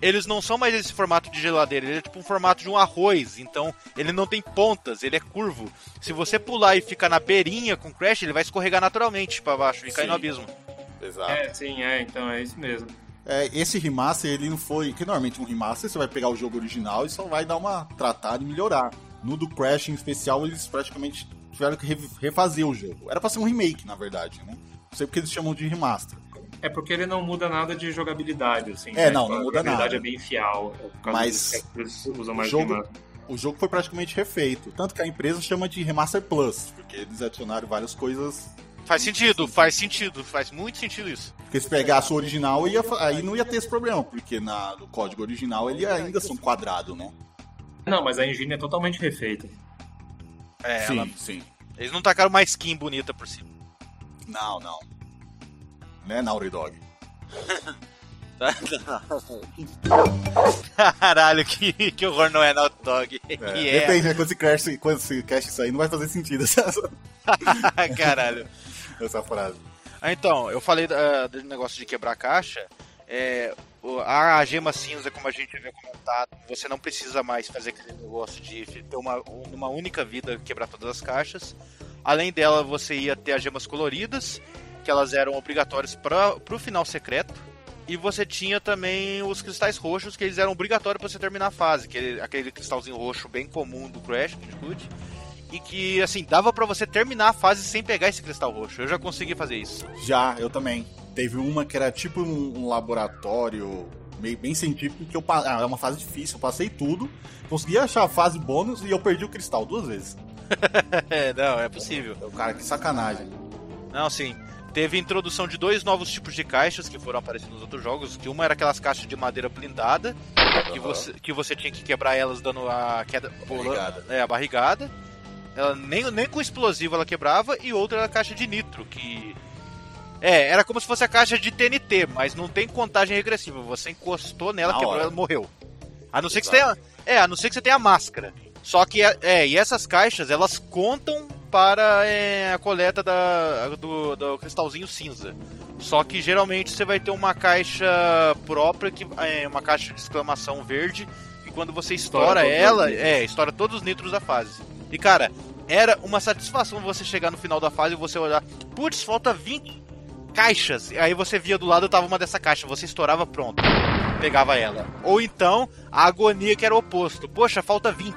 eles não são mais esse formato de geladeira, ele é tipo um formato de um arroz, então ele não tem pontas, ele é curvo. Se você pular e ficar na beirinha com o Crash, ele vai escorregar naturalmente para baixo e cair no abismo. Exato. É, sim, é, então é isso mesmo. É, esse remaster, ele não foi. Que normalmente um remaster você vai pegar o jogo original e só vai dar uma tratada e melhorar. No do Crash em especial, eles praticamente tiveram que refazer o jogo. Era pra ser um remake, na verdade, né? Não sei porque eles chamam de remaster. É porque ele não muda nada de jogabilidade, assim. É, né? não, não muda nada. A jogabilidade é bem fiel. É Mas eles usam mais o jogo, o jogo foi praticamente refeito. Tanto que a empresa chama de Remaster Plus, porque eles adicionaram várias coisas Faz sentido, faz sentido, faz muito sentido isso. Porque se pegasse o original, ia, aí não ia ter esse problema, porque na, no código original ele ainda são quadrado, né? Não, mas a engine é totalmente refeita. É, sim, ela... sim. Eles não tacaram uma skin bonita por cima. Não, não. Né, Naughty Dog? Caralho, que, que horror não é Naughty Dog. É, é. Depende, né? Quando se crash, quando se isso aí, não vai fazer sentido. Caralho. Essa frase. Ah, então, eu falei uh, do negócio de quebrar a caixa. É, a gema cinza, como a gente havia comentado, você não precisa mais fazer aquele negócio de ter uma, uma única vida quebrar todas as caixas. Além dela, você ia ter as gemas coloridas, que elas eram obrigatórias para o final secreto. E você tinha também os cristais roxos, que eles eram obrigatórios para você terminar a fase, aquele, aquele cristalzinho roxo bem comum do Crash Bandicoot e que, assim, dava para você terminar a fase sem pegar esse cristal roxo. Eu já consegui fazer isso. Já, eu também. Teve uma que era tipo um, um laboratório meio bem científico que eu ah, é uma fase difícil, eu passei tudo, consegui achar a fase bônus e eu perdi o cristal duas vezes. não, é possível. O cara, que sacanagem. Não, sim. Teve introdução de dois novos tipos de caixas que foram aparecendo nos outros jogos. Que uma era aquelas caixas de madeira blindada, que, você, que você tinha que quebrar elas dando a queda. Barrigada. É, a barrigada. Ela nem, nem com explosivo ela quebrava, e outra era a caixa de nitro, que. É, era como se fosse a caixa de TNT, mas não tem contagem regressiva. Você encostou nela, Na quebrou, hora. ela morreu. A não ser que você tenha. É, a não ser que você tenha a máscara. Só que, é, é e essas caixas, elas contam para é, a coleta da, do, do cristalzinho cinza. Só que geralmente você vai ter uma caixa própria, que é uma caixa de exclamação verde, e quando você estoura, estoura ela, é, estoura todos os nitros da fase. E cara, era uma satisfação você chegar no final da fase e você olhar, putz, falta 20 caixas. E aí você via do lado tava uma dessa caixa, você estourava pronto. Pegava ela. Ou então, a agonia que era o oposto. Poxa, falta 20.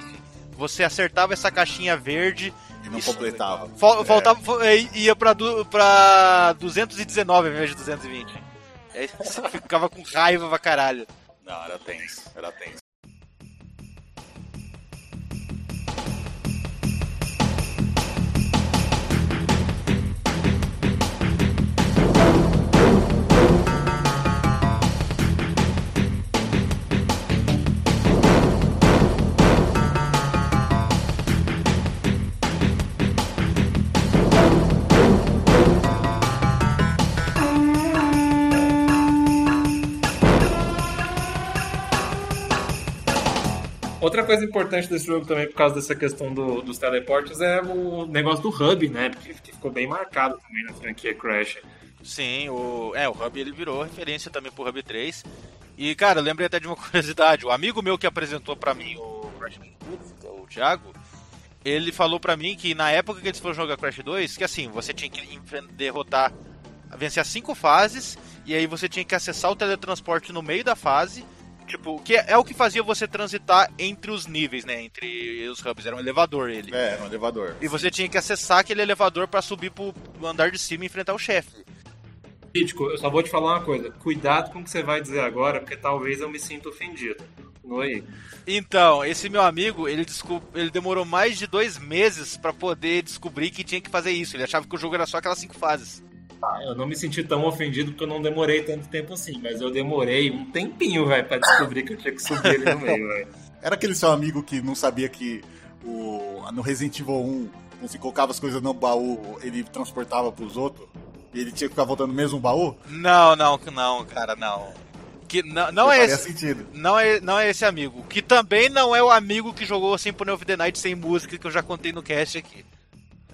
Você acertava essa caixinha verde e não isso, completava. Fal, faltava, é. ia pra, du, pra 219 ao invés de 220. Aí você ficava com raiva pra caralho. Não, era tenso, era tenso. Outra coisa importante desse jogo também, por causa dessa questão do, dos teleportes, é o negócio do hub, né? Porque ficou bem marcado também na franquia Crash. Sim, o, é, o Hub ele virou referência também pro Hub 3. E, cara, eu lembrei até de uma curiosidade. O amigo meu que apresentou para mim o Crash Bandicoot, é o Thiago, ele falou para mim que na época que eles foram jogar Crash 2, que assim, você tinha que derrotar, vencer as cinco fases, e aí você tinha que acessar o teletransporte no meio da fase, Tipo, que é, é, o que fazia você transitar entre os níveis, né? Entre os hubs. Era um elevador ele. É, era um elevador. E você tinha que acessar aquele elevador para subir pro andar de cima e enfrentar o chefe. Crítico, eu só vou te falar uma coisa. Cuidado com o que você vai dizer agora, porque talvez eu me sinta ofendido. Aí. Então, esse meu amigo, ele, descob... ele demorou mais de dois meses pra poder descobrir que tinha que fazer isso. Ele achava que o jogo era só aquelas cinco fases. Ah, eu não me senti tão ofendido porque eu não demorei tanto tempo assim, mas eu demorei um tempinho, velho, pra descobrir que eu tinha que subir ele no meio, velho. Era aquele seu amigo que não sabia que o, no Resident Evil 1, quando você colocava as coisas no baú, ele transportava pros outros? E ele tinha que ficar voltando no mesmo baú? Não, não, não, cara, não. Que não, não é esse. sentido. Não é, não é esse amigo. Que também não é o amigo que jogou Symphony of the Night sem música que eu já contei no cast aqui.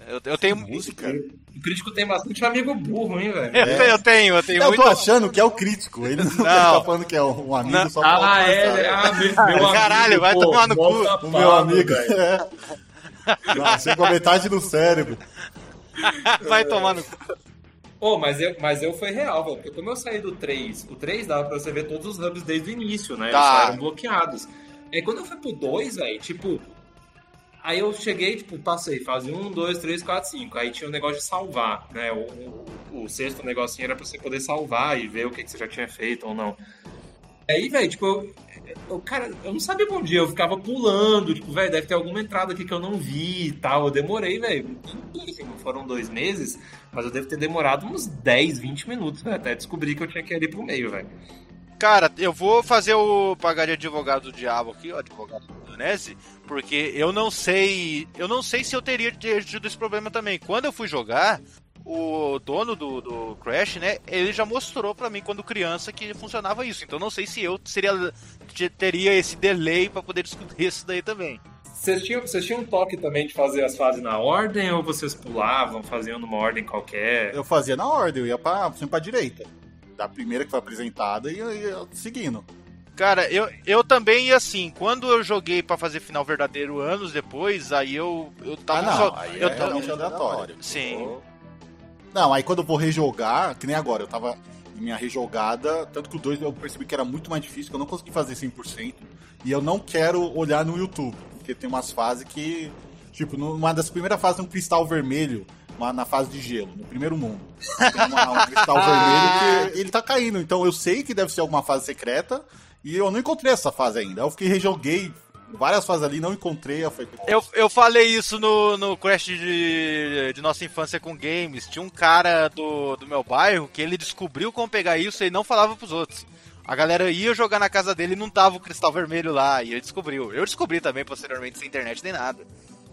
Eu, eu tenho. Música? O crítico tem bastante amigo burro, hein, velho? Eu, tenho- eu tenho, eu tenho Eu muito. tô achando que é o crítico. Ele não, tá falando que é um amigo Não. só pra Ah, alcançar. é. Ah, meu, meu amigo, Caralho, vai pô, tomar no cu. safado, O meu amigo. velho. É. Nasceu com a metade do cérebro. Vai tomar no cu. Ô, mas eu, mas eu foi real, velho. Porque como eu saí do 3, o 3 dava pra você ver todos os hubs desde o início, né? Eles Tá. saíram bloqueados. Aí quando eu fui pro 2, velho, tipo. Aí eu cheguei, tipo, passei, fase 1, 2, 3, 4, 5. Aí tinha o negócio de salvar, né? O, o, o sexto negocinho era pra você poder salvar e ver o que, que você já tinha feito ou não. Aí, velho, tipo, eu, eu, cara, eu não sabia bom dia, eu ficava pulando, tipo, velho, deve ter alguma entrada aqui que eu não vi e tal. Eu demorei, velho, foram dois meses, mas eu devo ter demorado uns 10, 20 minutos, né, até descobrir que eu tinha que ir pro meio, velho. Cara, eu vou fazer o pagar de advogado do diabo aqui, ó, advogado do Donese, porque eu não sei. Eu não sei se eu teria tido esse problema também. Quando eu fui jogar, o dono do, do Crash, né, ele já mostrou pra mim quando criança que funcionava isso. Então eu não sei se eu seria, teria esse delay pra poder descobrir isso daí também. Vocês tinham, vocês tinham um toque também de fazer as fases na ordem ou vocês pulavam, faziam numa ordem qualquer? Eu fazia na ordem, eu ia pra, sempre pra direita. Da primeira que foi apresentada e eu ia seguindo. Cara, eu, eu também ia assim, quando eu joguei pra fazer final verdadeiro anos depois, aí eu, eu Ah, tava não, só. aí eu é tava- realmente aleatório. Sim. Não, aí quando eu vou rejogar, que nem agora, eu tava em minha rejogada, tanto que o 2 eu percebi que era muito mais difícil, que eu não consegui fazer 100%, e eu não quero olhar no YouTube, porque tem umas fases que, tipo, numa das primeiras fases tem um cristal vermelho, na fase de gelo, no primeiro mundo. Tem uma- um cristal vermelho que ele tá caindo, então eu sei que deve ser alguma fase secreta, e eu não encontrei essa fase ainda. Eu fiquei rejoguei várias fases ali, não encontrei, eu falei, Eu, eu falei isso no, no Crash de, de nossa infância com games. Tinha um cara do, do meu bairro que ele descobriu como pegar isso e não falava pros outros. A galera ia jogar na casa dele e não tava o cristal vermelho lá, e ele descobriu. Eu descobri também posteriormente sem internet nem nada.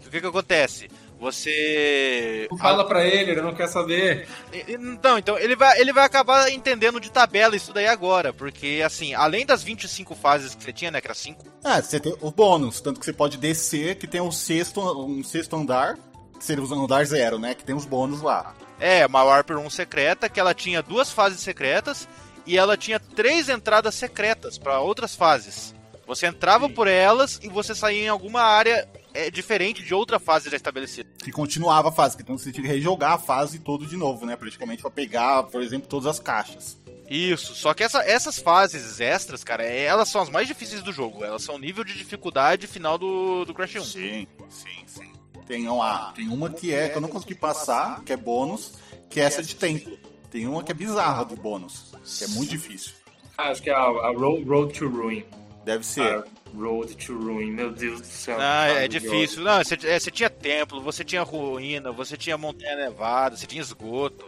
O que que acontece? Você. Não fala pra ele, ele não quer saber. Então, então ele vai, ele vai acabar entendendo de tabela isso daí agora, porque assim, além das 25 fases que você tinha, né, que era 5, Ah, você tem o bônus, tanto que você pode descer, que tem um sexto, um sexto andar, que seria o andar zero, né? Que tem os bônus lá. É, uma Warper 1 secreta, que ela tinha duas fases secretas e ela tinha três entradas secretas para outras fases. Você entrava por elas e você saía em alguma área é, diferente de outra fase já estabelecida. Que continuava a fase, então você tinha que rejogar a fase toda de novo, né? Praticamente pra pegar, por exemplo, todas as caixas. Isso, só que essa- essas fases extras, cara, é- elas são as mais difíceis do jogo. Elas são o nível de dificuldade final do, do Crash 1. Sim, sim, sim. Tem uma, tem uma que é, que eu não consegui passar, que é bônus, que é essa de templo. Tem uma que é bizarra de bônus, que é muito difícil. Ah, acho que é a, a Road, Road to Ruin. Deve ser. Ah, Road to Ruin, meu Deus do céu. Ah, é Maravilhoso. difícil. Não, você, é, você tinha templo, você tinha ruína, você tinha montanha nevada, você tinha esgoto,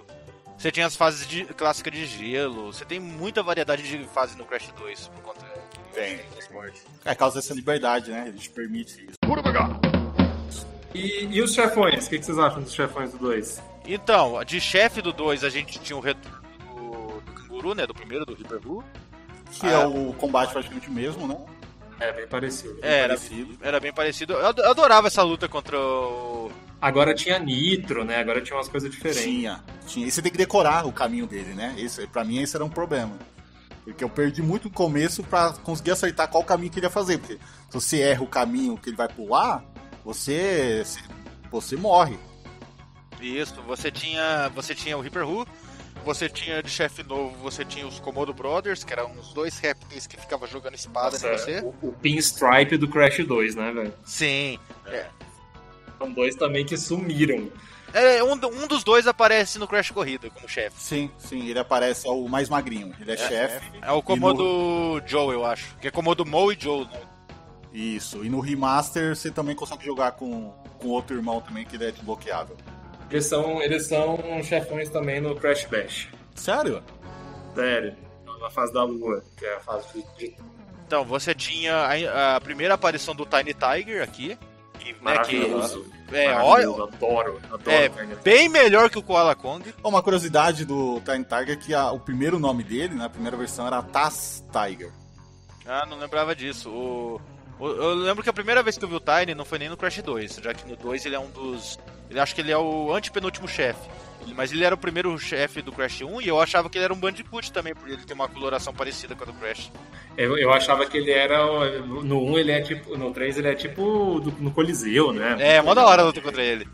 você tinha as fases de, clássicas de gelo, você tem muita variedade de fases no Crash 2 por conta Tem. do esporte. É causa dessa liberdade, né? Ele te permite isso. E, e os chefões? O que, que vocês acham dos chefões do 2? Então, de chefe do 2 a gente tinha o retorno do, do canguru, né? Do primeiro, do Reaper Blue. Que é o combate praticamente o mesmo, né? É, bem parecido. É, era, parecido. era bem parecido. Eu ado- eu adorava essa luta contra o. Agora tinha nitro, né? Agora tinha umas coisas diferentes. Tinha, tinha. E você tem que decorar o caminho dele, né? Esse, pra mim esse era um problema. Porque eu perdi muito o começo pra conseguir acertar qual caminho que ele ia fazer. Porque se você erra o caminho que ele vai pular, você. você morre. Isso, você tinha. Você tinha o Reaper Who, você tinha de chefe novo, você tinha os Komodo Brothers, que eram os dois répteis que ficavam jogando espada Nossa, em você. o, o pinstripe do Crash 2, né, velho? Sim. São dois também que sumiram. É, um, um dos dois aparece no Crash Corrida como chefe. Sim, sim, ele aparece, é o mais magrinho. Ele é, chefe. É o Komodo Joe, eu acho. Que é Komodo Mo e Joe. Né? Isso, e no remaster você também consegue jogar com, com outro irmão também que ele é desbloqueável. Eles são, eles são chefões também no Crash Bash. Sério? Sério. Na fase da lua, que é a fase de. Então, você tinha a, a primeira aparição do Tiny Tiger aqui. Que, né, que, Maravilhoso. é, Maravilhoso, olha, adoro, adoro. é bem melhor que o Koala Kong. Uma curiosidade do Tiny Tiger é que a- o primeiro nome dele, na primeira versão, era Taz Tiger. Ah, não lembrava disso. O, o- eu lembro que a primeira vez que eu vi o Tiny não foi nem no Crash 2, já que no 2 ele é um dos. Ele acho que ele é o antepenúltimo chefe. Mas ele era o primeiro chefe do Crash 1 e eu achava que ele era um Bandicoot também, porque ele tem uma coloração parecida com a do Crash. Eu, eu achava que ele era. No 1 ele é tipo. No 3 ele é tipo do- no Coliseu, né? É, mó da hora a luta contra ele.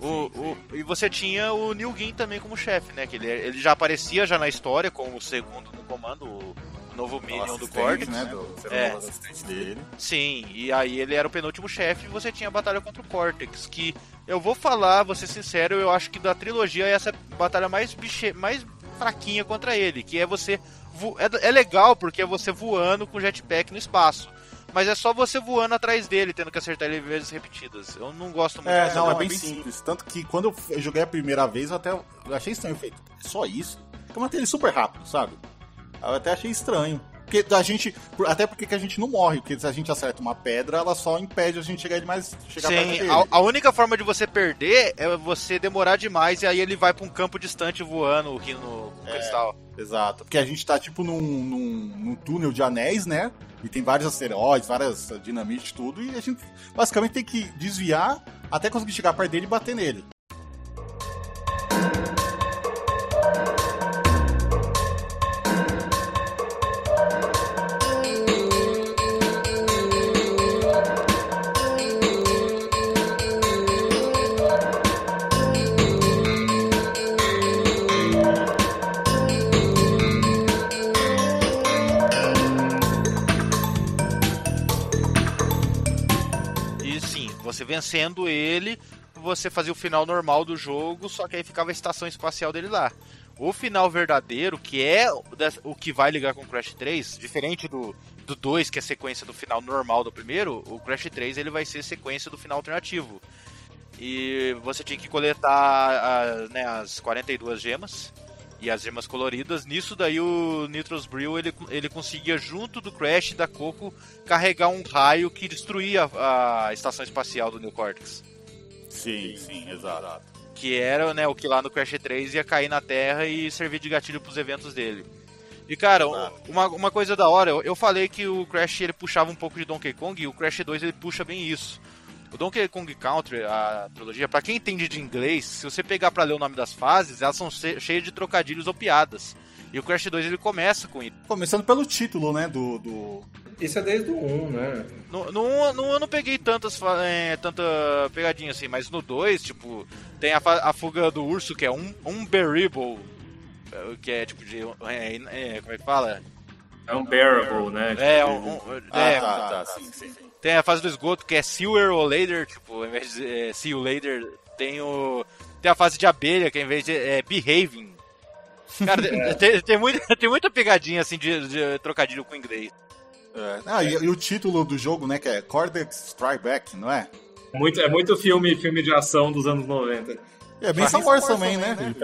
O, o- e você tinha o Neil Gaiman também como chefe, né? Que ele, ele já aparecia já na história como o segundo no comando, o novo O Minion do Cortex. né? Do, você É. o assistente dele. Sim, e aí ele era o penúltimo chefe e você tinha a batalha contra o Cortex, que eu vou falar, vou ser sincero, eu acho que da trilogia é essa batalha mais biche... mais fraquinha contra ele, que é você vo- é, é legal porque é você voando com jetpack no espaço. Mas é só você voando atrás dele, tendo que acertar ele vezes repetidas. Eu não gosto muito É, dessa não, é não, bem simples. Tanto que quando eu joguei a primeira vez, eu até eu achei estranho. Eu falei, "É só isso? Eu matei ele super rápido, sabe? Eu até achei estranho. Porque a gente. Até porque que a gente não morre, porque se a gente acerta uma pedra, ela só impede a gente chegar demais. Chegar perto Sim, dele. a, a única forma de você perder é você demorar demais e aí ele vai pra um campo distante voando aqui no É. cristal. Exato. Porque a gente tá tipo num, num, num túnel de anéis, né? E tem vários asteroides, várias dinamites, tudo. E a gente basicamente tem que desviar até conseguir chegar perto dele e bater nele. Vencendo ele, você fazia o final normal do jogo, só que aí ficava a estação espacial dele lá. O final verdadeiro, que é o que vai ligar com o Crash 3, diferente do, do 2, que é a sequência do final normal do primeiro, o Crash 3 ele vai ser sequência do final alternativo. E você tinha que coletar a- né, as 42 gemas e as gemas coloridas. Nisso daí o Nitros Brill ele, ele conseguia, junto do Crash e da Coco, carregar um raio que destruía a estação espacial do New Cortex. Sim, sim, exato. Que era né, o que lá no Crash 3 ia cair na Terra e servir de gatilho pros eventos dele. E cara, uma, uma coisa da hora, eu, eu falei que o Crash ele puxava um pouco de Donkey Kong e o Crash 2 ele puxa bem isso. O Donkey Kong Country, a trilogia, pra quem entende de inglês, se você pegar pra ler o nome das fases, elas são che- cheias de trocadilhos ou piadas. E o Crash 2 ele começa com isso. Começando pelo título, né? Do. do... Isso é desde o 1, né? No, no, um- no um eu não peguei tantas, é, tanta pegadinha assim, mas no 2, tipo, tem a, a fuga do urso, que é um, um Berribble, é, que é tipo de. É, é, como é que fala? É unbearable, né? É, um, um- Ah, é, tá, tá, sim, sim. Tem a fase do esgoto que é Sewer or Later, tipo, ao invés de é, See you later, tem o. Tem a fase de abelha, que ao invés de é Behaving. Cara, tem, tem, tem muita, tem muita pegadinha assim de, de trocadilho com inglês. É. Ah, e, e o título do jogo, né? Que é Cortex Strike Back, não é? Muito, é muito filme, filme de ação dos anos 90. E é bem Star Wars também, né? Ele né?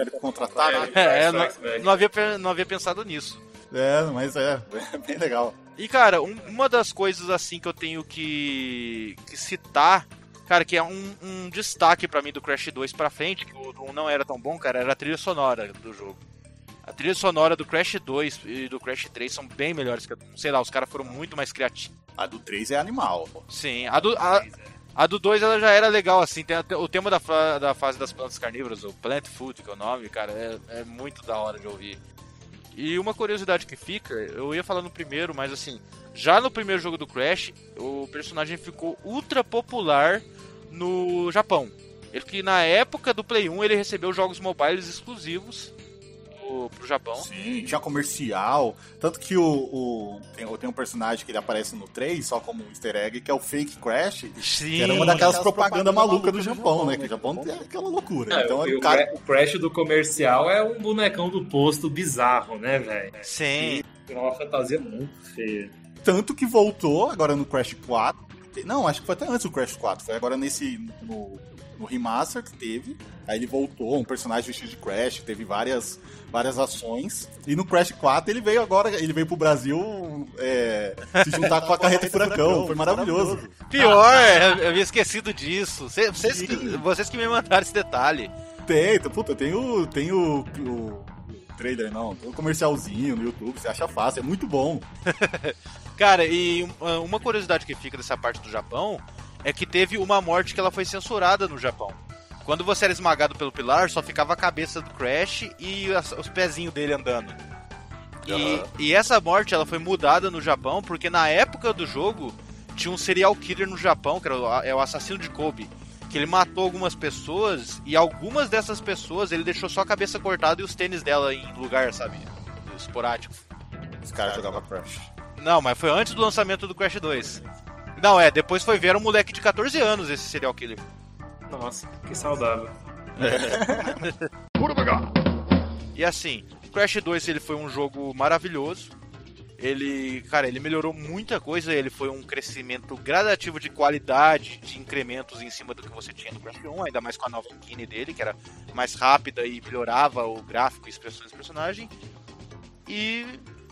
É, eu Strikes não, não, havia, não havia pensado nisso. É, mas é, é bem legal. E cara, um- uma das coisas assim que eu tenho que, que citar, cara, que é um, um destaque pra mim do Crash 2 pra frente, que o 1 não era tão bom, cara, era a trilha sonora do jogo. A trilha sonora do Crash 2 e do Crash 3 são bem melhores que a do 1. Sei lá, os caras foram muito mais criativos. A do 3 é animal. pô. Sim, a do, a, a do 2 ela já era legal, assim. Tem o tema da, da fase das plantas carnívoras, o Plant Food, que é o nome, cara, é, é muito da hora de ouvir. E uma curiosidade que fica, eu ia falar no primeiro, mas assim, já no primeiro jogo do Crash, o personagem ficou ultra popular no Japão. Ele que na época do Play 1 ele recebeu jogos mobiles exclusivos pro, pro Japão. Sim, tinha comercial. Tanto que o, o tem, tem um personagem que ele aparece no 3, só como um easter egg, que é o Fake Crash. Sim. Que era uma daquelas propagandas malucas do Japão, né? Que o Japão tem aquela loucura. É, então, e o cara. O Crash do comercial é um bonecão do posto bizarro, né, velho? Sim. É uma fantasia muito feia. Tanto que voltou agora no Crash 4. Não, acho que foi até antes do Crash 4. Foi agora nesse. No, no remaster que teve. Aí ele voltou, um personagem vestido de Crash, teve várias, várias ações. E no Crash 4 ele veio agora, ele veio pro Brasil é, se juntar com a Carreta Furacão. Foi maravilhoso. Pior, eu eu havia esquecido disso. Cê- Vocês, que- vocês que me mandaram esse detalhe. Tem, tem- puta, tem o. Tem o, o trailer, não. Tem o comercialzinho no YouTube, você acha fácil, é muito bom. Cara, e um- uma curiosidade que fica dessa parte do Japão é que teve uma morte que ela foi censurada no Japão. Quando você era esmagado pelo pilar, só ficava a cabeça do Crash e os pezinhos dele andando. E, Aham. e essa morte ela foi mudada no Japão porque na época do jogo tinha um serial killer no Japão, que era o, é o assassino de Kobe. Que ele matou algumas pessoas e algumas dessas pessoas ele deixou só a cabeça cortada e os tênis dela em lugar, sabe? Esporádico. Os caras jogavam Crash. Não, mas foi antes do lançamento do Crash 2. Não, é, depois foi ver um moleque de 14 anos esse serial killer. Nossa, que saudável. E assim, o Crash 2 ele foi um jogo maravilhoso. Ele, cara, ele melhorou muita coisa, ele foi um crescimento gradativo de qualidade, de incrementos em cima do que você tinha no Crash 1, ainda mais com a nova engine dele, que era mais rápida e melhorava o gráfico e expressões do personagem. E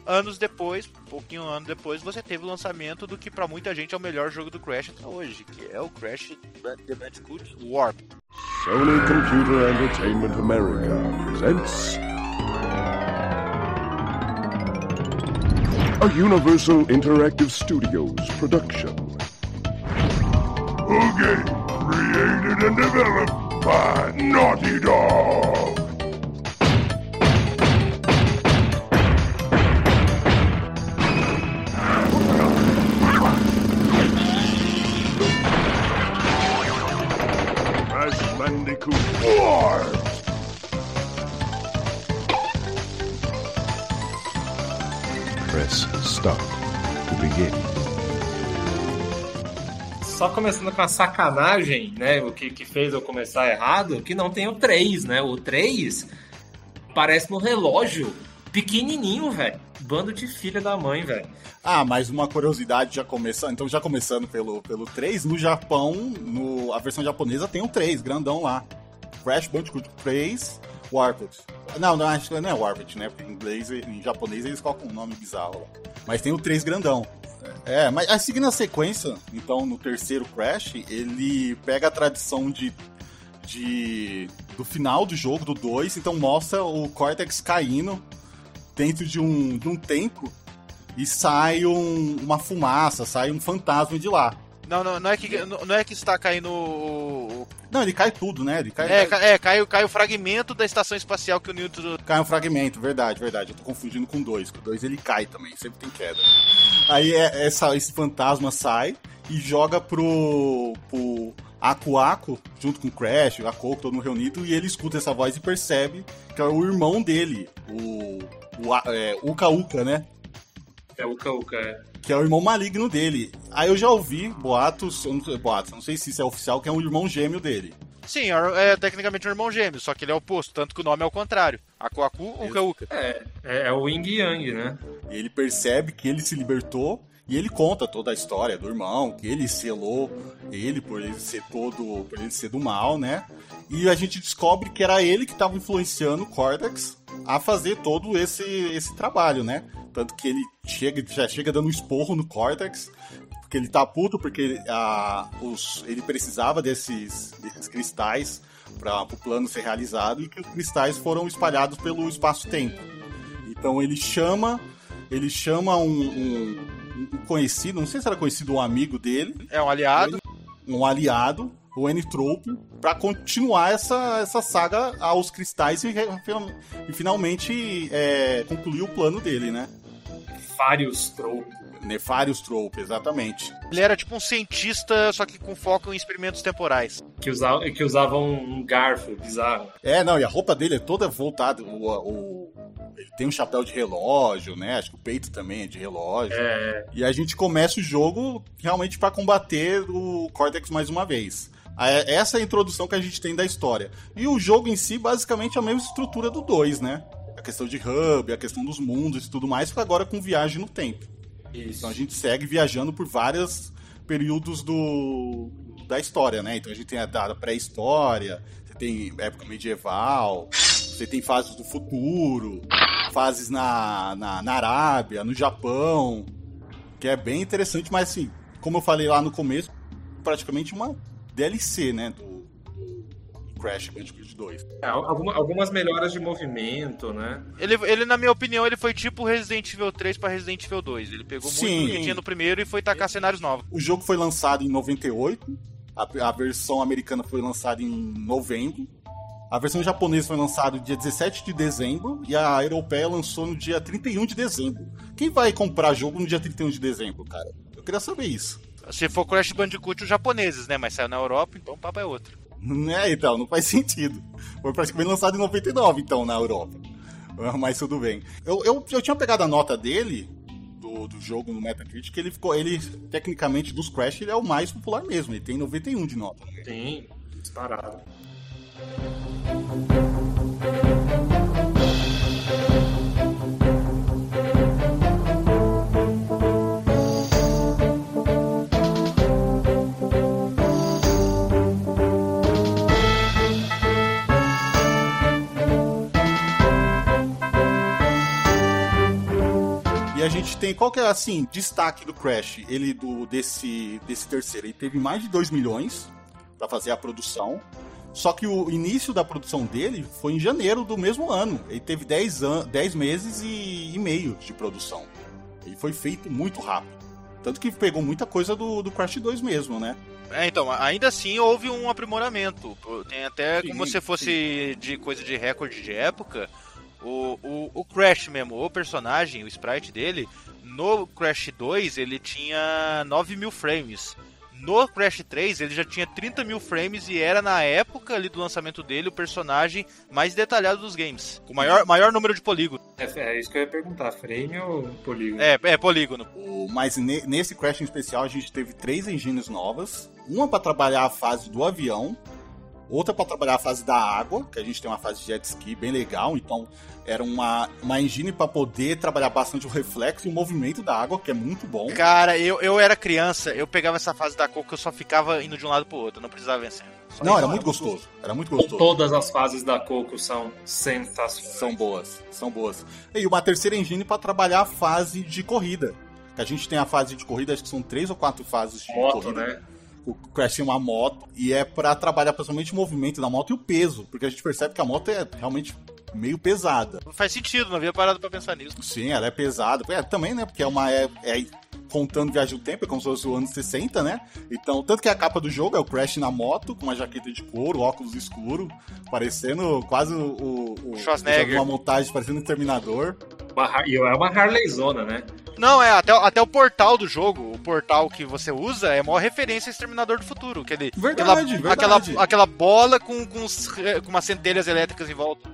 anos depois, pouquinho ano depois, você teve o lançamento do que pra muita gente é o melhor jogo do Crash até hoje, que é o Crash The Bandicoot Warp. Sony Computer Entertainment America presents a Universal Interactive Studios production. A game created and developed by Naughty Dog. Bandicoot 4. Press start to begin. Só começando com a sacanagem, né? O que, que fez eu começar errado, que não tem o 3, né? O 3 parece no relógio, pequenininho, velho. Bando de filha da mãe, velho. Ah, mas uma curiosidade já começando. Então, já começando pelo, pelo 3, no Japão, no, a versão japonesa tem o 3, grandão lá. Crash Bandicoot 3 Warped. Não, não, acho que não é Warped, né? Porque em inglês, em japonês eles colocam um nome bizarro lá. Mas tem o 3 grandão. É, mas aí, seguindo a sequência, então no terceiro Crash, ele pega a tradição de, de do final do jogo, do 2, então mostra o Cortex caindo dentro de um, de um templo e sai um- uma fumaça, sai um fantasma de lá. Não, não, não é que não não é que está caindo o, Não, ele cai tudo, né? Ele cai, é, cai, ca- é cai, o- cai o fragmento da estação espacial que o Newton cai um fragmento, verdade, verdade. Eu tô confundindo com dois. Com dois ele cai também, sempre tem queda. Aí é- essa, esse fantasma sai e joga pro, pro Aku Aku, junto com o Crash, o Ako, todo mundo reunido, e ele escuta essa voz e percebe que é o irmão dele, o, o é, Uka Uka, né? É o Uka é. que é o irmão maligno dele. Aí eu já ouvi boatos, boatos, não sei se isso é oficial, que é um irmão gêmeo dele. Sim, é, é tecnicamente um irmão gêmeo, só que ele é oposto, tanto que o nome é o contrário. Aku Aku, Uka Uka. É, é, é o Ying Yang, né? E ele percebe que ele se libertou e ele conta toda a história do irmão, que ele selou ele por ele ser todo, por ele ser do mal, né? E a gente descobre que era ele que estava influenciando o Cortex a fazer todo esse, esse trabalho, né? Tanto que ele chega, já chega dando um esporro no Cortex, porque ele tá puto porque a, os, ele precisava desses, desses cristais para o plano ser realizado e que os cristais foram espalhados pelo espaço-tempo. Então ele chama, ele chama um- um conhecido, não sei se era conhecido um amigo dele, É um aliado. um aliado, o N-Trope, para continuar essa, essa saga aos cristais e, e finalmente é, concluir o plano dele, né? Vários tropos. Nefarious Trope, exatamente. Ele era tipo um cientista, só que com foco em experimentos temporais. Que, usa, que usavam um garfo bizarro. É, não, e a roupa dele é toda voltada. O, o, Ele tem um chapéu de relógio, né? Acho que o peito também é de relógio. É, E a gente começa o jogo realmente pra combater o Cortex mais uma vez. A- Essa é a introdução que a gente tem da história. E o jogo em si, basicamente, é a mesma estrutura do 2, né? A questão de hub, a questão dos mundos e tudo mais, agora com viagem no tempo. isso. Então a gente segue viajando por vários períodos do, da história, né? Então a gente tem a da pré-história, tem época medieval, você tem fases do futuro, fases na, na, na Arábia, no Japão, que é bem interessante, mas assim, como eu falei lá no começo, praticamente uma DLC, né? Do, Crash Bandicoot 2. É, alguma- algumas melhoras de movimento, né? Ele, ele, na minha opinião, ele foi tipo Resident Evil 3 pra Resident Evil 2. Ele pegou Sim. muito do que tinha no primeiro e foi tacar cenários novos. O jogo foi lançado em 98, a, a versão americana foi lançada em novembro, a versão japonesa foi lançada no dia 17 de dezembro e a europeia lançou no dia 31 de dezembro. Quem vai comprar jogo no dia 31 de dezembro, cara? Eu queria saber isso. Se for Crash Bandicoot, os japoneses, né? Mas saiu na Europa, então o papo é outro. Né, então, não faz sentido. Foi praticamente lançado em 99, então, na Europa. Ah, Mas tudo bem. Eu, eu, eu tinha pegado a nota dele, do, jogo no Metacritic, ele ficou, ele, tecnicamente, dos Crash, ele é o mais popular mesmo. Ele tem 91 de nota. Sim, disparado. A gente tem, qual que é, assim, destaque do Crash? Ele, do, desse, desse terceiro, ele teve mais de 2 milhões pra fazer a produção. Só que o início da produção dele foi em janeiro do mesmo ano. Ele teve 10, an 10 meses e, e meio de produção. Ele foi feito muito rápido. Tanto que pegou muita coisa do, do Crash 2 mesmo, né? É, então, ainda assim houve um aprimoramento. Tem até Sim, como se fosse de coisa de recorde de época. O, o, o Crash mesmo, o personagem, o sprite dele, no Crash 2 ele tinha 9 mil frames. No Crash 3 ele já tinha 30 mil frames e era na época ali do lançamento dele o personagem mais detalhado dos games. Com maior, maior número de polígono. É, é isso que eu ia perguntar, frame ou polígono? É, é polígono. O- mas ne- nesse Crash em especial a gente teve três engines novas. Uma para trabalhar a fase do avião, outra para trabalhar a fase da água, que a gente tem uma fase de jet ski bem legal. Então era uma, uma engine para poder trabalhar bastante o reflexo e o movimento da água, que é muito bom. Cara, eu, eu era criança, eu pegava essa fase da Coco, eu só ficava indo de um lado pro outro, não precisava vencer. Só Não, era muito gostoso. Era muito gostoso. Todas as fases da Coco são sensacionais. São boas, são boas. E uma terceira engine para trabalhar a fase de corrida. Que a gente tem a fase de corrida, acho que são três ou quatro fases de Moto, corrida. né? O Crash tem uma moto e é pra trabalhar principalmente o movimento da moto e o peso, porque a gente percebe que a moto é realmente meio pesada. Faz sentido, não havia parado pra pensar nisso. Sim, ela é pesada. É, também, né? Porque é uma. É, é contando viagem do tempo, é como se fosse o anos 60, né? Então, tanto que a capa do jogo é o Crash na moto, com uma jaqueta de couro, óculos escuro, parecendo quase o. o, o Schwarzenegger. Uma montagem parecendo um Terminador. E é uma Harleyzona, né? Não, é, até, até o portal do jogo, o portal que você usa é maior referência a Exterminador do Futuro. Aquele, Verdade, aquela, verdade. Aquela, aquela bola com, com, os- com umas centelhas elétricas em volta.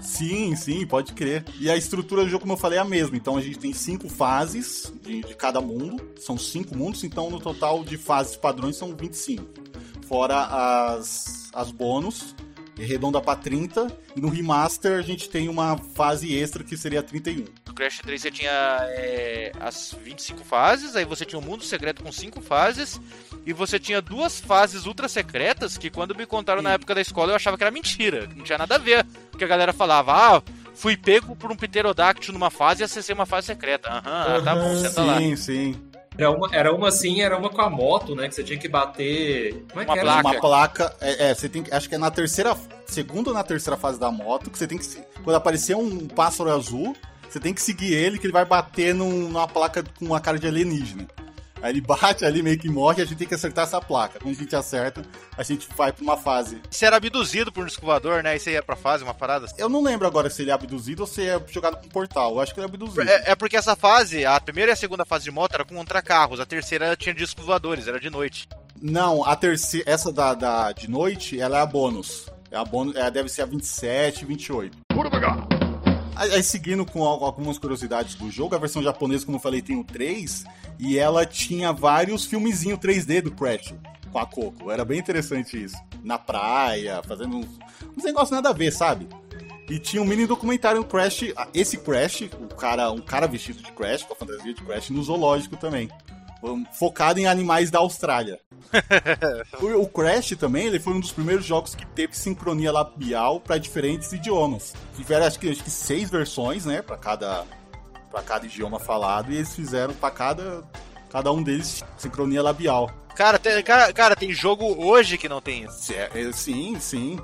Sim, sim, pode crer. E a estrutura do jogo, como eu falei, é a mesma. Então a gente tem cinco fases de, de cada mundo. São cinco mundos, então no total de fases padrões são 25. Fora as, as bônus, redonda pra 30. E no remaster a gente tem uma fase extra que seria 31. No Crash 3 você tinha é, as 25 fases, aí você tinha um mundo secreto com 5 fases, e você tinha duas fases ultra secretas que quando me contaram na época da escola eu achava que era mentira, que não tinha nada a ver. Porque a galera falava, ah, fui pego por um pterodáctilo numa fase e acessei uma fase secreta. Aham, ah, tá bom, senta lá. Sim, sim. Era uma, era uma assim, era uma com a moto, né? Que você tinha que bater. Como é Uma que era? placa. Uma placa. É, é, você tem que. Acho que é na terceira. Segunda ou na terceira fase da moto, que você tem que. Quando aparecer um pássaro azul, você tem que seguir ele, que ele vai bater num- numa placa com uma cara de alienígena. Aí ele bate ali, meio que morre, e a gente tem que acertar essa placa. Quando a gente acerta, a gente vai pra uma fase. Você era abduzido por um escovador, né? E você ia pra fase, uma parada assim. Eu não lembro agora se ele é abduzido ou se é jogado pro portal. Eu acho que ele é abduzido. É, é porque essa fase, a primeira e a segunda fase de moto era com contra carros, a terceira tinha discos voadores, era de noite. Não, a terceira. Essa da, da de noite, ela é a bônus. É a bônus. É, deve ser a 27, 28. Aí, aí, seguindo com al- algumas curiosidades do jogo, a versão japonesa, como eu falei, tem o 3, e ela tinha vários filmezinhos 3D do Crash com a Coco. Era bem interessante isso. Na praia, fazendo uns, uns negócios nada a ver, sabe? E tinha um mini documentário no Crash, ah, esse Crash, o cara, um cara vestido de Crash, com a fantasia de Crash, no zoológico também. Focado em animais da Austrália. o, o Crash também, ele foi um dos primeiros jogos que teve sincronia labial para diferentes idiomas. Tiveram acho que, acho que seis versões, né, para cada para cada idioma falado e eles fizeram para cada cada um deles sincronia labial. Cara, tem, cara, cara, tem jogo hoje que não tem isso. Se- é, Sim, sim.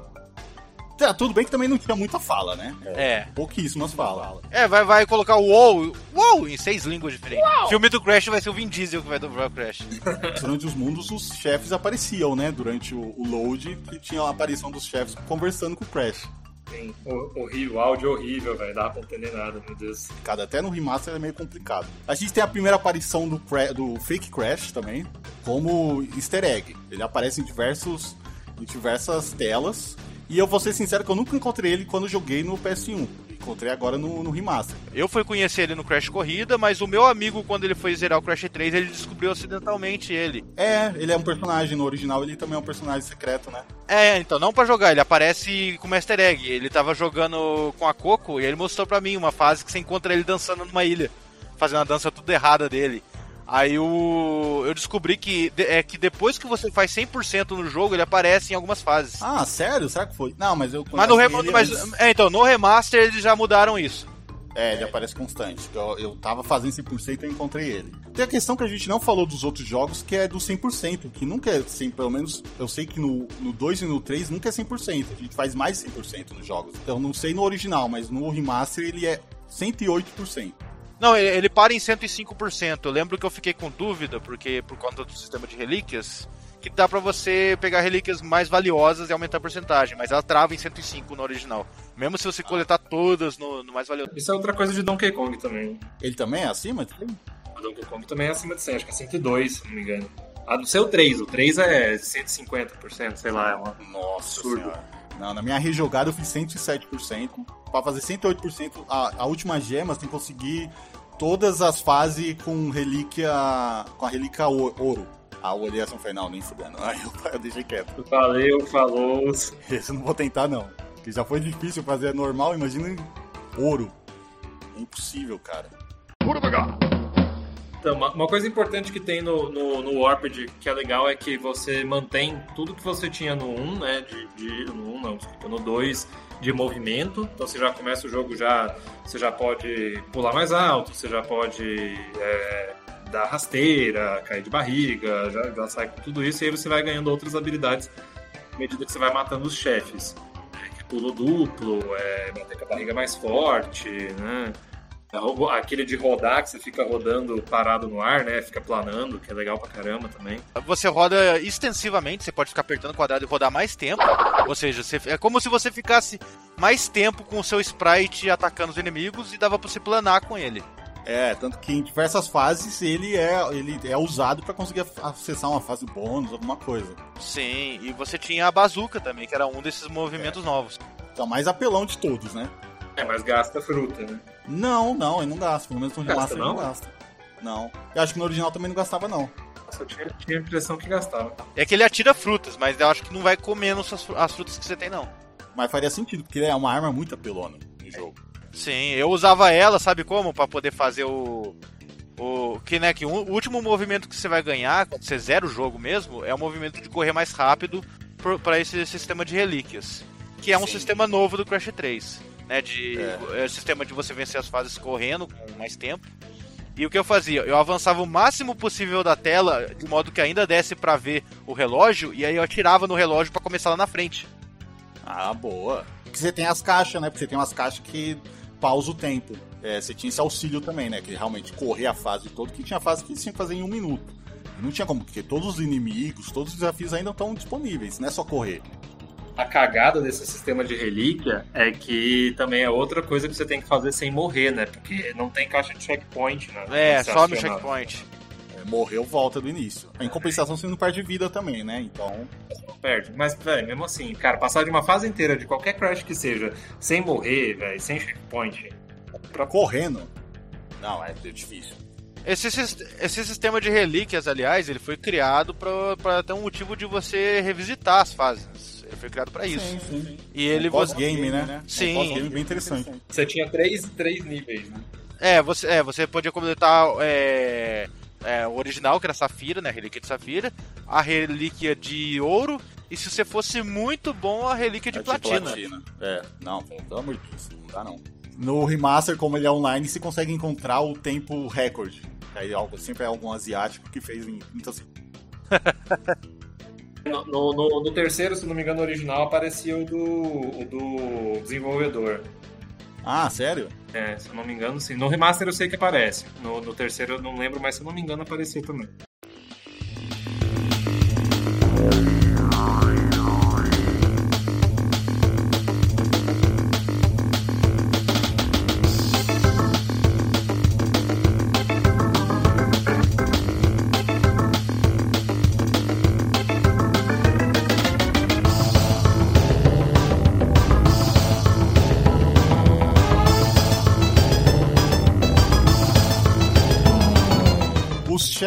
Tá, tudo bem que também não tinha muita fala, né? É. Pouquíssimas falas. É, vai, vai colocar o WoW, WoW em seis línguas diferentes. O filme do Crash vai ser o Vin Diesel que vai dobrar o Crash. Durante os mundos, os chefes apareciam, né? Durante o, o load, e tinha a aparição dos chefes conversando com o Crash. Sim, ho- horrível, áudio horrível, velho. Dá pra entender nada, meu Deus. Cada até no remaster é meio complicado. A gente tem a primeira aparição do, Cra- do Fake Crash também, como easter egg. Ele aparece em diversos em diversas telas. E eu vou ser sincero que eu nunca encontrei ele quando joguei no PS1. Encontrei agora no, no remaster. Eu fui conhecer ele no Crash Corrida, mas o meu amigo, quando ele foi zerar o Crash 3, ele descobriu acidentalmente ele. É, ele é um personagem. No original ele também é um personagem secreto, né? É, então, não pra jogar, ele aparece como easter egg. Ele tava jogando com a Coco e ele mostrou pra mim uma fase que você encontra ele dançando numa ilha, fazendo a dança tudo errada dele. Aí o... eu descobri que, é que depois que você faz 100% no jogo, ele aparece em algumas fases. Ah, sério? Será que foi? Não, mas eu mas no conheci rem- ele mas, é, então, no remaster eles já mudaram isso. É, ele aparece constante. Eu, eu tava fazendo 100% e encontrei ele. Tem a questão que a gente não falou dos outros jogos, que é do 100%, que nunca é 100%, pelo menos eu sei que no, no 2 e no 3 nunca é 100%. A gente faz mais de 100% nos jogos. Eu não sei no original, mas no remaster ele é 108%. Não, ele, para em 105%. Eu lembro que eu fiquei com dúvida, porque por conta do sistema de relíquias, que dá pra você pegar relíquias mais valiosas e aumentar a porcentagem, mas ela trava em 105 no original. Mesmo se você coletar todas no, no mais valioso. Isso é outra coisa de Donkey Kong também. Ele também é acima? O Donkey Kong também é acima de 100, acho que é 102, se não me engano. A do seu 3, o 3 é 150%, sei lá, é uma... Nossa Absurdo. senhora. Não, na minha rejogada eu fiz 107%. Pra fazer 108%, a, a última gema você tem que conseguir todas as fases com relíquia. com a relíquia ouro. E falei, não, nem fudendo. Aí eu, eu deixei quieto. Valeu, falou. Esse eu não vou tentar, não. Porque já foi difícil fazer normal, imagina ouro. É impossível, cara. Então, uma, uma coisa importante que tem no, no, no Warped, que é legal, é que você mantém tudo que você tinha no 1, né? De, de- no 1, não, desculpa, no 2, de movimento. Então você já começa o jogo, já você já pode pular mais alto, você já pode é, dar rasteira, cair de barriga, já, já sai com tudo isso, e aí você vai ganhando outras habilidades à medida que você vai matando os chefes. É, pulo duplo, é, bater com a barriga mais forte, né? Aquele de rodar, que você fica rodando parado no ar, né? Fica planando, que é legal pra caramba também. Você roda extensivamente, você pode ficar apertando o quadrado e rodar mais tempo. Ou seja, você- é como se você ficasse mais tempo com o seu sprite atacando os inimigos e dava pra você planar com ele. É, tanto que em diversas fases ele é, ele é usado pra conseguir acessar uma fase bônus, alguma coisa. Sim, e você tinha a bazuca também, que era um desses movimentos novos. Então, o mais apelão de todos, né? É, mas gasta fruta, né? Não, não, ele não gasta. Pelo menos no Gasta, remaster ele não gasta. Não. Eu acho que no original também não gastava, não. Nossa, eu tinha, tinha a impressão que gastava. É que ele atira frutas, mas eu acho que não vai comendo as fru- as frutas que você tem, não. Mas faria sentido, porque ele é uma arma muito apelona no jogo. Sim, eu usava ela, sabe como? Pra poder fazer o. O. Que, né, que o último movimento que você vai ganhar, quando você zera o jogo mesmo, é o movimento de correr mais rápido pra esse sistema de relíquias. Que é um Sim. sistema novo do Crash 3. Né, de, É. é o sistema de você vencer as fases correndo com mais tempo. E o que eu fazia? Eu avançava o máximo possível da tela, de modo que ainda desse pra ver o relógio, e aí eu atirava no relógio pra começar lá na frente. Ah, boa. Porque você tem as caixas, né? Porque você tem umas caixas que pausa o tempo. É, você tinha esse auxílio também, né? Que realmente correr a fase toda, que tinha fase que tinha que fazer em um minuto. Não tinha como, porque todos os inimigos, todos os desafios ainda estão disponíveis, não é só correr. A cagada desse sistema de relíquia é que também é outra coisa que você tem que fazer sem morrer, né? Porque não tem caixa de checkpoint, né? É, só no checkpoint. É, morreu, volta do início. Em compensação, você não perde vida também, né? Então, Perde. Mas, velho, mesmo assim, cara, passar de uma fase inteira de qualquer crash que seja, sem morrer, velho, sem checkpoint, Pra... Correndo. Não, é difícil. Esse, esse sistema de relíquias, aliás, ele foi criado pra ter um motivo de você revisitar as fases. Ele foi criado pra isso. Sim, sim. E ele um pós-game, né? Sim. Um pós-game bem interessante. Você tinha três, três níveis, né? É, você, é, você podia completar é, é, o original, que era Safira, né? A relíquia de Safira, a relíquia de ouro, e se você fosse muito bom, a relíquia de É platina. É, não, pelo amor de Deus, não dá não. No remaster, como ele é online, você consegue encontrar o tempo recorde. Aí algo, sempre é algum asiático que fez em muitas. No, no, no- terceiro, se não me engano, original, aparecia o do, o do desenvolvedor. Ah, sério? É, se eu não me engano, sim. No remaster eu sei que aparece. No, no terceiro eu não lembro, mas se eu não me engano, aparecia também.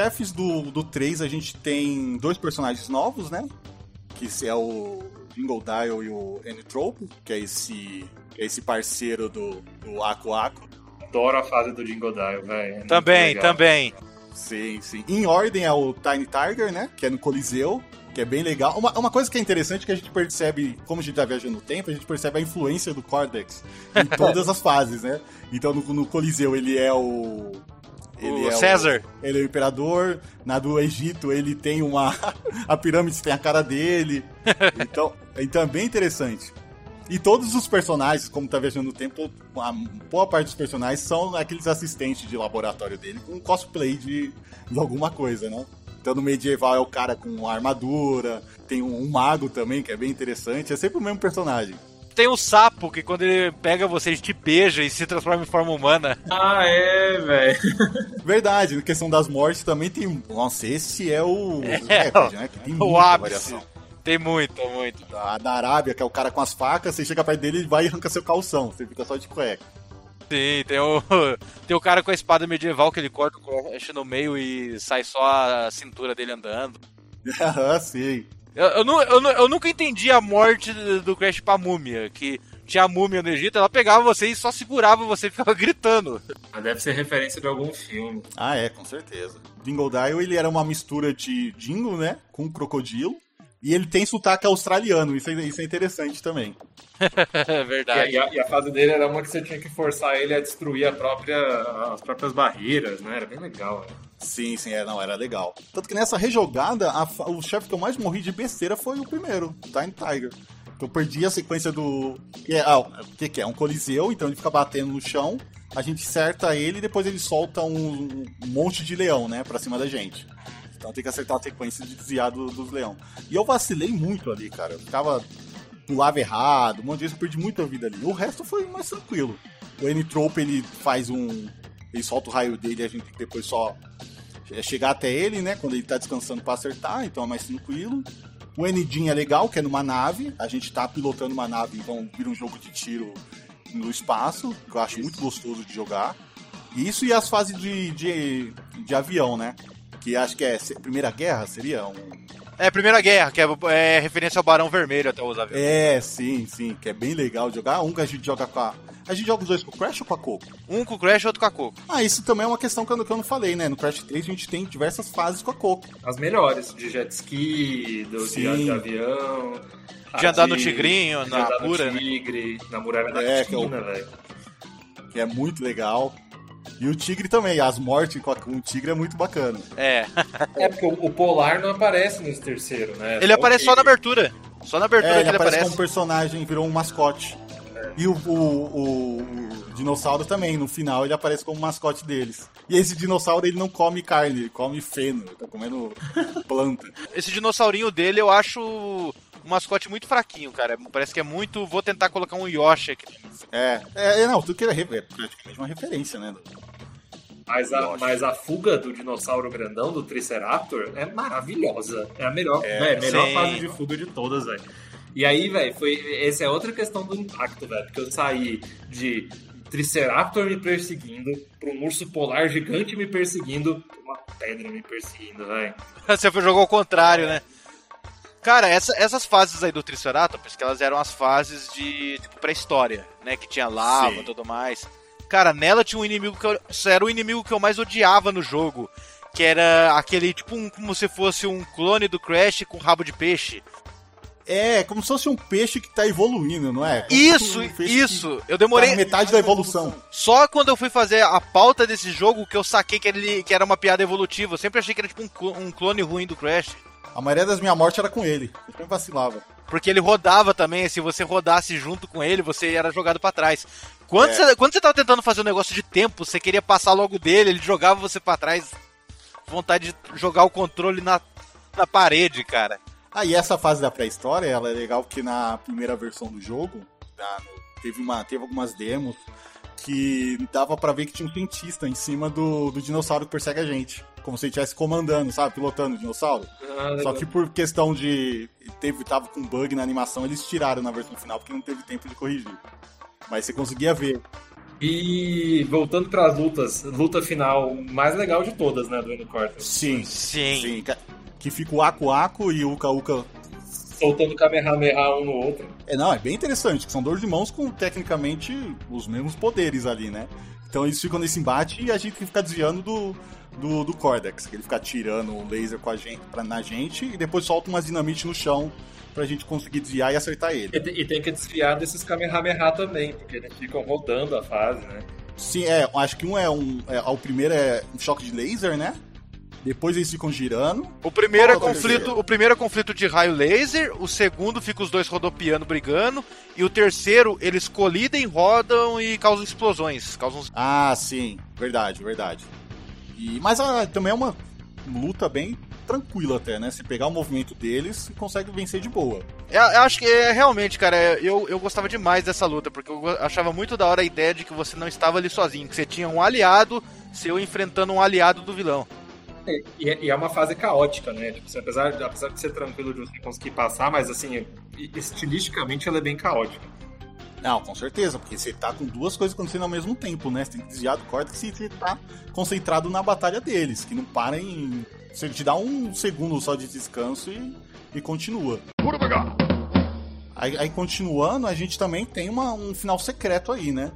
Chefes do, do 3, a gente tem dois personagens novos, né? Que é o Jingle Dial e o Enitrope, que é esse, é esse parceiro do, do Aku Aku. Adoro a fase do Jingle Dial, velho. É Também, também. Sim, sim. Em ordem é o Tiny Tiger, né? Que é no Coliseu, que é bem legal. Uma, uma coisa que é interessante é que a gente percebe, como a gente tá viajando no tempo, a gente percebe a influência do Cortex em todas as fases, né? Então no, no Coliseu ele é o. Ele O é César. ele é o imperador. Na do Egito ele tem uma. A pirâmide tem a cara dele. Então, então é bem interessante. E todos os personagens, como tá viajando no tempo, a boa parte dos personagens são aqueles assistentes de laboratório dele com cosplay de, de alguma coisa, né? Então no medieval é o cara com armadura, tem um, um mago também, que é bem interessante, é sempre o mesmo personagem. Tem o sapo que quando ele pega você, ele te beija e se transforma em forma humana. Ah, é, velho. Verdade, na questão das mortes também tem. um- Nossa, esse é o. É, recorde, né? Que tem o ápice. variação. Tem muito, muito. Da, da Arábia, que é o cara com as facas, você chega perto dele e vai e arranca seu calção. Você fica só de cueca. Sim, tem o, tem o cara com a espada medieval que ele corta o no meio e sai só a cintura dele andando. Aham, sim. Eu, eu, nu- eu eu nunca entendi a morte do Crash pra múmia, que tinha a múmia no Egito, ela pegava você e só segurava você e ficava gritando. Mas Deve ser referência de algum filme. Ah, é, com certeza. Dingle Dial, ele era uma mistura de Jingle, né? Com crocodilo. E ele tem sotaque australiano, isso é, isso é interessante também. É verdade. e a- e a fase dele era uma que você tinha que forçar ele a destruir a própria, as próprias barreiras, né? Era bem legal. né? Sim, sim, é, não, era legal. Tanto que nessa rejogada, a o chefe que eu mais morri de besteira foi o primeiro, Time Tiger. Eu perdi a sequência do. é- ah, o que, que é? Um coliseu, então ele fica batendo no chão, a gente certa ele e depois ele solta um, um monte de leão, né, pra cima da gente. Então tem que acertar a sequência de desviar do- dos leão. E eu vacilei muito ali, cara. Eu ficava. pulava errado, um monte de vezes eu perdi muita vida ali. O resto foi mais tranquilo. O N-Trope ele faz um. Ele solta o raio dele e a gente tem que depois só é chegar até ele, né? Quando ele tá descansando pra acertar, então é mais tranquilo. O Enidin é legal, que é numa nave. A gente tá pilotando uma nave, então vira um jogo de tiro no espaço, que eu acho muito gostoso de jogar. Isso e as fases de, de, de avião, né? Que acho que é Primeira Guerra, seria? Um... É, Primeira Guerra, que é, é referência ao Barão Vermelho até os aviões. É, sim, sim, que é bem legal de jogar. Um que a gente joga com a. A gente joga os dois com o Crash ou com a Coco? Um com o Crash e outro com a Coco. Ah, isso também é uma questão que eu, que eu não falei, né? No Crash 3 a gente tem diversas fases com a Coco. As melhores, de jet ski, do, de, de avião. De andar no tigrinho, de na andar pura, no né? tigre, na muralha da É, é velho. que é muito legal. E o tigre também, as mortes com, o tigre é muito bacana. É. É porque o, o Polar não aparece nesse terceiro, né? Ele aparece só na abertura. Só na abertura É, que ele ele aparece aparece. como personagem, virou um mascote. E o, o, o- o dinossauro também, no final ele aparece como mascote deles. E esse dinossauro ele não come carne, ele come feno, ele tá comendo planta. Esse dinossaurinho dele eu acho um mascote muito fraquinho, cara. Parece que é muito. Vou tentar colocar um Yoshi aqui. É, é, é, não, tudo que é, é praticamente uma referência, né? Mas a, mas a fuga do dinossauro grandão, do Triceraptor, é maravilhosa. É a melhor, é, a melhor fase de fuga de todas, velho. E aí, velho, foi. Essa é outra questão do impacto, velho. Porque eu saí de Triceraptor me perseguindo, pra um urso polar gigante me perseguindo, pra uma pedra me perseguindo, velho. Você jogou ao contrário, né? Cara, essa- essas fases aí do Triceratops, que elas eram as fases de tipo, pré-história, né? Que tinha lava e tudo mais. Cara, nela tinha um inimigo que eu, isso era o inimigo que eu mais odiava no jogo. Que era aquele, tipo, um, como se fosse um clone do Crash com rabo de peixe. É, como se fosse um peixe que tá evoluindo, não é? Como Isso, um isso. Eu tá demorei. na metade da evolução. Só quando eu fui fazer a pauta desse jogo que eu saquei que, ele, que era uma piada evolutiva. Eu sempre achei que era tipo um, clo- um clone ruim do Crash. A maioria das minhas mortes era com ele. Eu sempre vacilava. Porque ele rodava também, se você rodasse junto com ele, você era jogado pra trás. Quando, É. você, quando você tava tentando fazer um negócio de tempo, você queria passar logo dele, ele jogava você pra trás. Vontade de jogar o controle na, na parede, cara. Ah, e essa fase da pré-história, ela é legal porque na primeira versão do jogo, tá, no- teve, uma, teve algumas demos que dava pra ver que tinha um cientista em cima do, do dinossauro que persegue a gente. Como se ele estivesse comandando, sabe? Pilotando o dinossauro. Só que por questão de. Teve, tava com bug na animação, eles tiraram na versão final porque não teve tempo de corrigir. Mas você conseguia ver. E voltando pras lutas, luta final mais legal de todas, né, do Unicorn. Sim. Sim. Sim. Que, fica o Aku Aku e o Uka Uka. Soltando Kamehameha um no outro. É, não, é bem interessante, que são dois irmãos com tecnicamente os mesmos poderes ali, né? Então eles ficam nesse embate e a gente fica desviando do, do, do Cortex, que ele fica atirando o laser com a gente, pra, na gente e depois solta umas dinamite no chão pra gente conseguir desviar e acertar ele. E, e tem que desviar desses Kamehameha também, porque eles ficam rodando a fase, né? Sim, é, acho que um é um. É, o primeiro é um choque de laser, né? Depois eles ficam girando. O primeiro, é é conflito, o primeiro é conflito de raio laser, o segundo fica os dois rodopiando brigando, e o terceiro eles colidem, rodam e causam explosões. Causam Ah, sim, verdade, verdade. E, mas ah, também é uma luta bem tranquila até, né? Se pegar o movimento deles, consegue vencer de boa. Eu, eu acho que é realmente, cara, é, eu, eu gostava demais dessa luta, porque eu achava muito da hora a ideia de que você não estava ali sozinho, que você tinha um aliado seu enfrentando um aliado do vilão. E, é- e é uma fase caótica, né? Tipo, assim, apesar, de- apesar de ser tranquilo de você conseguir passar, mas assim, estilisticamente ela é bem caótica. Não, com certeza, porque você tá com duas coisas acontecendo ao mesmo tempo, né? Você tem que desviar do Cortex e você tá concentrado na batalha deles, que não para em. Você te dá um segundo só de descanso e, e continua. Aí, aí, continuando, a gente também tem uma- um final secreto aí, né?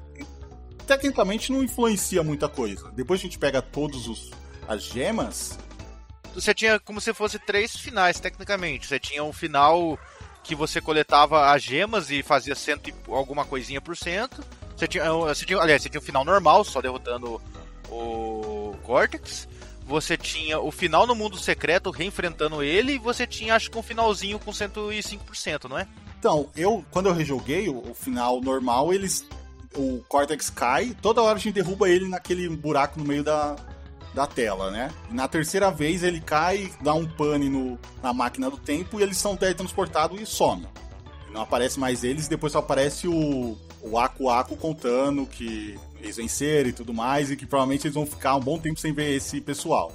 Tecnicamente não influencia muita coisa. Depois a gente pega todos os as gemas. Você tinha como se fosse três finais, tecnicamente. Você tinha um final que você coletava as gemas e fazia cento e alguma coisinha por cento. Você tinha, você tinha, aliás, você tinha o final normal, só derrotando o Cortex. Você tinha o final no mundo secreto, reenfrentando ele, e você tinha, acho que um finalzinho com 105%, não é? Então, eu quando eu rejoguei o, o final normal, eles o Cortex cai, toda hora a gente derruba ele naquele buraco no meio da, da tela, né? Na terceira vez ele cai, dá um pane no, na máquina do tempo e eles são teletransportados e somem. Não aparece mais eles, depois só aparece o, o Aku Aku contando que eles venceram e tudo mais, e que provavelmente eles vão ficar um bom tempo sem ver esse pessoal.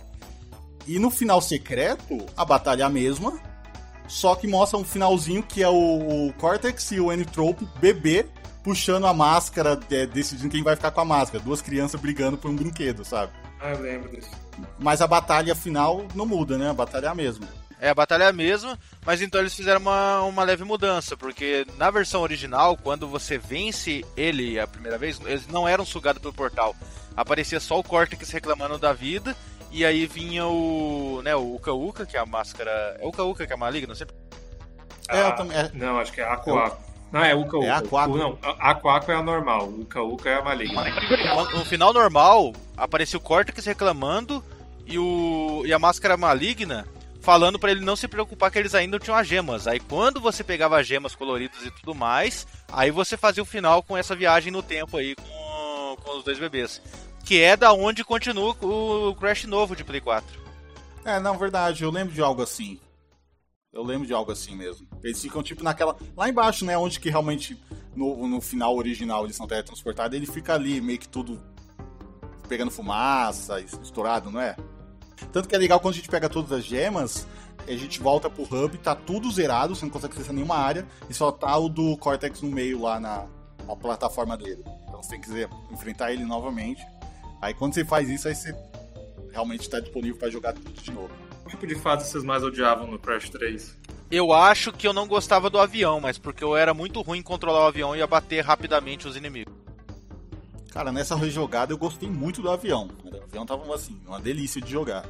E no final secreto, a batalha é a mesma, só que mostra um finalzinho que é o, o Cortex e o N-Trope bebê puxando a máscara, é, decidindo quem vai ficar com a máscara. Duas crianças brigando por um brinquedo, sabe? Ah, eu lembro disso. Mas a batalha final não muda, né? A batalha é a mesma. É, a batalha é a mesma, mas então eles fizeram uma, uma leve mudança, porque na versão original, quando você vence ele a primeira vez, eles não eram sugados pelo portal. Aparecia só o Cortex reclamando da vida, e aí vinha o, né, o Uka Uka, que é a máscara... É o Uka Uka que é a maligna? Sempre... É, eu Ah, também- é- Não, acho que é Aku Aku. Não, é Uka Uka. É Aku. Não, Aku é a normal. Uka Uka é a maligna. No final normal, aparecia o Cortex reclamando, e, o, e a máscara maligna falando pra ele não se preocupar que eles ainda tinham as gemas. Aí quando você pegava as gemas coloridas e tudo mais, aí você fazia o final com essa viagem no tempo aí com, com os dois bebês. Que é da onde continua o Crash novo de Play 4. É, não, verdade. Eu lembro de algo assim. Eu lembro de algo assim mesmo. Eles ficam tipo naquela. Lá embaixo, né? Onde que realmente no, no final original eles são teletransportados, ele fica ali meio que tudo pegando fumaça, estourado, não é? Tanto que é legal quando a gente pega todas as gemas, a gente volta pro hub, tá tudo zerado, você não consegue acessar nenhuma área, e só tá o do Cortex no meio lá na, na plataforma dele. Então você tem que enfrentar ele novamente. Aí quando você faz isso, aí você realmente está disponível para jogar tudo de novo. Que tipo de fase vocês mais odiavam no Crash 3? Eu acho que eu não gostava do avião, mas porque eu era muito ruim em controlar o avião e abater rapidamente os inimigos. Cara, nessa rejogada eu gostei muito do avião. O avião tava assim, uma delícia de jogar.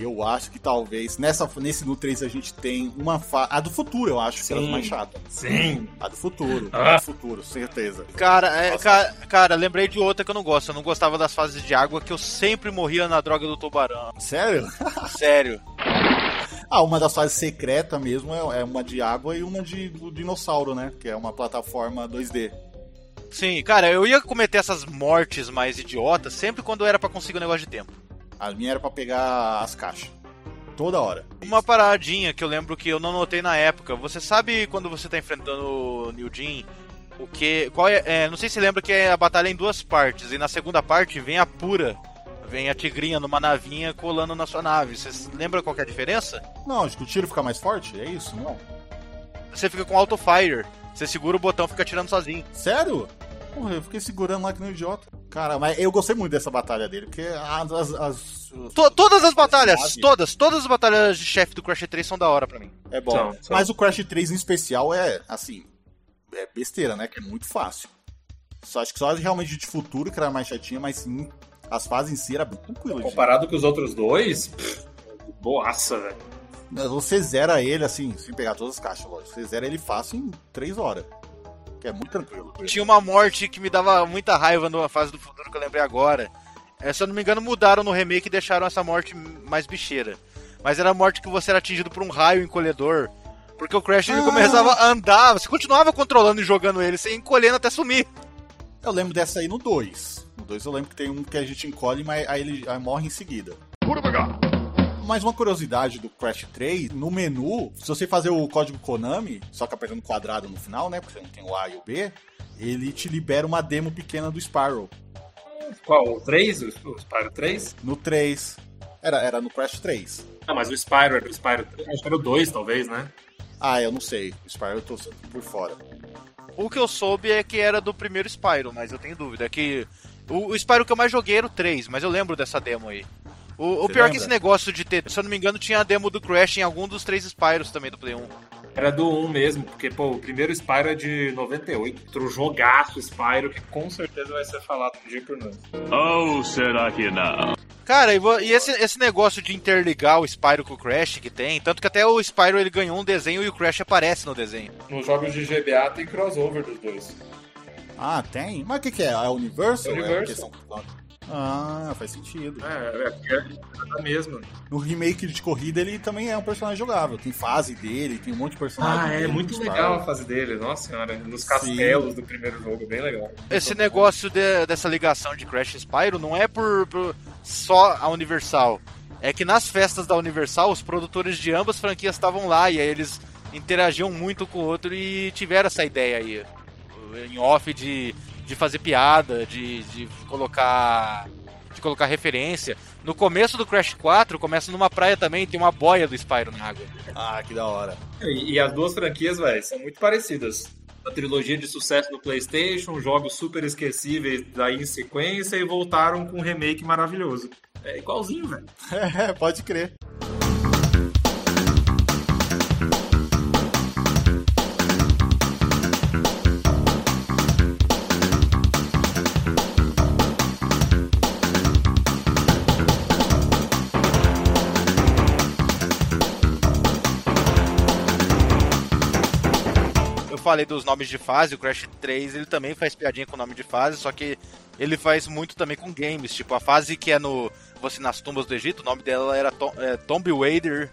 Eu acho que talvez nessa, nesse no 3 a gente tem uma fase. A do futuro, eu acho que era Sim. mais chata. Sim. A do futuro. Ah. A do futuro, certeza. Cara, é, ca- cara, lembrei de outra que eu não gosto. Eu não gostava das fases de água que eu sempre morria na droga do tubarão. Sério? Sério. Ah, uma das fases secretas mesmo é, é uma de água e uma de do dinossauro, né? Que é uma plataforma 2D. Sim, cara, eu ia cometer essas mortes mais idiotas sempre quando era pra conseguir um negócio de tempo. A minha era pra pegar as caixas. Toda hora. Uma paradinha que eu lembro que eu não notei na época. Você sabe quando você tá enfrentando o New Jin, o que. Qual é, é, Não sei se lembra que é a batalha em duas partes. E na segunda parte vem a pura. Vem a tigrinha numa navinha colando na sua nave. Você lembra qual é a diferença? Não, acho que o tiro fica mais forte? É isso? Não. Você fica com auto fire. Você segura o botão e fica atirando sozinho. Sério? Porra, eu fiquei segurando lá que nem um idiota. Cara, mas eu gostei muito dessa batalha dele, porque as. as, as- To- todas as batalhas, Sabe? todas, todas as batalhas de chefe do Crash 3 são da hora pra mim. É bom. Mas o Crash 3 em especial é, assim, é besteira, né? Que é muito fácil. Só acho que só realmente de futuro que era mais chatinha, mas sim, as fases em si era bem tranquilo. Comparado com os outros dois, pff, boaça, velho. Você zera ele, assim, sem pegar todas as caixas, lógico. Você zera ele fácil em 3 horas. Que é muito tranquilo. Tinha uma morte que me dava muita raiva numa fase do futuro que eu lembrei agora. É, se eu não me engano, mudaram no remake e deixaram essa morte mais bicheira. Mas era a morte que você era atingido por um raio encolhedor. Porque o Crash ele Ah. começava a andar, você continuava controlando e jogando ele, você ia encolhendo até sumir. Eu lembro dessa aí no 2. No 2 eu lembro que tem um que a gente encolhe, mas aí ele aí morre em seguida. Mais uma curiosidade do Crash 3, no menu, se você fazer o código Konami, só que apertando quadrado no final, né? Porque você não tem o A e o B, ele te libera uma demo pequena do Spyro. Qual? O 3? O o Spyro 3? No 3. Era, era no Crash 3. Ah, mas o Spyro era o Spyro 3. Acho que era o 2, talvez, né? Ah, eu não sei. O Spyro eu tô por fora. O que eu soube é que era do primeiro Spyro, mas eu tenho dúvida. É que o, o Spyro que eu mais joguei era o 3, mas eu lembro dessa demo aí. O, o pior é lembra? que esse negócio de ter, se eu não me engano, tinha a demo do Crash em algum dos três Spyros também do Play 1. Era do 1 mesmo, porque, pô, o primeiro Spyro é de 98. Outro jogaço Spyro, que com certeza vai ser falado um dia por nós. Ou será que não? Cara, e, e esse, esse negócio de interligar o Spyro com o Crash que tem, tanto que até o Spyro ele ganhou um desenho e o Crash aparece no desenho. Nos jogos de GBA tem crossover dos dois. Ah, tem? Mas o que, que é? É Universal? Universal. É. Ah, faz sentido. É, é, é a mesma. No remake de corrida ele também é um personagem jogável. Tem fase dele, tem um monte de personagem. Ah, é dele, muito do legal a fase dele, nossa senhora. Nos castelos do primeiro jogo, bem legal. Esse negócio de- dessa ligação de Crash e Spyro não é por, por só a Universal. É que nas festas da Universal, os produtores de ambas franquias estavam lá e aí eles interagiam muito com o outro e tiveram essa ideia aí. Em off de, de fazer piada, de, de colocar. de colocar referência. No começo do Crash 4, começa numa praia também, tem uma boia do Spyro na água. Ah, que da hora. E, e as duas franquias, velho, são muito parecidas. A trilogia de sucesso do PlayStation, jogos super esquecíveis daí em sequência e voltaram com um remake maravilhoso. É igualzinho, velho. É, pode crer. Falei dos nomes de fase, o Crash 3 ele também faz piadinha com o nome de fase, só que ele faz muito também com games. Tipo, a fase que é no Você nas Tumbas do Egito, o nome dela era Tom, é, Tomb Raider.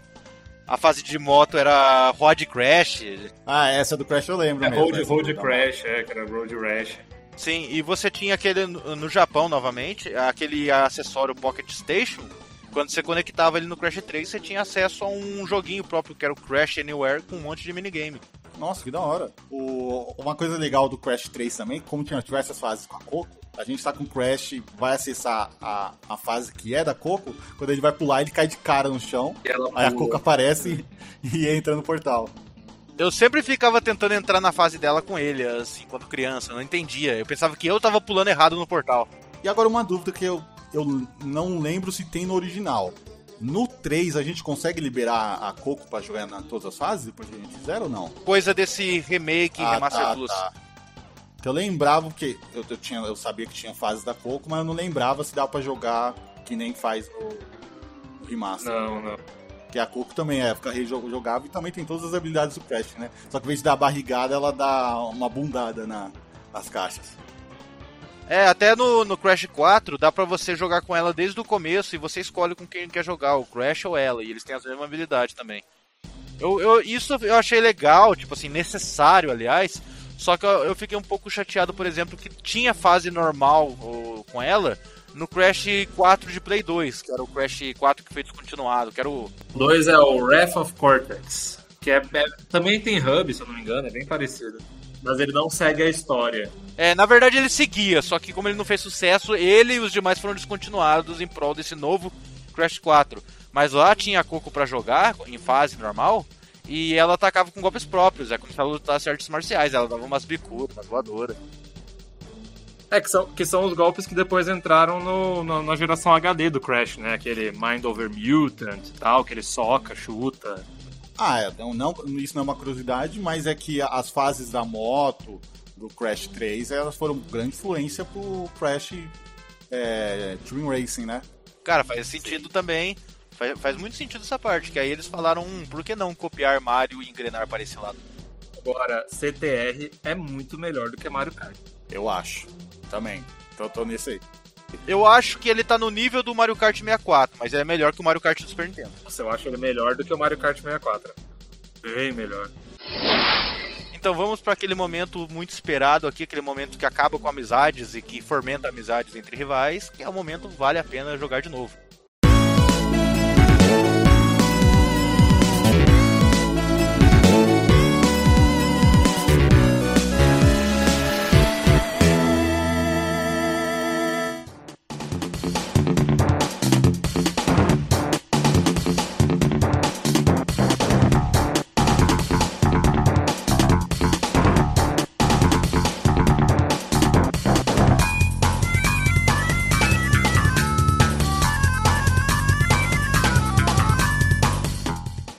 A fase de moto era Rod Crash. Ah, essa do Crash eu lembro. É mesmo, Road, Road Crash, é, que era Road Rash. Sim, e você tinha aquele no no Japão novamente, aquele acessório Pocket Station. Quando você conectava ele no Crash 3, você tinha acesso a um joguinho próprio que era o Crash Anywhere com um monte de minigame. Nossa, que da hora. O- uma coisa legal do Crash 3 também, como tinha diversas fases com a Coco, a gente tá com o Crash, vai acessar a, a fase que é da Coco, quando ele vai pular, ele cai de cara no chão, E ela aí a. Coco aparece e, e entra no portal. Eu sempre ficava tentando entrar na fase dela com ele, assim, quando criança, eu não entendia. Eu pensava que eu tava pulando errado no portal. E agora uma dúvida que eu, eu não lembro se tem no original. No 3 a gente consegue liberar a Coco pra jogar em todas as fases depois que a gente fizer ou não? Coisa desse remake Ah, Remaster tá, Plus. tá. Eu lembrava que eu, eu, tinha, eu sabia que tinha fases da Coco, mas eu não lembrava se dava pra jogar que nem faz no, no Remaster. Não, não. Que a Coco também é, fica rejogável e também tem todas as habilidades do Crash, né? Só que ao invés de dar barrigada, ela dá uma bundada na, nas caixas. É, até no, no Crash 4 dá pra você jogar com ela desde o começo e você escolhe com quem quer jogar, o Crash ou ela, e eles têm a mesma habilidade também. Eu, eu, isso eu achei legal, tipo assim, necessário, aliás. Só que eu, eu fiquei um pouco chateado, por exemplo, que tinha fase normal com ela no Crash 4 de Play 2, que era o Crash 4 que foi descontinuado, que era. O 2 é o Wrath of Cortex, que é, é- também tem hub, se eu não me engano, é bem parecido. Mas ele não segue a história. É, na verdade ele seguia, só que como ele não fez sucesso, ele e os demais foram descontinuados em prol desse novo Crash 4. Mas lá tinha a Coco pra jogar, em fase normal, e ela atacava com golpes próprios, é como se ela lutasse artes marciais, ela dava umas bicudas, umas voadoras. É, que são, que são os golpes que depois entraram no, no- na geração HD do Crash, né? Aquele Mind Over Mutant e tal, que ele soca, chuta. Ah, é, não, não- isso não é uma curiosidade, mas é que as fases da moto do Crash 3 elas foram grande influência pro Crash é, Dream Racing, né? Cara, faz sentido também, faz, faz muito sentido essa parte, que aí eles falaram, hum, por que não copiar Mario e engrenar para esse lado? Agora, CTR é muito melhor do que Mario Kart. Eu acho. Também. Então eu tô nesse aí. Eu acho que ele tá no nível do Mario Kart 64, mas ele é melhor que o Mario Kart do Super Nintendo. Nossa, eu acho ele melhor do que o Mario Kart 64. Bem melhor. Então vamos para aquele momento muito esperado aqui, aquele momento que acaba com amizades e que fomenta amizades entre rivais, que é o momento que vale a pena jogar de novo.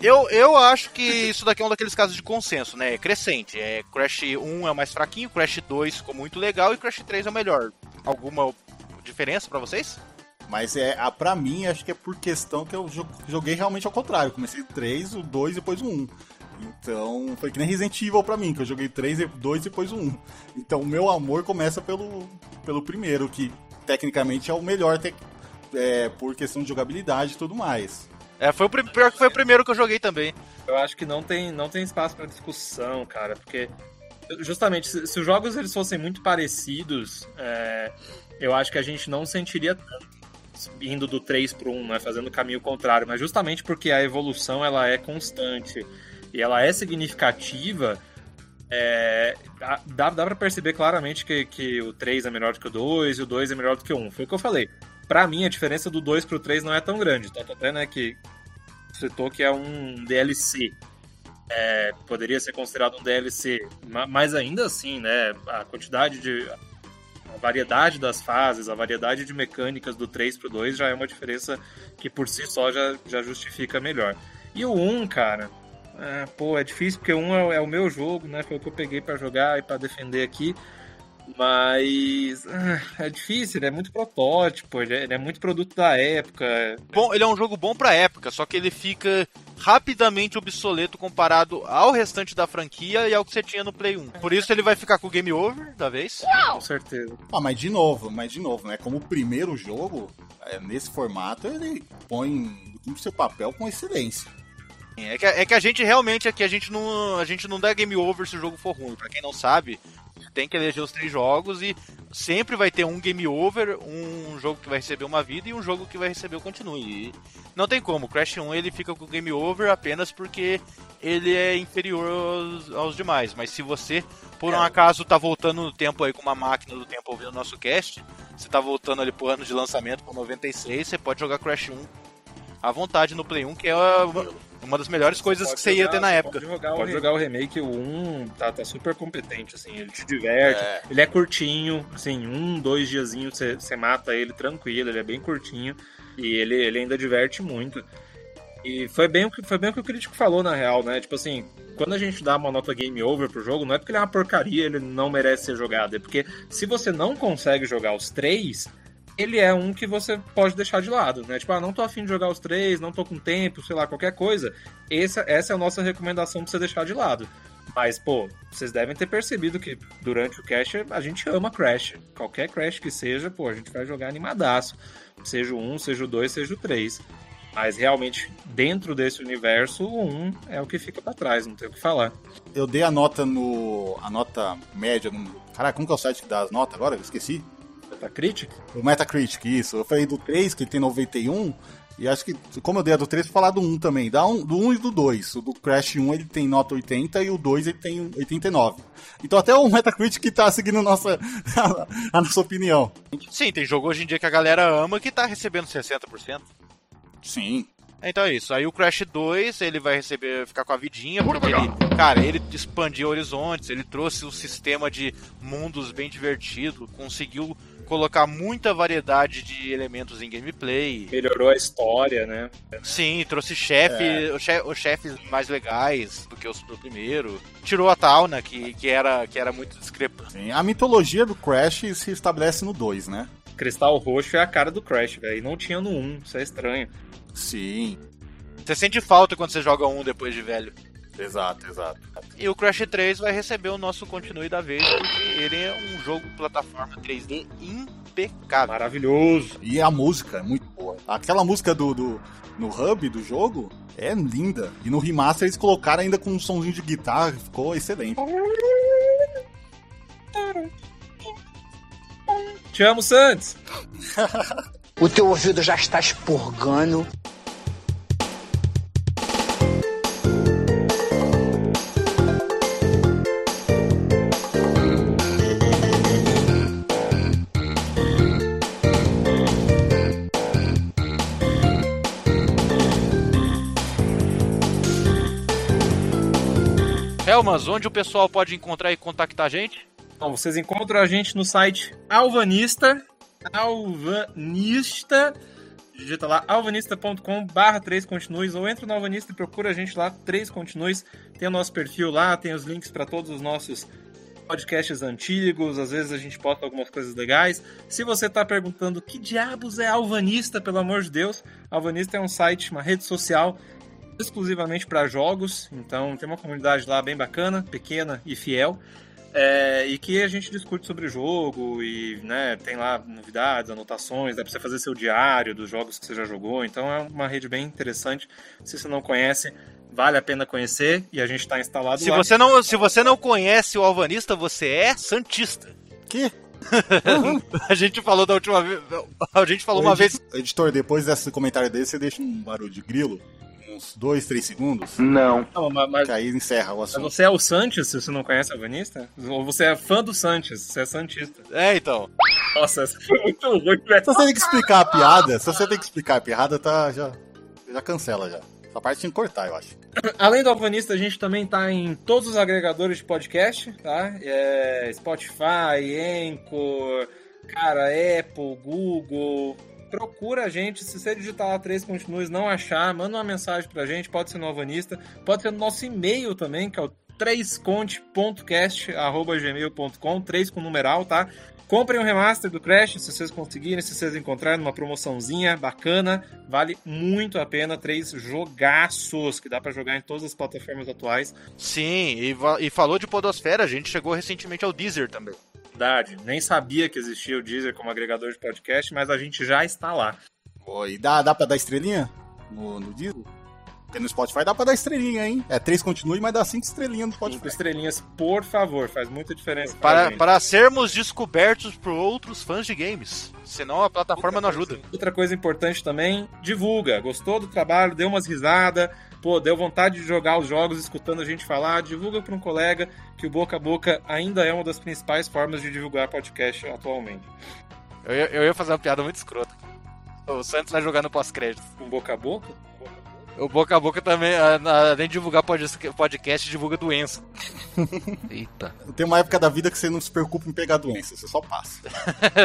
Eu, eu acho que isso daqui é um daqueles casos de consenso, né? É crescente. É, Crash 1 é o mais fraquinho, Crash 2 ficou muito legal e Crash 3 é o melhor. Alguma diferença pra vocês? Mas é, a, pra mim, acho que é por questão que eu jo- joguei realmente ao contrário. Comecei o 3, o 2 e depois o 1. Então, foi que nem Resident Evil pra mim, que eu joguei 3, e 2 e depois o 1. Então, o meu amor começa pelo, pelo primeiro, que tecnicamente é o melhor é, por questão de jogabilidade e tudo mais. É, foi o pior que foi o primeiro que eu joguei também. Eu acho que não tem, não tem espaço para discussão, cara, porque justamente se, se os jogos eles fossem muito parecidos, é, eu acho que a gente não sentiria tanto indo do 3 pro 1, né, fazendo o caminho contrário, mas justamente porque a evolução ela é constante e ela é significativa, é, dá, dá, pra perceber claramente que, que o 3 é melhor do que o 2 e o 2 é melhor do que o 1. Foi o que eu falei. Pra mim, a diferença do 2 pro 3 não é tão grande. Tanto até, né, que citou que é um DLC. É, poderia ser considerado um DLC, ma- mas ainda assim, né, a quantidade de a variedade das fases, a variedade de mecânicas do 3 pro 2 já é uma diferença que por si só já, já justifica melhor. E o 1, cara, é, pô, é difícil porque o 1 é, é o meu jogo, né, foi o que eu peguei pra jogar e pra defender aqui. Mas ah, é difícil, ele é muito protótipo, ele é, ele é muito produto da época. Bom, ele é um jogo bom pra época, só que ele fica rapidamente obsoleto comparado ao restante da franquia e ao que você tinha no Play 1. Por isso ele vai ficar com o Game Over da vez. Com certeza. Ah, mas de novo, mas de novo, né? Como o primeiro jogo, é, nesse formato, ele põe o seu papel com excelência. É que, é que a gente realmente aqui, a gente não, a gente não dá game over se o jogo for ruim. Pra quem não sabe, tem que eleger os três jogos e sempre vai ter um game over, um jogo que vai receber uma vida e um jogo que vai receber o continue. E não tem como, o Crash 1 ele fica com o game over apenas porque ele é inferior aos, aos demais. Mas se você, por um acaso, tá voltando no tempo aí com uma máquina do tempo ouvindo o nosso cast, você tá voltando ali pro ano de lançamento, pro 96, você pode jogar Crash 1 à vontade no Play 1, que é uma, das melhores coisas que você ia jogar- ter na época. Pode jogar, pode jogar o remake, o 1 tá, tá super competente, assim, ele te diverte. Ele é curtinho, assim, um, dois diazinhos você, você mata ele tranquilo, ele é bem curtinho. E ele, ele ainda diverte muito. E foi bem, o que, foi bem o que o crítico falou, na real, né? Tipo assim, quando a gente dá uma nota game over pro jogo, não é porque ele é uma porcaria, ele não merece ser jogado. É porque se você não consegue jogar os três, ele é um que você pode deixar de lado, né? Tipo, ah, não tô afim de jogar os três, não tô com tempo, sei lá, qualquer coisa. Essa, essa é a nossa recomendação pra você deixar de lado. Mas, pô, vocês devem ter percebido que durante o Crash a gente ama Crash. Qualquer Crash que seja, pô, a gente vai jogar animadaço. Seja o 1, seja o 2, seja o 3. Mas realmente, dentro desse universo, o 1 é o que fica pra trás, não tem o que falar. Eu dei a nota no. a nota média no. Caraca, como que é o site que dá as notas agora? Eu esqueci. Crítica? O Metacritic, isso. Eu falei do 3, que tem 91. E acho que, como eu dei a do 3, vou falar do 1 também. Dá um, do 1 e do 2. O do Crash 1 ele tem nota 80 e o 2 ele tem 89. Então até o Metacritic tá seguindo nossa, a, nossa opinião. Sim, tem jogo hoje em dia que a galera ama que tá recebendo 60%. Sim. Então é isso. Aí o Crash 2, ele vai receber, ficar com a vidinha, porque ele, cara, ele expandiu horizontes, ele trouxe um sistema de mundos bem divertido, conseguiu colocar muita variedade de elementos em gameplay. Melhorou a história, né? Sim, trouxe chefe, os che- os chefes mais legais do que os do primeiro. Tirou a Tauna, que, que, era, que era muito discrepante. Sim. A mitologia do Crash se estabelece no 2, né? Cristal Roxo é a cara do Crash, velho. Não tinha no 1, isso é estranho. Sim. Você sente falta quando você joga um depois de velho. Exato, exato. E o Crash 3 vai receber o nosso continue da vez, porque ele é um jogo plataforma 3D impecável. Maravilhoso. E a música é muito boa. Aquela música do, do no hub do jogo é linda. E no remaster eles colocaram ainda com um somzinho de guitarra, ficou excelente. Te amo, Santos. O teu ouvido já está expurgando. Helmas, onde o pessoal pode encontrar e contactar a gente? Então, vocês encontram a gente no site Alvanista. Alvanista. Digita lá alvanista.com barra 3 continues ou entra no Alvanista e procura a gente lá, 3 continues. Tem o nosso perfil lá, tem os links para todos os nossos podcasts antigos, às vezes a gente posta algumas coisas legais. Se você está perguntando que diabos é Alvanista, pelo amor de Deus, Alvanista é um site, uma rede social exclusivamente para jogos, então tem uma comunidade lá bem bacana, pequena e fiel. É, e que a gente discute sobre o jogo e né, tem lá novidades, anotações, dá pra você fazer seu diário dos jogos que você já jogou. Então é uma rede bem interessante. Se você não conhece, vale a pena conhecer e a gente tá instalado Se lá. você, não, se você não conhece o Alvanista, você é Santista. Que? A gente falou da última vez. A gente falou uma Edi- vez. Editor, depois desse comentário dele, você deixa um barulho de grilo, uns dois, três segundos, Não. Não, mas, mas- que aí encerra o mas assunto. você é o Sanches, se você não conhece o Alvanista? Ou você é fã do Sanches, você é Santista? É, então. Nossa, essa foi muito ruim, velho. Se você tem que explicar a piada, se você tem que explicar a piada, tá, já, já cancela já. Essa parte tinha que cortar, eu acho. Além do Alvanista, a gente também tá em todos os agregadores de podcast, tá? É, Spotify, Anchor, cara, Apple, Google. Procura a gente, se você digitar lá três continues, não achar, manda uma mensagem pra gente, pode ser no Alvanista, pode ser no nosso e-mail também, que é o 3conte.cast.gmail.com, 3 com numeral, tá? Comprem o remaster do Crash, se vocês conseguirem, se vocês encontrarem numa promoçãozinha bacana, vale muito a pena. Três jogaços que dá pra jogar em todas as plataformas atuais. Sim, e, e falou de Podosfera, a gente chegou recentemente ao Deezer também. Verdade, nem sabia que existia o Deezer como agregador de podcast, mas a gente já está lá. Pô, e dá, dá pra dar estrelinha no, no Disney? Porque no Spotify dá pra dar estrelinha, hein? É três continue, mas dá cinco estrelinhas no Cinco Spotify. estrelinhas, por favor, faz muita diferença Para, para sermos descobertos por outros fãs de games. Senão a plataforma não ajuda. Outra coisa importante também, divulga. Gostou do trabalho, deu umas risadas, pô, deu vontade de jogar os jogos escutando a gente falar, divulga para um colega que o boca a boca ainda é uma das principais formas de divulgar podcast atualmente. Eu, ia- eu ia fazer uma piada muito escrota. O Santos vai jogar no pós-crédito. Um boca a boca? O boca a boca também, além de divulgar pod- podcast, divulga doença. Eita. Tem uma época da vida que você não se preocupa em pegar doença, você só passa.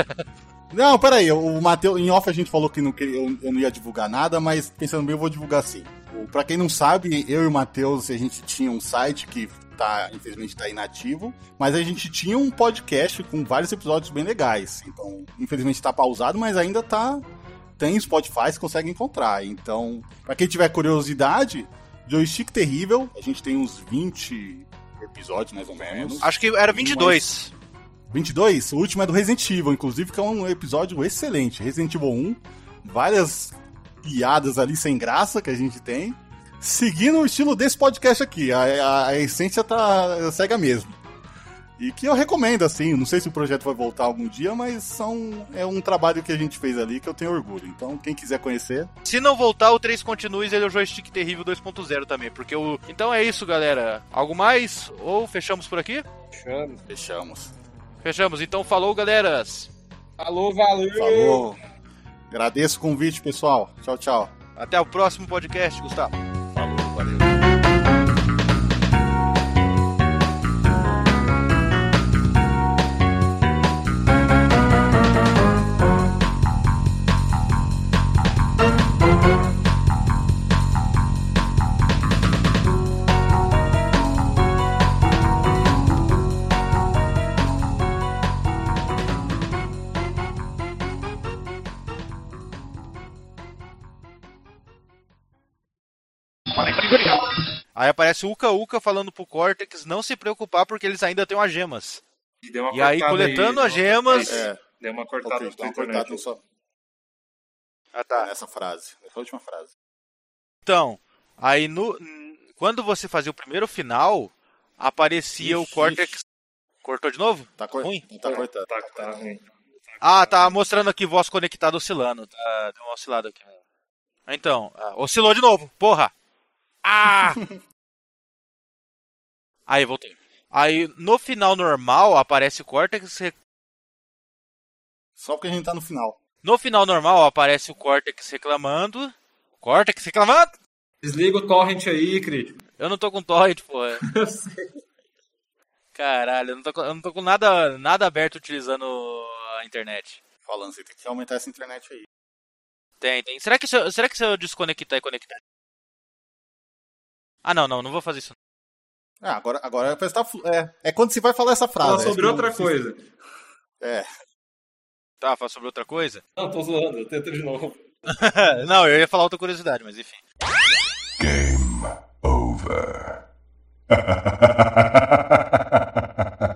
não, peraí, o Matheus, em off a gente falou que não queria- eu, eu não ia divulgar nada, mas pensando bem, eu vou divulgar sim. Pra quem não sabe, eu e o Matheus, a gente tinha um site que tá, infelizmente tá inativo, mas a gente tinha um podcast com vários episódios bem legais. Então, infelizmente tá pausado, mas ainda tá. Tem Spotify, você consegue encontrar. Então, pra quem tiver curiosidade, Joystick Terrível, a gente tem uns 20 episódios mais ou menos. Acho que era 22. 22, o último é do Resident Evil, inclusive, que é um episódio excelente. Resident Evil 1, várias piadas ali sem graça que a gente tem. Seguindo o estilo desse podcast aqui, a, a- a essência tá, segue a mesma. E que eu recomendo, assim, não sei se o projeto vai voltar algum dia, mas são, é um trabalho que a gente fez ali que eu tenho orgulho. Então, quem quiser conhecer, Se não voltar, o 3 Continues ele é o joystick terrível 2.0 também. Porque o. Então é isso, galera. Algo mais? Ou fechamos por aqui? Chama. fechamos. Fechamos. Então falou, galeras. Falou, valeu! Falou! Agradeço o convite, pessoal. Tchau, tchau. Até o próximo podcast, Gustavo. Falou, valeu. Aí aparece o Uka Uka falando pro Cortex não se preocupar porque eles ainda têm umas gemas. Deu uma E aí, coletando aí, as gemas- É, Deu uma cortada dá uma cortada só Ah, tá. nessa frase, nessa última frase. Então, aí no. Quando você fazia o primeiro final, aparecia o Ixi, Cortex. ixi. Cortou de novo? Tá, cor... Ruim? tá cortando. Tá, tá ruim. Ah, tá mostrando aqui voz conectada oscilando. Tá, deu uma oscilada aqui. Então, ah, oscilou de novo, porra! Ah! Aí, voltei. Aí, no final normal, aparece o Cortex. re- Só porque a gente tá no final. No final normal, aparece o Cortex reclamando. Cortex reclamando? Desliga o torrent aí, crítico. Eu não tô com torrent, porra. Eu sei. Caralho, eu não tô com, eu não tô com nada, nada aberto utilizando a internet. Falando, você tem que aumentar essa internet aí. Tem, tem. Será que se eu, será que se eu desconectar e conectar? Ah, não, não, não vou fazer isso. Ah, agora, agora parece que tá é, é quando você vai falar essa frase. Fala é sobre que outra coisa. É, Tá, falar sobre outra coisa? Não, tô zoando. Tenta de novo. não, eu ia falar outra curiosidade, mas enfim. Game over.